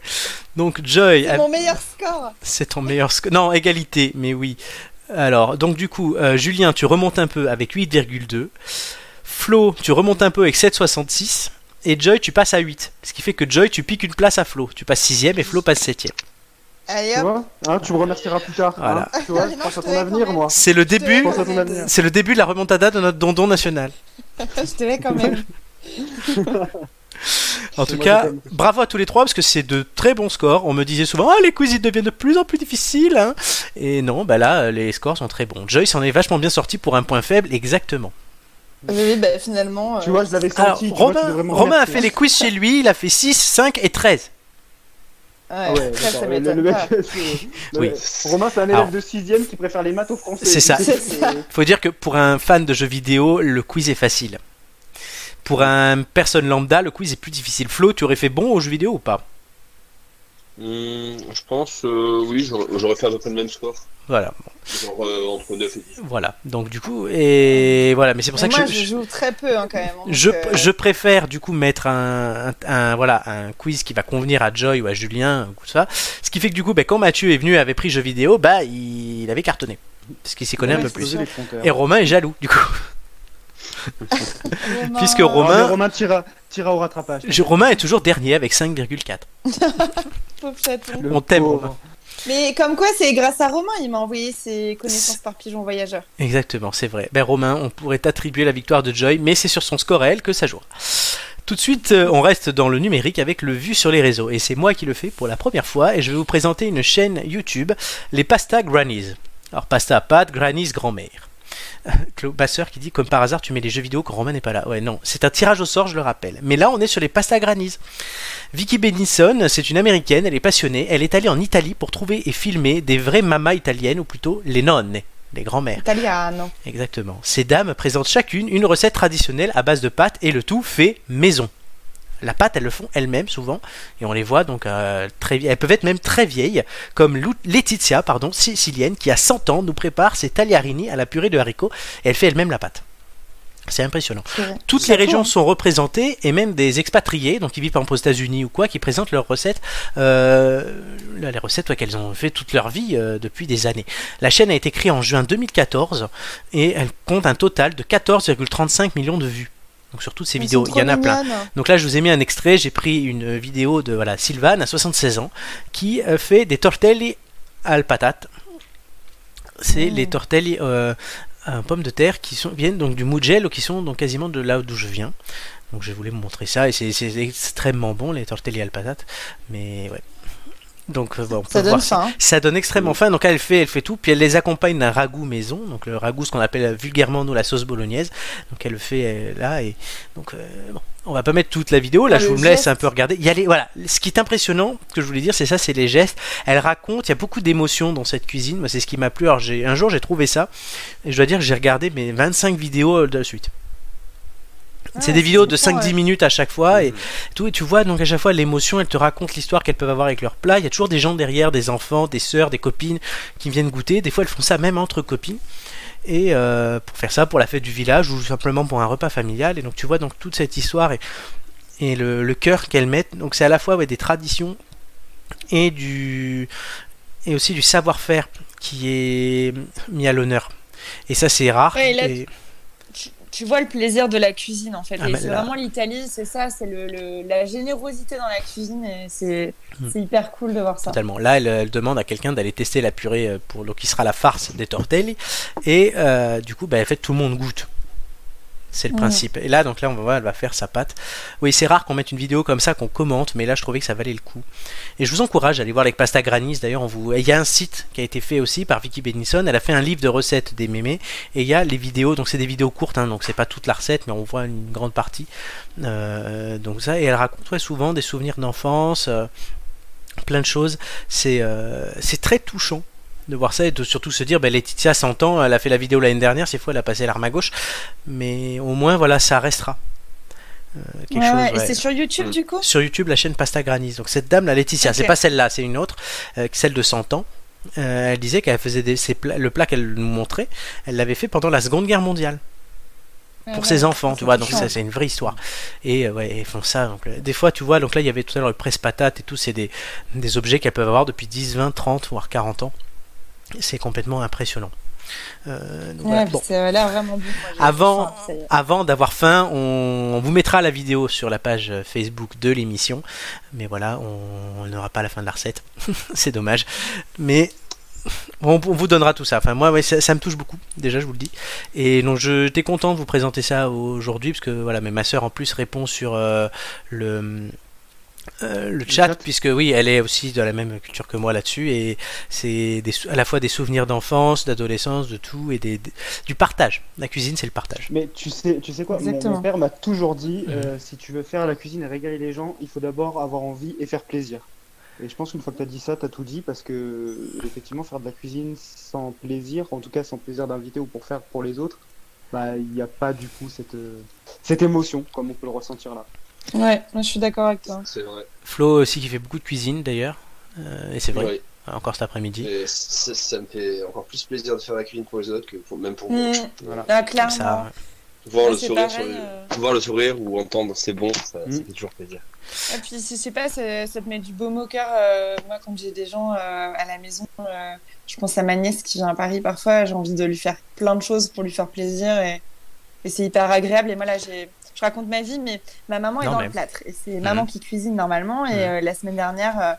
Donc Joy, C'est mon meilleur score. c'est ton meilleur score. Non, égalité, mais oui. Alors, donc du coup, euh, Julien, tu remontes un peu avec 8,2. Flo, tu remontes un peu avec 7,66. Et Joy, tu passes à 8. Ce qui fait que Joy, tu piques une place à Flo. Tu passes 6ème et Flo passe 7ème. Allez Tu vois hein, Tu me remercieras plus tard. Voilà. hein, tu vois, Non, je pense je à ton avenir, moi. C'est le début. C'est le début de la remontada de notre dondon national. Je te hais quand même. En tout cas, bravo à tous les trois parce que c'est de très bons scores. On me disait souvent, ah les quiz ils deviennent de plus en plus difficiles. hein. Et non, bah là les scores sont très bons. Joy s'en est vachement bien sorti pour un point faible, exactement. Oui, bah, finalement. Tu euh, vois, je l'avais senti. tu tu Romain, a fait les quiz chez lui, il a fait 6, 5 et 13. Ah ouais, ouais, ça, ça d'accord. Le, m'étonne le mec, pas. c'est- Oui. Romain, c'est un élève Alors. de 6ème qui préfère les maths au français. C'est ça. Tu c'est- Faut dire que pour un fan de jeux vidéo, le quiz est facile. Pour un personne lambda, le quiz est plus difficile. Flo, tu aurais fait bon aux jeux vidéo ou pas? Hmm, je pense, euh, oui, j'aurais j'aurais fait à peu près le même score. Voilà, Genre euh, entre 9 et 10. voilà. Donc du coup, et voilà, mais c'est pour ça que moi, je, je joue très peu hein, quand même. Je, euh, je préfère du coup mettre un, un, un- voilà, un quiz qui va convenir à Joy ou à Julien ou tout ça. Ce qui fait que du coup, ben, quand Mathieu est venu et avait pris jeu vidéo, bah il, il avait cartonné. Parce qu'il s'y connaît Ouais, un peu plus. Et Romain est jaloux du coup. Romain- Puisque Romain- Romain tira, tira au rattrapage. Je- Romain est toujours dernier avec 5,4. Pauvre chaton. Le On t'aime. Romain. Mais comme quoi, c'est grâce à Romain, il m'a envoyé ses connaissances par pigeon voyageur. Exactement, c'est vrai. Ben Romain, on pourrait attribuer la victoire de Joy, mais c'est sur son score à elle que ça jouera. Tout de suite, euh, on reste dans le numérique avec le vu sur les réseaux. Et c'est moi qui le fais pour la première fois. Et je vais vous présenter une chaîne YouTube, les Pasta Grannies. Alors, pasta pâte, Grannies grand-mère. Claude Basseur qui dit comme par hasard tu mets les jeux vidéo quand Romain n'est pas là. Ouais non, c'est un tirage au sort, je le rappelle. Mais là on est sur les pasta grannies. Vicky Benison, c'est une américaine, elle est passionnée, elle est allée en Italie pour trouver et filmer des vraies mamas italiennes ou plutôt les nonnes, les grand-mères. Italiano. Exactement. Ces dames présentent chacune une recette traditionnelle à base de pâtes et le tout fait maison. La pâte, elles le font elles-mêmes souvent, et on les voit donc euh, très vie- Elles peuvent être même très vieilles, comme Laetitia, pardon, sicilienne, qui a 100 ans, nous prépare ses tagliarini à la purée de haricots, et elle fait elle-même la pâte. C'est impressionnant. Toutes les régions hein. sont représentées et même des expatriés, donc qui vivent par exemple aux États-Unis ou quoi, qui présentent leurs recettes, euh, les recettes ouais, qu'elles ont fait toute leur vie euh, depuis des années. La chaîne a été créée en juin 2014 et elle compte un total de 14,35 millions de vues. Donc sur toutes ces vidéos, il y en a plein. Donc là, je vous ai mis un extrait. J'ai pris une vidéo de voilà Sylvane à 76 ans qui euh, fait des tortelli al patate. C'est Mm. les tortelli euh, à pommes de terre qui sont, viennent donc du Mugello, qui sont donc quasiment de là d'où je viens. Donc je voulais vous montrer ça et c'est c'est extrêmement bon les tortelli al patate. Mais ouais. Donc euh, bon, Ça donne voir ça. faim. Ça donne extrêmement faim. Donc elle fait, elle fait tout, puis elle les accompagne d'un ragoût maison. Donc le ragoût, ce qu'on appelle vulgairement nous la sauce bolognaise. Donc elle le fait euh, là et donc euh, bon, on va pas mettre toute la vidéo. Là, Ah, je vous me laisse un peu regarder. Il y a les voilà. Ce qui est impressionnant, que je voulais dire, c'est ça, c'est les gestes. Elle raconte. Il y a beaucoup d'émotions dans cette cuisine. Moi, c'est ce qui m'a plu. Alors j'ai un jour j'ai trouvé ça et je dois dire que j'ai regardé mes 25 vidéos de suite. C'est Ah, des vidéos de beaucoup, 5-10 ouais. minutes à chaque fois et tout et tu vois donc à chaque fois l'émotion elle te raconte l'histoire qu'elles peuvent avoir avec leur plat il y a toujours des gens derrière des enfants des sœurs des copines qui viennent goûter. Des fois elles font ça même entre copines. Et euh, pour faire ça pour la fête du village ou simplement pour un repas familial. Et donc tu vois donc toute cette histoire et, et le, le cœur qu'elles mettent. Donc c'est à la fois ouais, des traditions et du et aussi du savoir-faire qui est mis à l'honneur. Et ça c'est rare. Ouais, et là, et- Tu, vois le plaisir de la cuisine en fait. Ah, et c'est là- vraiment l'Italie, c'est ça, c'est le, le- la générosité dans la cuisine et c'est Hmm. c'est hyper cool de voir ça. Totalement. Là, elle, elle demande à quelqu'un d'aller tester la purée euh, pour qui sera la farce des tortelli et euh, du coup, bah, en fait, tout le monde goûte. C'est le Ouais. principe. Et là, donc là, on va voir, elle va faire sa patte. Oui, c'est rare qu'on mette une vidéo comme ça, qu'on commente, mais là, je trouvais que ça valait le coup. Et je vous encourage à aller voir avec Pasta Granis. D'ailleurs, on vous, il y a un site qui a été fait aussi par Vicky Benison. Elle a fait un livre de recettes des mémés, et il y a les vidéos. Donc c'est des vidéos courtes, hein, donc c'est pas toute la recette, mais on voit une grande partie. Euh, donc ça, et elle raconte ouais, souvent des souvenirs d'enfance, euh, plein de choses. C'est euh, c'est très touchant de voir ça et de surtout se dire, ben, Laetitia s'entend, elle a fait la vidéo l'année dernière, cette fois elle a passé l'arme à gauche, mais au moins voilà, ça restera. Euh, quelque Ouais, chose, ouais. Et c'est sur YouTube, du coup? Sur YouTube, la chaîne Pasta Granis. Donc cette dame, la Laetitia, c'est pas celle-là, c'est une autre, euh, celle de 100 ans. Euh, elle disait qu'elle faisait des, ses le plat qu'elle nous montrait, elle l'avait fait pendant la Seconde Guerre mondiale pour Ouais, ses enfants, tu vois. Donc ça, c'est une vraie histoire. Et ouais, ils font ça. Donc, euh, des fois, tu vois, donc là, il y avait tout à l'heure le presse-patate et tout, c'est des, des objets qu'elles peuvent avoir depuis 10, 20, 30, voire 40 ans. C'est complètement impressionnant. Euh, donc, Ouais, voilà. Bon. vraiment. Moi, Avant, faim, avant d'avoir faim, on, on vous mettra la vidéo sur la page Facebook de l'émission. Mais voilà, on on n'aura pas la fin de la recette. c'est dommage. Mais on, on vous donnera tout ça. Enfin, moi, ouais, ça, ça me touche beaucoup. Déjà, je vous le dis. Et donc, j'étais content de vous présenter ça aujourd'hui parce que voilà, mais ma soeur en plus répond sur euh, le. Euh, le chat, chat. puisque oui, elle est aussi de la même culture que moi là-dessus, et c'est à la fois des souvenirs d'enfance, d'adolescence, de tout, et des, des- du partage. La cuisine, c'est le partage. Mais tu sais, tu sais quoi? Mon, père m'a toujours dit Mhm. euh, si tu veux faire la cuisine et régaler les gens, il faut d'abord avoir envie et faire plaisir. Et je pense qu'une fois que tu as dit ça, tu as tout dit parce que effectivement faire de la cuisine sans plaisir, en tout cas sans plaisir d'inviter ou pour faire pour les autres, bah il n'y a pas du coup cette euh, cette émotion comme on peut le ressentir là. Ouais, moi, je suis d'accord avec toi. C'est vrai. Flo aussi qui fait beaucoup de cuisine d'ailleurs, Euh, et c'est vrai, Oui. encore cet après-midi. Et ça, ça me fait encore plus plaisir de faire la cuisine pour les autres que pour, même pour moi. Mm. Voilà. Ah, clairement. Ça, Voir, Ouais, le c'est sourire pareil, euh. voir le sourire ou entendre c'est bon, ça, ça Mm. fait toujours plaisir. Et puis, je sais pas, ça, ça te met du baume au cœur. euh, moi, quand j'ai des gens euh, à la maison, euh, je pense à ma nièce qui vient à Paris parfois, j'ai envie de lui faire plein de choses pour lui faire plaisir et, et c'est hyper agréable. Et moi, là, j'ai, je raconte ma vie, mais ma maman est Non, dans mais- le plâtre et c'est maman qui cuisine normalement. Et Mhm. euh, la semaine dernière, euh,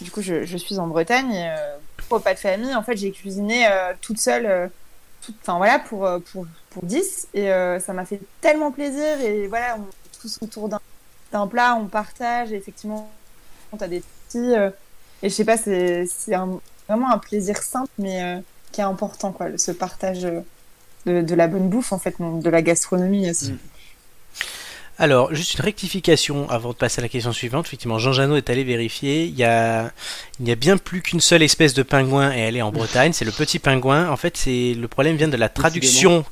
du coup, je, je suis en Bretagne et euh, repas de famille. En fait, j'ai cuisiné toute seule. Enfin voilà pour pour pour 10 et ça m'a fait tellement plaisir et voilà on est tous autour d'un plat on partage et effectivement t'as des petits et je sais pas c'est vraiment un plaisir simple mais qui est important quoi ce partage de, de la bonne bouffe en fait de la gastronomie aussi Mm. Alors, juste une rectification avant de passer à la question suivante. Effectivement, Jean Janot est allé vérifier. Il y a, il n'y a bien plus qu'une seule espèce de pingouin et elle est en Bretagne. C'est le petit pingouin. En fait, c'est le problème vient de la traduction.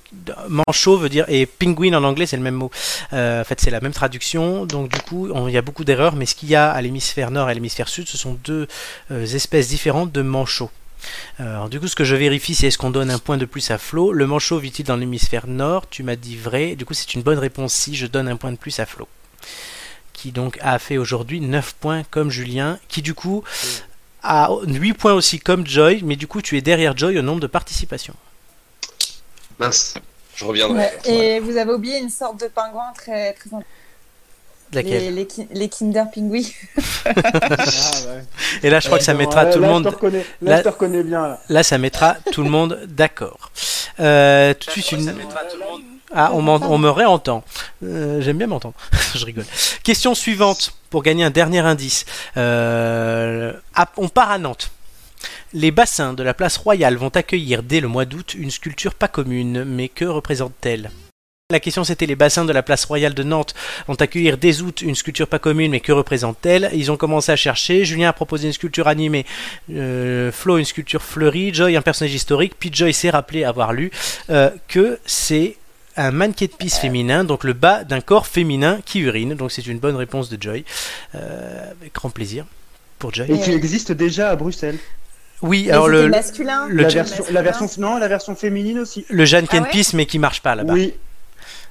Manchot veut dire et penguin en anglais, c'est le même mot. Euh, en fait, c'est la même traduction. Donc, du coup, on- il y a beaucoup d'erreurs. Mais ce qu'il y a à l'hémisphère nord et à l'hémisphère sud, ce sont deux euh, espèces différentes de manchots. Euh, Alors, du coup, ce que je vérifie, c'est est-ce qu'on donne un point de plus à Flo? Le manchot vit-il dans l'hémisphère nord? Tu m'as dit vrai. Du coup, c'est une bonne réponse si je donne un point de plus à Flo. Qui donc a fait aujourd'hui 9 points comme Julien. Qui du coup a 8 points aussi comme Joy. Mais du coup, tu es derrière Joy au nombre de participations. Mince, je reviendrai. Ouais, et vous avez oublié une sorte de pingouin très très important. Laquelle les, les, ki- les Kinder Pingui Ah, ouais. Et là, je crois que ça mettra là, tout le monde. Je te reconnais, là, là- je te reconnais bien là. Là, ça mettra tout le monde d'accord. Euh, tout de suite, une. Ah, on, me réentend. Euh, J'aime bien m'entendre. Je rigole. Question suivante pour gagner un dernier indice. Euh, on part à Nantes. Les bassins de la place royale vont accueillir dès le mois d'août une sculpture pas commune, mais que représente-t-elle? La question c'était les bassins de la place royale de Nantes. Vont accueillir dès août une sculpture pas commune mais que représente-t-elle? Ils ont commencé à chercher, Julien a proposé une sculpture animée, euh, Flo une sculpture fleurie, Joy un personnage historique, puis Joy s'est rappelé avoir lu euh, que c'est un mannequin de pisse féminin, donc le bas d'un corps féminin qui urine, donc c'est une bonne réponse de Joy, Euh, avec grand plaisir pour Joy. Et qui existe déjà à Bruxelles. Oui, Mais alors le, masculin. le la, version, la version non, la version féminine aussi. le Jeanne Ah ouais Pisse mais qui marche pas là-bas. Oui,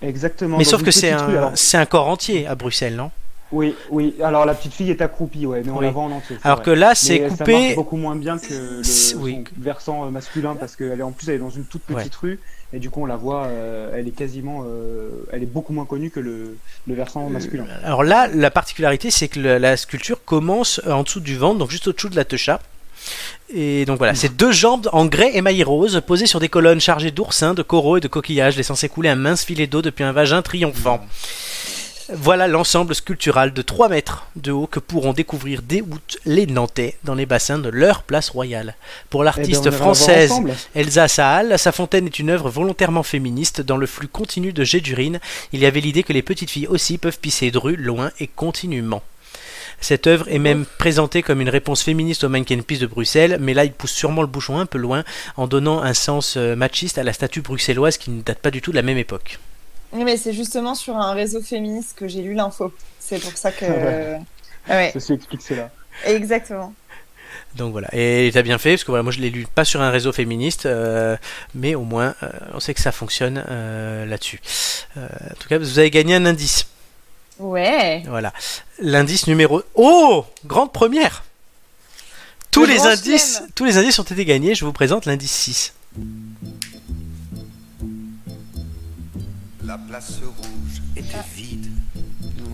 exactement. mais sauf que c'est un, alors. un corps entier à Bruxelles, non? Oui, oui. Alors la petite fille est accroupie, ouais, mais on Oui. la voit en entier. Alors vrai. que là, c'est Ça coupé. marche beaucoup moins bien que le oui. versant euh, masculin parce qu'elle est en plus elle est dans une toute petite rue et du coup on la voit, euh, elle est quasiment, euh, elle est beaucoup moins connue que le, le versant masculin. Alors là, la particularité, c'est que la sculpture commence en dessous du ventre, donc juste au-dessous de la techa. Et donc voilà, c'est deux jambes en grès émaillé rose posées sur des colonnes chargées d'oursins, de coraux et de coquillages, laissant s'écouler un mince filet d'eau depuis un vagin triomphant. Voilà l'ensemble sculptural de 3 mètres de haut que pourront découvrir dès août les Nantais dans les bassins de leur place royale. Pour Eh l'artiste ben, voir française. Elsa Saal, sa fontaine est une œuvre volontairement féministe. Dans le flux continu de jets d'urine, il y avait l'idée que les petites filles aussi peuvent pisser dru, loin et continuellement. Cette œuvre est même présentée comme une réponse féministe au mannequin Peace de Bruxelles, mais là il pousse sûrement le bouchon un peu loin en donnant un sens euh, machiste à la statue bruxelloise qui ne date pas du tout de la même époque. Oui, mais c'est justement sur un réseau féministe que j'ai lu l'info. C'est pour ça que. Ouais. Ah ouais, Ceci explique cela. exactement. Donc voilà, et t'as bien fait, parce que voilà, moi je l'ai lu pas sur un réseau féministe, euh, mais au moins euh, on sait que ça fonctionne euh, là-dessus. Euh, en tout cas, vous avez gagné un indice. Ouais. Voilà. L'indice numéro... Oh Grande première tous Le les, indices, chelem. tous les indices ont été gagnés, je vous présente l'indice 6. La place rouge était vide.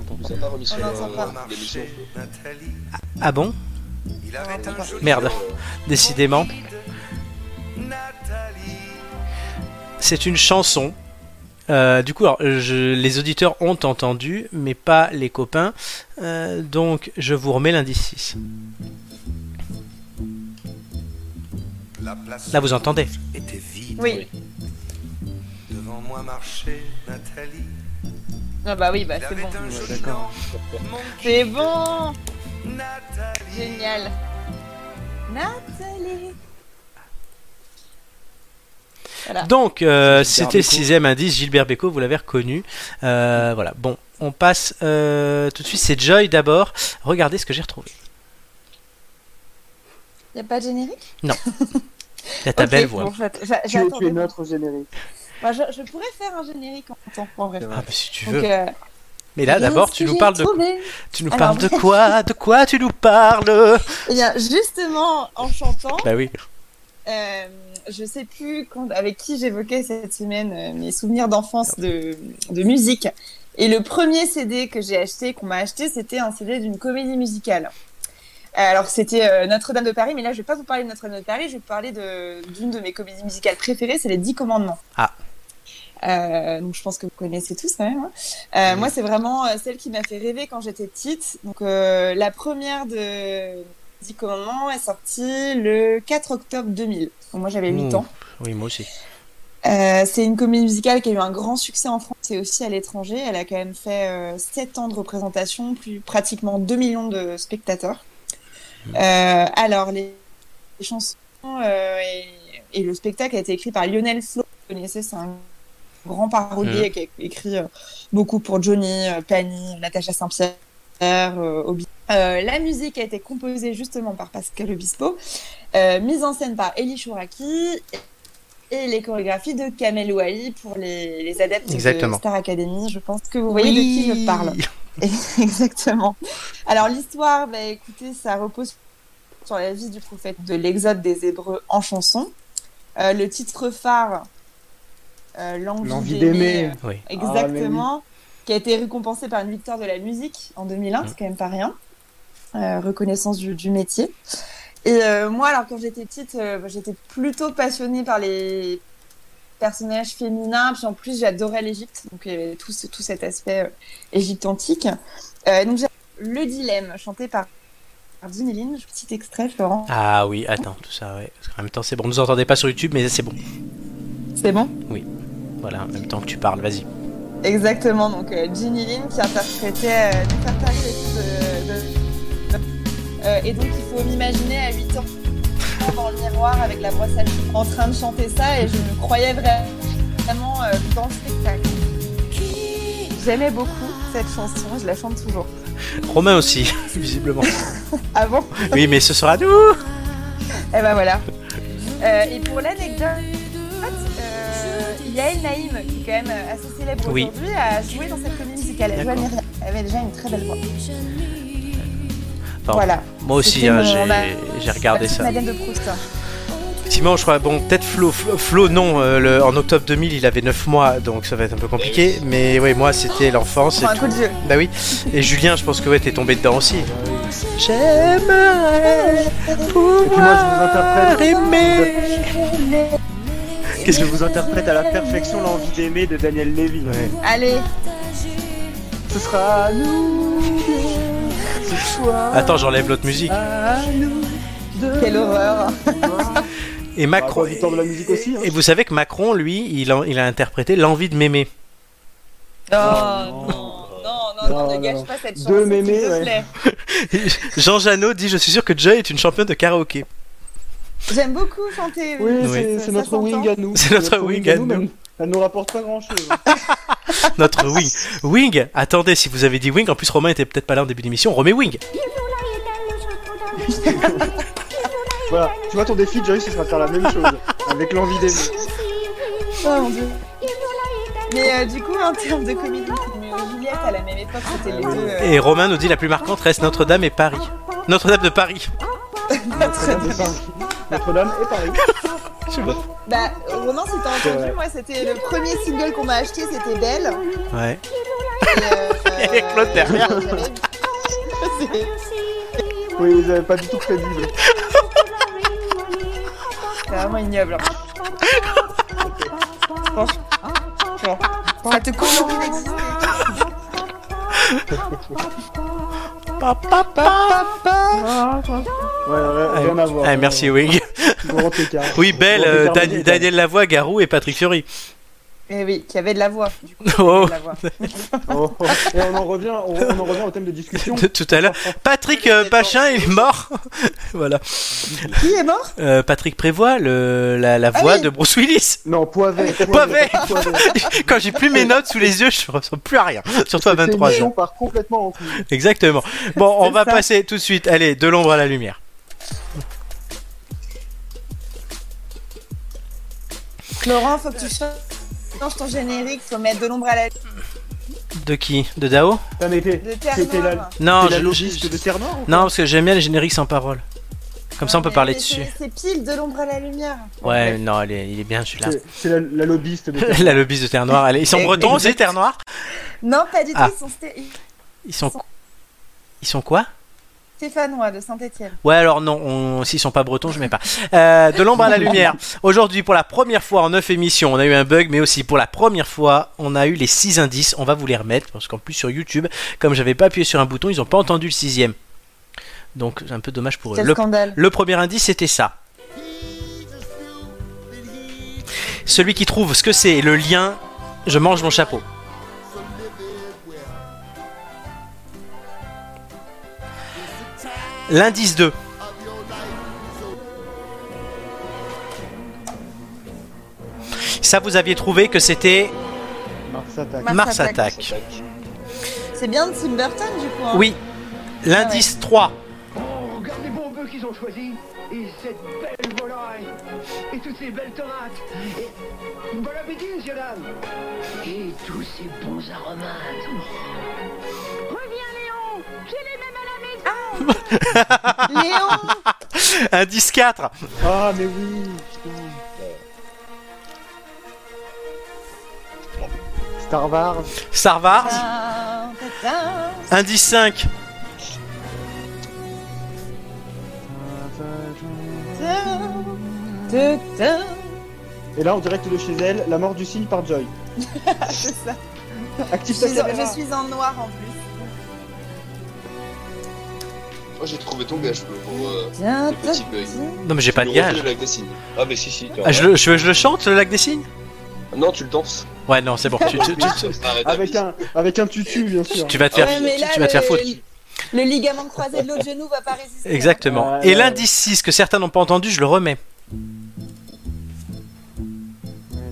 On vous a pas remis sur n'entend l'émission. Nathalie, Ah bon il avait un joli Merde. nom. Décidément. Nathalie. C'est une chanson. Euh, du coup, alors, je- les auditeurs ont entendu, mais pas les copains. Euh, donc, je vous remets l'indice 6. La place Là, vous entendez était vide. Oui. Devant moi marchait Nathalie. Ah bah oui, bah c'est bon. d'accord. C'est bon Nathalie. Génial. Nathalie. Voilà. Donc, euh, c'était le sixième indice. Gilbert Bécaud, vous l'avez reconnu. Euh, voilà. Bon, on passe euh, tout de suite. C'est Joy d'abord. Regardez ce que j'ai retrouvé. Y a pas de générique? Il y a ta belle voix. bon, Tu, es- tu notre générique? Bah, je, je pourrais faire un générique en temps. En vrai. Ah, bah, si tu Donc, veux. euh, Mais là, d'abord, tu nous parles de, tu nous Alors, parles de quoi? De quoi tu nous parles? Eh bien, justement, en chantant, Bah oui. euh, je sais plus quand, avec qui j'évoquais cette semaine euh, mes souvenirs d'enfance de, de musique. Et le premier CD que j'ai acheté, qu'on m'a acheté, c'était un CD d'une comédie musicale. Alors, c'était euh, Notre-Dame de Paris, mais là, je vais pas vous parler de Notre-Dame de Paris, je vais vous parler d'une de, mes comédies musicales préférées, c'est Les Dix Commandements. Ah. Euh, donc, je pense que vous connaissez tous quand même. hein. Euh, Moi, c'est vraiment celle qui m'a fait rêver quand j'étais petite. Donc, la première de Dix Commandements est sortie le 4 octobre 2000. Donc, moi, j'avais 8 Ouh. ans. Oui, moi aussi. Euh, c'est une comédie musicale qui a eu un grand succès en France et aussi à l'étranger. Elle a quand même fait euh, 7 ans de représentation, plus pratiquement 2 millions de spectateurs. Euh, alors, les, les chansons euh, et, et le spectacle a été écrit par Lionel Flo. Vous connaissez, c'est un grand parolier qui a écrit euh, beaucoup pour Johnny, euh, Pani, Natacha Saint-Pierre. Euh, Euh, la musique a été composée justement par Pascal Obispo, euh, mise en scène par Elie Chouraki et les chorégraphies de Kamel Ouali pour les, les adeptes Exactement. de Star Academy. Je pense que vous voyez de qui je parle. Exactement. Alors l'histoire, bah, écoutez, ça repose sur la vie du prophète de l'Exode des Hébreux en chanson. Euh, le titre phare, euh, L'envie d'aimer, Oui. Exactement. Qui a été récompensé par une victoire de la musique en 2001, c'est quand même pas rien. Euh, reconnaissance du, du métier. Et euh, moi, alors quand j'étais petite, euh, j'étais plutôt passionnée par les personnages féminins. Puis en plus, j'adorais l'Égypte, donc euh, tout, ce- tout cet aspect égypte antique. Donc Le Dilemme, chanté par, Lynn. Petit extrait, Florent. Ah oui, attends, tout ça, ouais. Parce qu'en même temps, c'est bon. Vous nous entendez pas sur YouTube, mais c'est bon. C'est bon? Voilà, en même temps que tu parles, vas-y. Exactement, donc euh, Ginny Lynn qui interprétait euh, de, de- de- euh, et donc il faut m'imaginer à 8 ans dans le miroir avec la brosse à cheveux en train de chanter ça et je me croyais vra- vraiment euh, dans le spectacle. J'aimais beaucoup cette chanson, je la chante toujours. Romain aussi, visiblement. Ah bon? Oui, mais ce sera nous Et ben voilà. Euh, et pour l'anecdote, euh, Yael Naïm, qui est quand même euh, assez célèbre Oui. aujourd'hui, a joué dans cette comédie musicale. Elle, jouait avait déjà une très belle voix. Enfin, Voilà. Moi aussi, hein, j'ai regardé ça. Madeleine de Proust. Effectivement, je crois, bon, peut-être Flo, Flo, Flo, non, euh, le- en octobre 2000, il avait 9 mois, donc ça va être un peu compliqué. Mais oui, moi, c'était l'enfance. et Pour un tout. coup de vieux. Bah oui. Et Julien, je pense que ouais, t'es tombé dedans aussi. J'aimerais Et puis moi, je vous interprète. aimer. Qu'est-ce que je vous interprète à la perfection l'envie d'aimer de Daniel Levy Allez, Ce sera à nous ce soir. Attends, j'enlève l'autre musique. À nous deux. quelle horreur. Et Macron. Bah, du temps de la musique aussi. hein. Et vous savez que Macron, lui, il a, il a interprété l'envie de m'aimer. Oh non, non, non, non, Non, ne gâche pas cette s'il mémés, te ouais. plaît. Jean Janot dit Je suis sûr que Joy est une championne de karaoké. J'aime beaucoup chanter. Oui, Oui. c'est Ça notre wing à nous. C'est notre wing à nous. mais Elle nous rapporte pas grand chose. Notre Wing. Wing Attendez, si vous avez dit Wing, en plus Romain était peut-être pas là en début d'émission, on remet Wing. voilà. Tu vois ton défi, Joyce, ce sera de faire la même chose. Avec l'envie d'aimer. Oh mon dieu. Mais euh, du coup, en termes de comédie, Juliette, à la même époque, c'était les deux. euh, Et Romain nous dit la plus marquante reste Notre-Dame et Paris. Notre-Dame de Paris. Notre-Dame et Paris. Notre-Dame et Paris. Bah, Romain, si t'as entendu, moi, c'était le premier single qu'on m'a acheté, c'était Belle. Ouais. Et, euh, Et Claude derrière. Oui, ils avaient pas du tout crédible. C'est vraiment ignoble. hein. Franchement. Ça te coûte l'envie d'exister. Ouais, ouais, rien à voir. Ah, merci Wing. Grand écart. Oui, Belle, euh, écart Dan-. Daniel Lavoie, Garou et Patrick Fiori. Eh oui, qui avait de la voix. Du coup, qui Oh. avait de la voix. Oh, oh. Et on en revient, on, on en revient au thème de discussion. De tout à l'heure. Patrick euh, Pachin, il est mort. voilà. Qui est mort? Euh, Patrick Prévoit, le, la, la voix oui. de Bruce Willis. Non, Poivet. Poivet. Poivet. Quand j'ai plus mes notes sous les yeux, je ressens plus à rien. Surtout à Cette 23 émission heures. part complètement en couille. Exactement. Bon, on va ça. passer tout de suite. Allez, de l'ombre à la lumière. Laurent, faut que tu changes ton générique, faut mettre de l'ombre à la De qui? De Dao? De Terre C'était la, Noire. Non, la je- logiste de Terre Noire non, parce que j'aime bien les génériques sans parole. Comme ça, on peut Mais- parler mais dessus. c'est- pile de l'ombre à la lumière. Ouais, non, elle est- il est bien celui-là. C'est- C'est la, la lobbyiste de Terre La lobbyiste de Terre Noire. elle est- Ils sont Et- bretons aussi. Terre Noire? Non, pas du tout, Ah. ils sont Ils sont. Ils sont quoi? Stéphanois de Saint-Etienne. Ouais, alors non, on... s'ils sont pas bretons, je mets pas. Euh, de l'ombre à la lumière. Aujourd'hui, pour la première fois en 9 émissions, on a eu un bug, mais aussi pour la première fois, on a eu les 6 indices. On va vous les remettre, parce qu'en plus sur YouTube, comme j'avais pas appuyé sur un bouton, ils ont pas entendu le sixième. Donc c'est un peu dommage pour eux. Quel Le, scandale. le premier indice, c'était ça. Celui qui trouve ce que c'est le lien, je mange mon chapeau. L'indice 2. Ça, vous aviez trouvé que c'était Mars attaque. Mars Mars Attack. Attack. C'est bien de Tim Burton du coup. hein. Oui. L'indice 3. Oh, regarde les bons bœufs qu'ils ont choisis Et cette belle volaille Et toutes ces belles tomates Et... Bon appétit, monsieur dame Et tous ces bons aromates Reviens Léon, j'ai les mêmes Léon Indice 4. Ah, mais oui. Star Wars. Star Wars. Indice 5. Ta, ta. Et là, en direct de chez elle, la mort du cygne par Joy. C'est ça. Active Je ta suis, en, caméra. je suis en noir en plus. Moi j'ai trouvé ton gage bleu pour euh, le petit bug. Non, mais j'ai pas de Le gage. de lac des signes. Ah mais si si. tu Ah, je, le, je, je le chante, le lac des signes? Non tu le danses. Ouais, non, c'est bon. Tu, tu- tu- Arrête, Avec un, avec un tutu, bien sûr. tu vas te faire, Ouais, mais tu, là, tu vas te faire le- foutre. Le ligament croisé de l'autre genou va pas résister. Exactement. Ouais, Et ouais. l'indice 6 que certains n'ont pas entendu, je le remets. Ouais,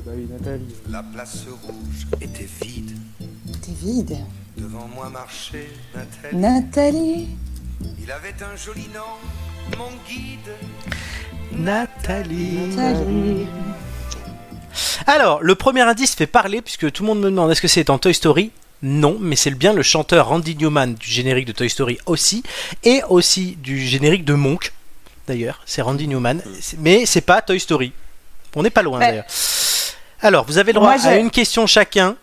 bah oui, Nathalie. La place rouge était vide. T'es vide. Devant moi marchait Nathalie. Nathalie. Il avait un joli nom, mon guide. Nathalie. Nathalie. Alors, le premier indice fait parler, puisque tout le monde me demande est-ce que c'est dans Toy Story? Non, mais c'est bien le chanteur Randy Newman du générique de Toy Story aussi, et aussi du générique de Monk, d'ailleurs. C'est Randy Newman, mais c'est pas Toy Story. On n'est pas loin Ouais. d'ailleurs. Alors, vous avez le droit Moi, à une question chacun,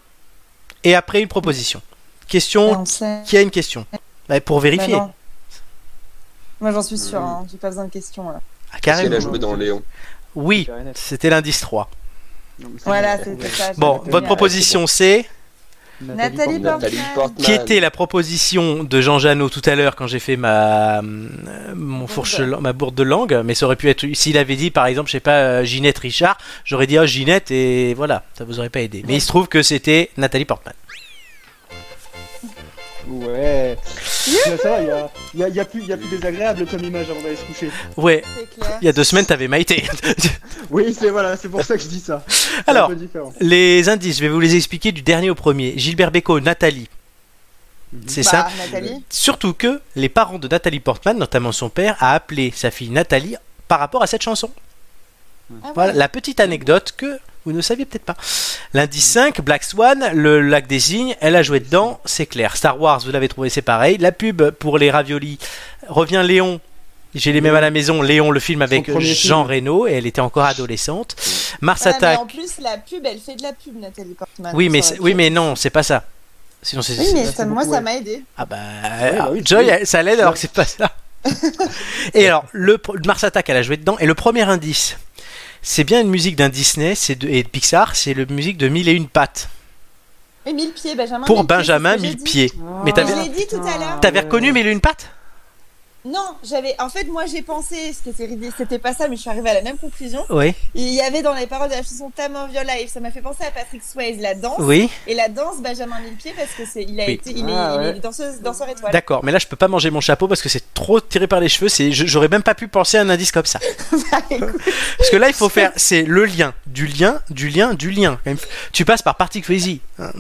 et après une proposition. Question on sait. qui a une question Bah, Pour vérifier. Moi, j'en suis sûre, hein, j'ai pas besoin de questions. là. Ah, carrément. a joué dans Léon? Oui, c'était l'indice 3. Voilà, c'était ça. Bon, votre à- proposition c'est Nathalie Nathalie Portman. Portman. qui était la proposition de Jean Janot tout à l'heure quand j'ai fait ma mon fourche ma bourde de langue mais ça aurait pu être s'il avait dit par exemple je sais pas euh, Ginette Richard j'aurais dit oh Ginette et voilà ça vous aurait pas aidé mais il se trouve que c'était Nathalie Portman Ouais. Ça, ça va, il y a, y, a, il y a plus, y a plus désagréable comme image avant d'aller se coucher. ouais il y a deux semaines t'avais Maïté Oui, c'est voilà, c'est pour ça que je dis ça. Alors, un peu différent. les indices je vais vous les expliquer du dernier au premier Gilbert Bécaud Nathalie c'est Bah, ça Nathalie. Surtout que les parents de Nathalie Portman, notamment son père, a appelé sa fille Nathalie par rapport à cette chanson. Ah Voilà ouais. la petite anecdote que vous ne saviez peut-être pas. L'indice 5, Black Swan, le lac des cygnes, elle a joué dedans, c'est clair. Star Wars, vous l'avez trouvé, c'est pareil. La pub pour les raviolis revient Léon. J'ai les mêmes à la maison, Léon, le film avec Jean. Reno, et elle était encore adolescente. Mars mais Attack. en plus, la pub, elle fait de la pub, Nathalie Portman. Oui, mais, oui, mais non, c'est pas ça. Sinon, c'est. Oui, mais c'est ça- moi, beaucoup, ça ouais. m'a aidé. Ah bah, bah oui, Joy, oui. ça l'aide alors que c'est pas ça. et alors, le Mars Attack, elle a joué dedans. Et le premier indice, c'est bien une musique d'un Disney c'est de, et de Pixar, c'est la musique de Mille et une pattes. Et mille pieds, Benjamin. Pour Benjamin Mille. Pieds. Mais Je t'avais, l'ai dit tout à l'heure. t'avais ouais. reconnu Mille et une pattes? Non, j'avais. En fait, moi, j'ai pensé, c'était ridicule, c'était pas ça, mais je suis arrivée à la même conclusion. Oui. Il y avait dans les paroles de la chanson Time of Your Life, ça m'a fait penser à Patrick Swayze, la danse. Oui. Et la danse Benjamin Millepied parce que c'est, il a Oui. été, il est, Ah, il est ouais. danseuse, danseur étoile. D'accord, mais là je peux pas manger mon chapeau parce que c'est trop tiré par les cheveux. C'est, j'aurais même pas pu penser à un indice comme ça. Bah, Parce que là il faut faire, c'est le lien, du lien, du lien, du lien. Tu passes par Patrick Swayze. ah,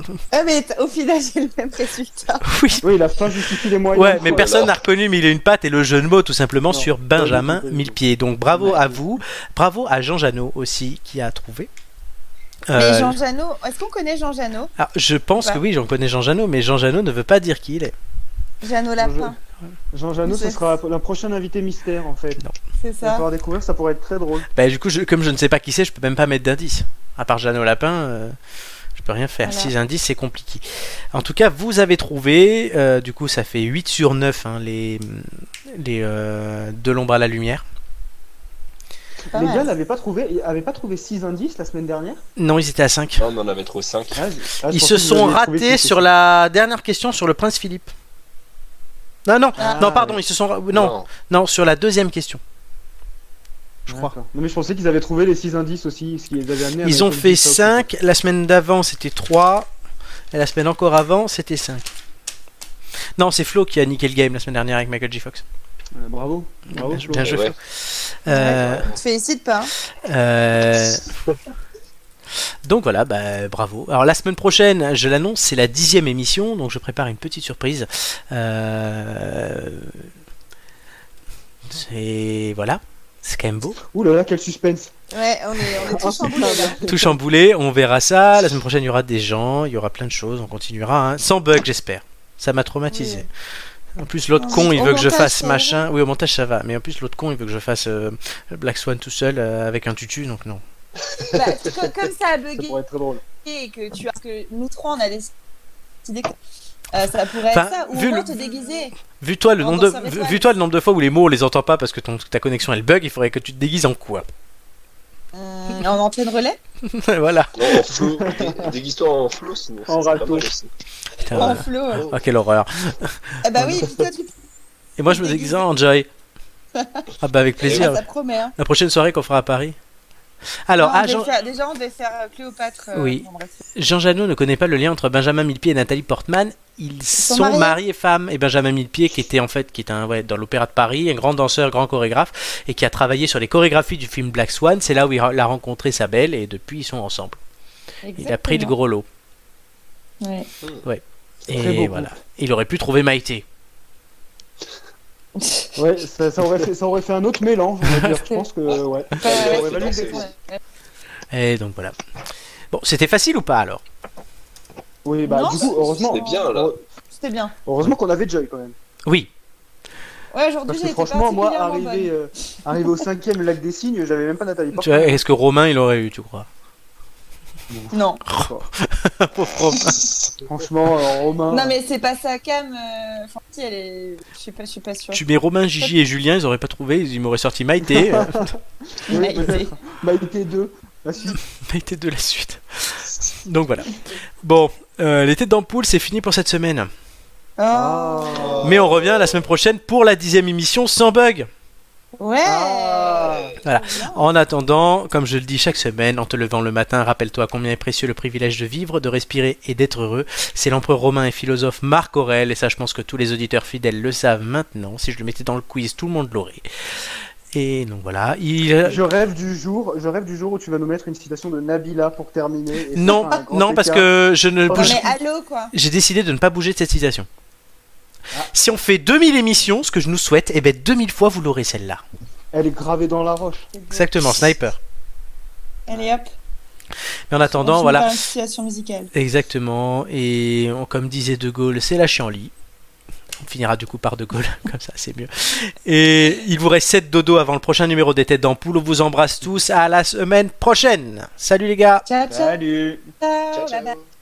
mais au final, j'ai le même résultat. Oui. Oui, la fin justifie les moyens. Ouais, mais personne n'a reconnu Mille et une pattes et le jeu de mots tout simplement Non, sur Benjamin. Millepied. Donc bravo à vous, bravo à Jean Janot aussi qui a trouvé. Mais Euh, Jean Janot, est-ce qu'on connaît Jean Janot? Alors, je pense Bah. que oui, j'en connais Jean Janot, mais Jean Janot ne veut pas dire qui il est. Jeannot Lapin, Jean Janot, ce C'est- sera la prochaine invité mystère en fait. c'est On va ça. pouvoir découvrir, ça pourrait être très drôle. Bah, du coup, je- comme je ne sais pas qui c'est, je peux même pas mettre d'indice. À part Jeannot Lapin, euh, peux rien faire. Voilà. Six indices, c'est compliqué. En tout cas, vous avez trouvé, euh, du coup, ça fait 8 sur 9, hein, les, les euh, de l'ombre à la lumière. Les mal. gars n'avaient pas trouvé, avaient pas trouvé 6 indices la semaine dernière? Non, ils étaient à 5. Non, on en avait trop 5. Ah, ah, Ils se sont ratés sur la dernière question sur le prince Philippe. Non, non, Ah, non, pardon, ils se sont. Non, non, sur la deuxième question. Je crois. Non mais je pensais qu'ils avaient trouvé les 6 indices aussi, ce qui les avait amenés à Ils ont fait Discord. 5, la semaine d'avant c'était 3, et la semaine encore avant c'était 5. Non, c'est Flo qui a niqué le game la semaine dernière avec Michael J. Fox. Euh, bravo. Bravo. Bien, Flo. bien joué, Ouais. Euh, On te félicite pas. hein. euh, Donc voilà, bah, bravo. Alors la semaine prochaine, je l'annonce, c'est la dixième émission, donc je prépare une petite surprise. Euh, C'est voilà, c'est quand même beau. Ouh là là, quel suspense. Ouais, on est, on est tous chamboulés là. Tout chamboulé, on verra ça. La semaine prochaine, il y aura des gens, il y aura plein de choses, on continuera. hein. Sans bug, j'espère. Ça m'a traumatisé. En plus, l'autre con, il veut que je fasse ça machin. Oui, au montage, ça va. Mais en plus, l'autre con, il veut que je fasse euh, Black Swan tout seul euh, avec un tutu, donc non. Bah, comme, ça a Ça bugué pourrait être très drôle. et que tu as que nous trois on a décidé que euh, ça pourrait Enfin, être ça ou vu le- te déguiser. Vu toi, le nombre de, vu, toi le nombre de fois où les mots on les entend pas parce que ton, ta connexion elle bug, il faudrait que tu te déguises en quoi? Hum, en antenne relais? Voilà. Non, en flow. Déguise-toi en flow, sinon. En c'est pas râteau. mal aussi. Putain, En flow. ouais. Ah, quelle horreur. Bah oui, toi tu Et moi, je me déguise en Joy. Ah bah avec plaisir. ça promet. Hein. La prochaine soirée qu'on fera à Paris. Alors, Non, on ah, Jean, faire- déjà on devait faire euh, Cléopâtre. euh, Oui. Jean Janot ne connaît pas le lien entre Benjamin Millepied et Nathalie Portman. Ils sont, sont mariés. mari et femme. Et Benjamin Millepied, qui était en fait, qui était un, ouais, dans l'Opéra de Paris, un grand danseur, grand chorégraphe, et qui a travaillé sur les chorégraphies du film Black Swan. C'est là où il a rencontré sa belle, et depuis ils sont ensemble. Il a pris le gros lot. Ouais. Et Très beau voilà. Il aurait pu trouver Maïté. Ouais, ça, ça aurait fait, ça aurait fait un autre mélange, on va dire. Je pense que, ouais. Et donc voilà. Bon, c'était facile ou pas alors? Oui, bah Non, du coup, heureusement. C'était bien, là. C'était bien. Heureusement qu'on avait Joy quand même. Oui. Ouais, aujourd'hui franchement, moi, arrivé, euh, arrivé au cinquième lac des signes, j'avais même pas Nathalie Est-ce que Romain il aurait eu, tu crois? Non. Pauvre Romain. Franchement, euh, Romain. Non, mais c'est pas sa cam. euh, Enfin, si, elle est. Je suis pas, je suis pas sûre. Tu mets Romain, Gigi et Julien, ils auraient pas trouvé, ils m'auraient sorti Maïté. euh, Oui, Maïté. Maïté 2. La suite. Maïté de la suite. Donc voilà. Bon, euh, les têtes d'ampoule, c'est fini pour cette semaine. Ah. Mais on revient la semaine prochaine pour la dixième émission sans bug. Ouais. Ah. Voilà. En attendant, comme je le dis chaque semaine, en te levant le matin, rappelle-toi combien est précieux le privilège de vivre, de respirer et d'être heureux. C'est l'empereur romain et philosophe Marc Aurèle, et ça, je pense que tous les auditeurs fidèles le savent maintenant. Si je le mettais dans le quiz, tout le monde l'aurait. Et donc voilà. Il... Je rêve du jour, je rêve du jour où tu vas nous mettre une citation de Nabila pour terminer. et Non, non, parce que je ne bouge. mais allô, quoi. J'ai décidé de ne pas bouger de cette citation. Ah. Si on fait 2000 émissions, ce que je nous souhaite, eh ben 2000 fois vous l'aurez celle-là. Elle est gravée dans la roche. Exactement, sniper. Allez hop. Mais en attendant, voilà. par une situation musicale. Exactement. Et on- comme disait De Gaulle, c'est la chienlit. On finira du coup par De Gaulle, comme ça c'est mieux. Et il vous reste 7 dodo avant le prochain numéro des têtes d'ampoule. On vous embrasse tous. À la semaine prochaine. Salut les gars. Ciao, ciao. Salut. Ciao, Ciao, bye ciao. bye.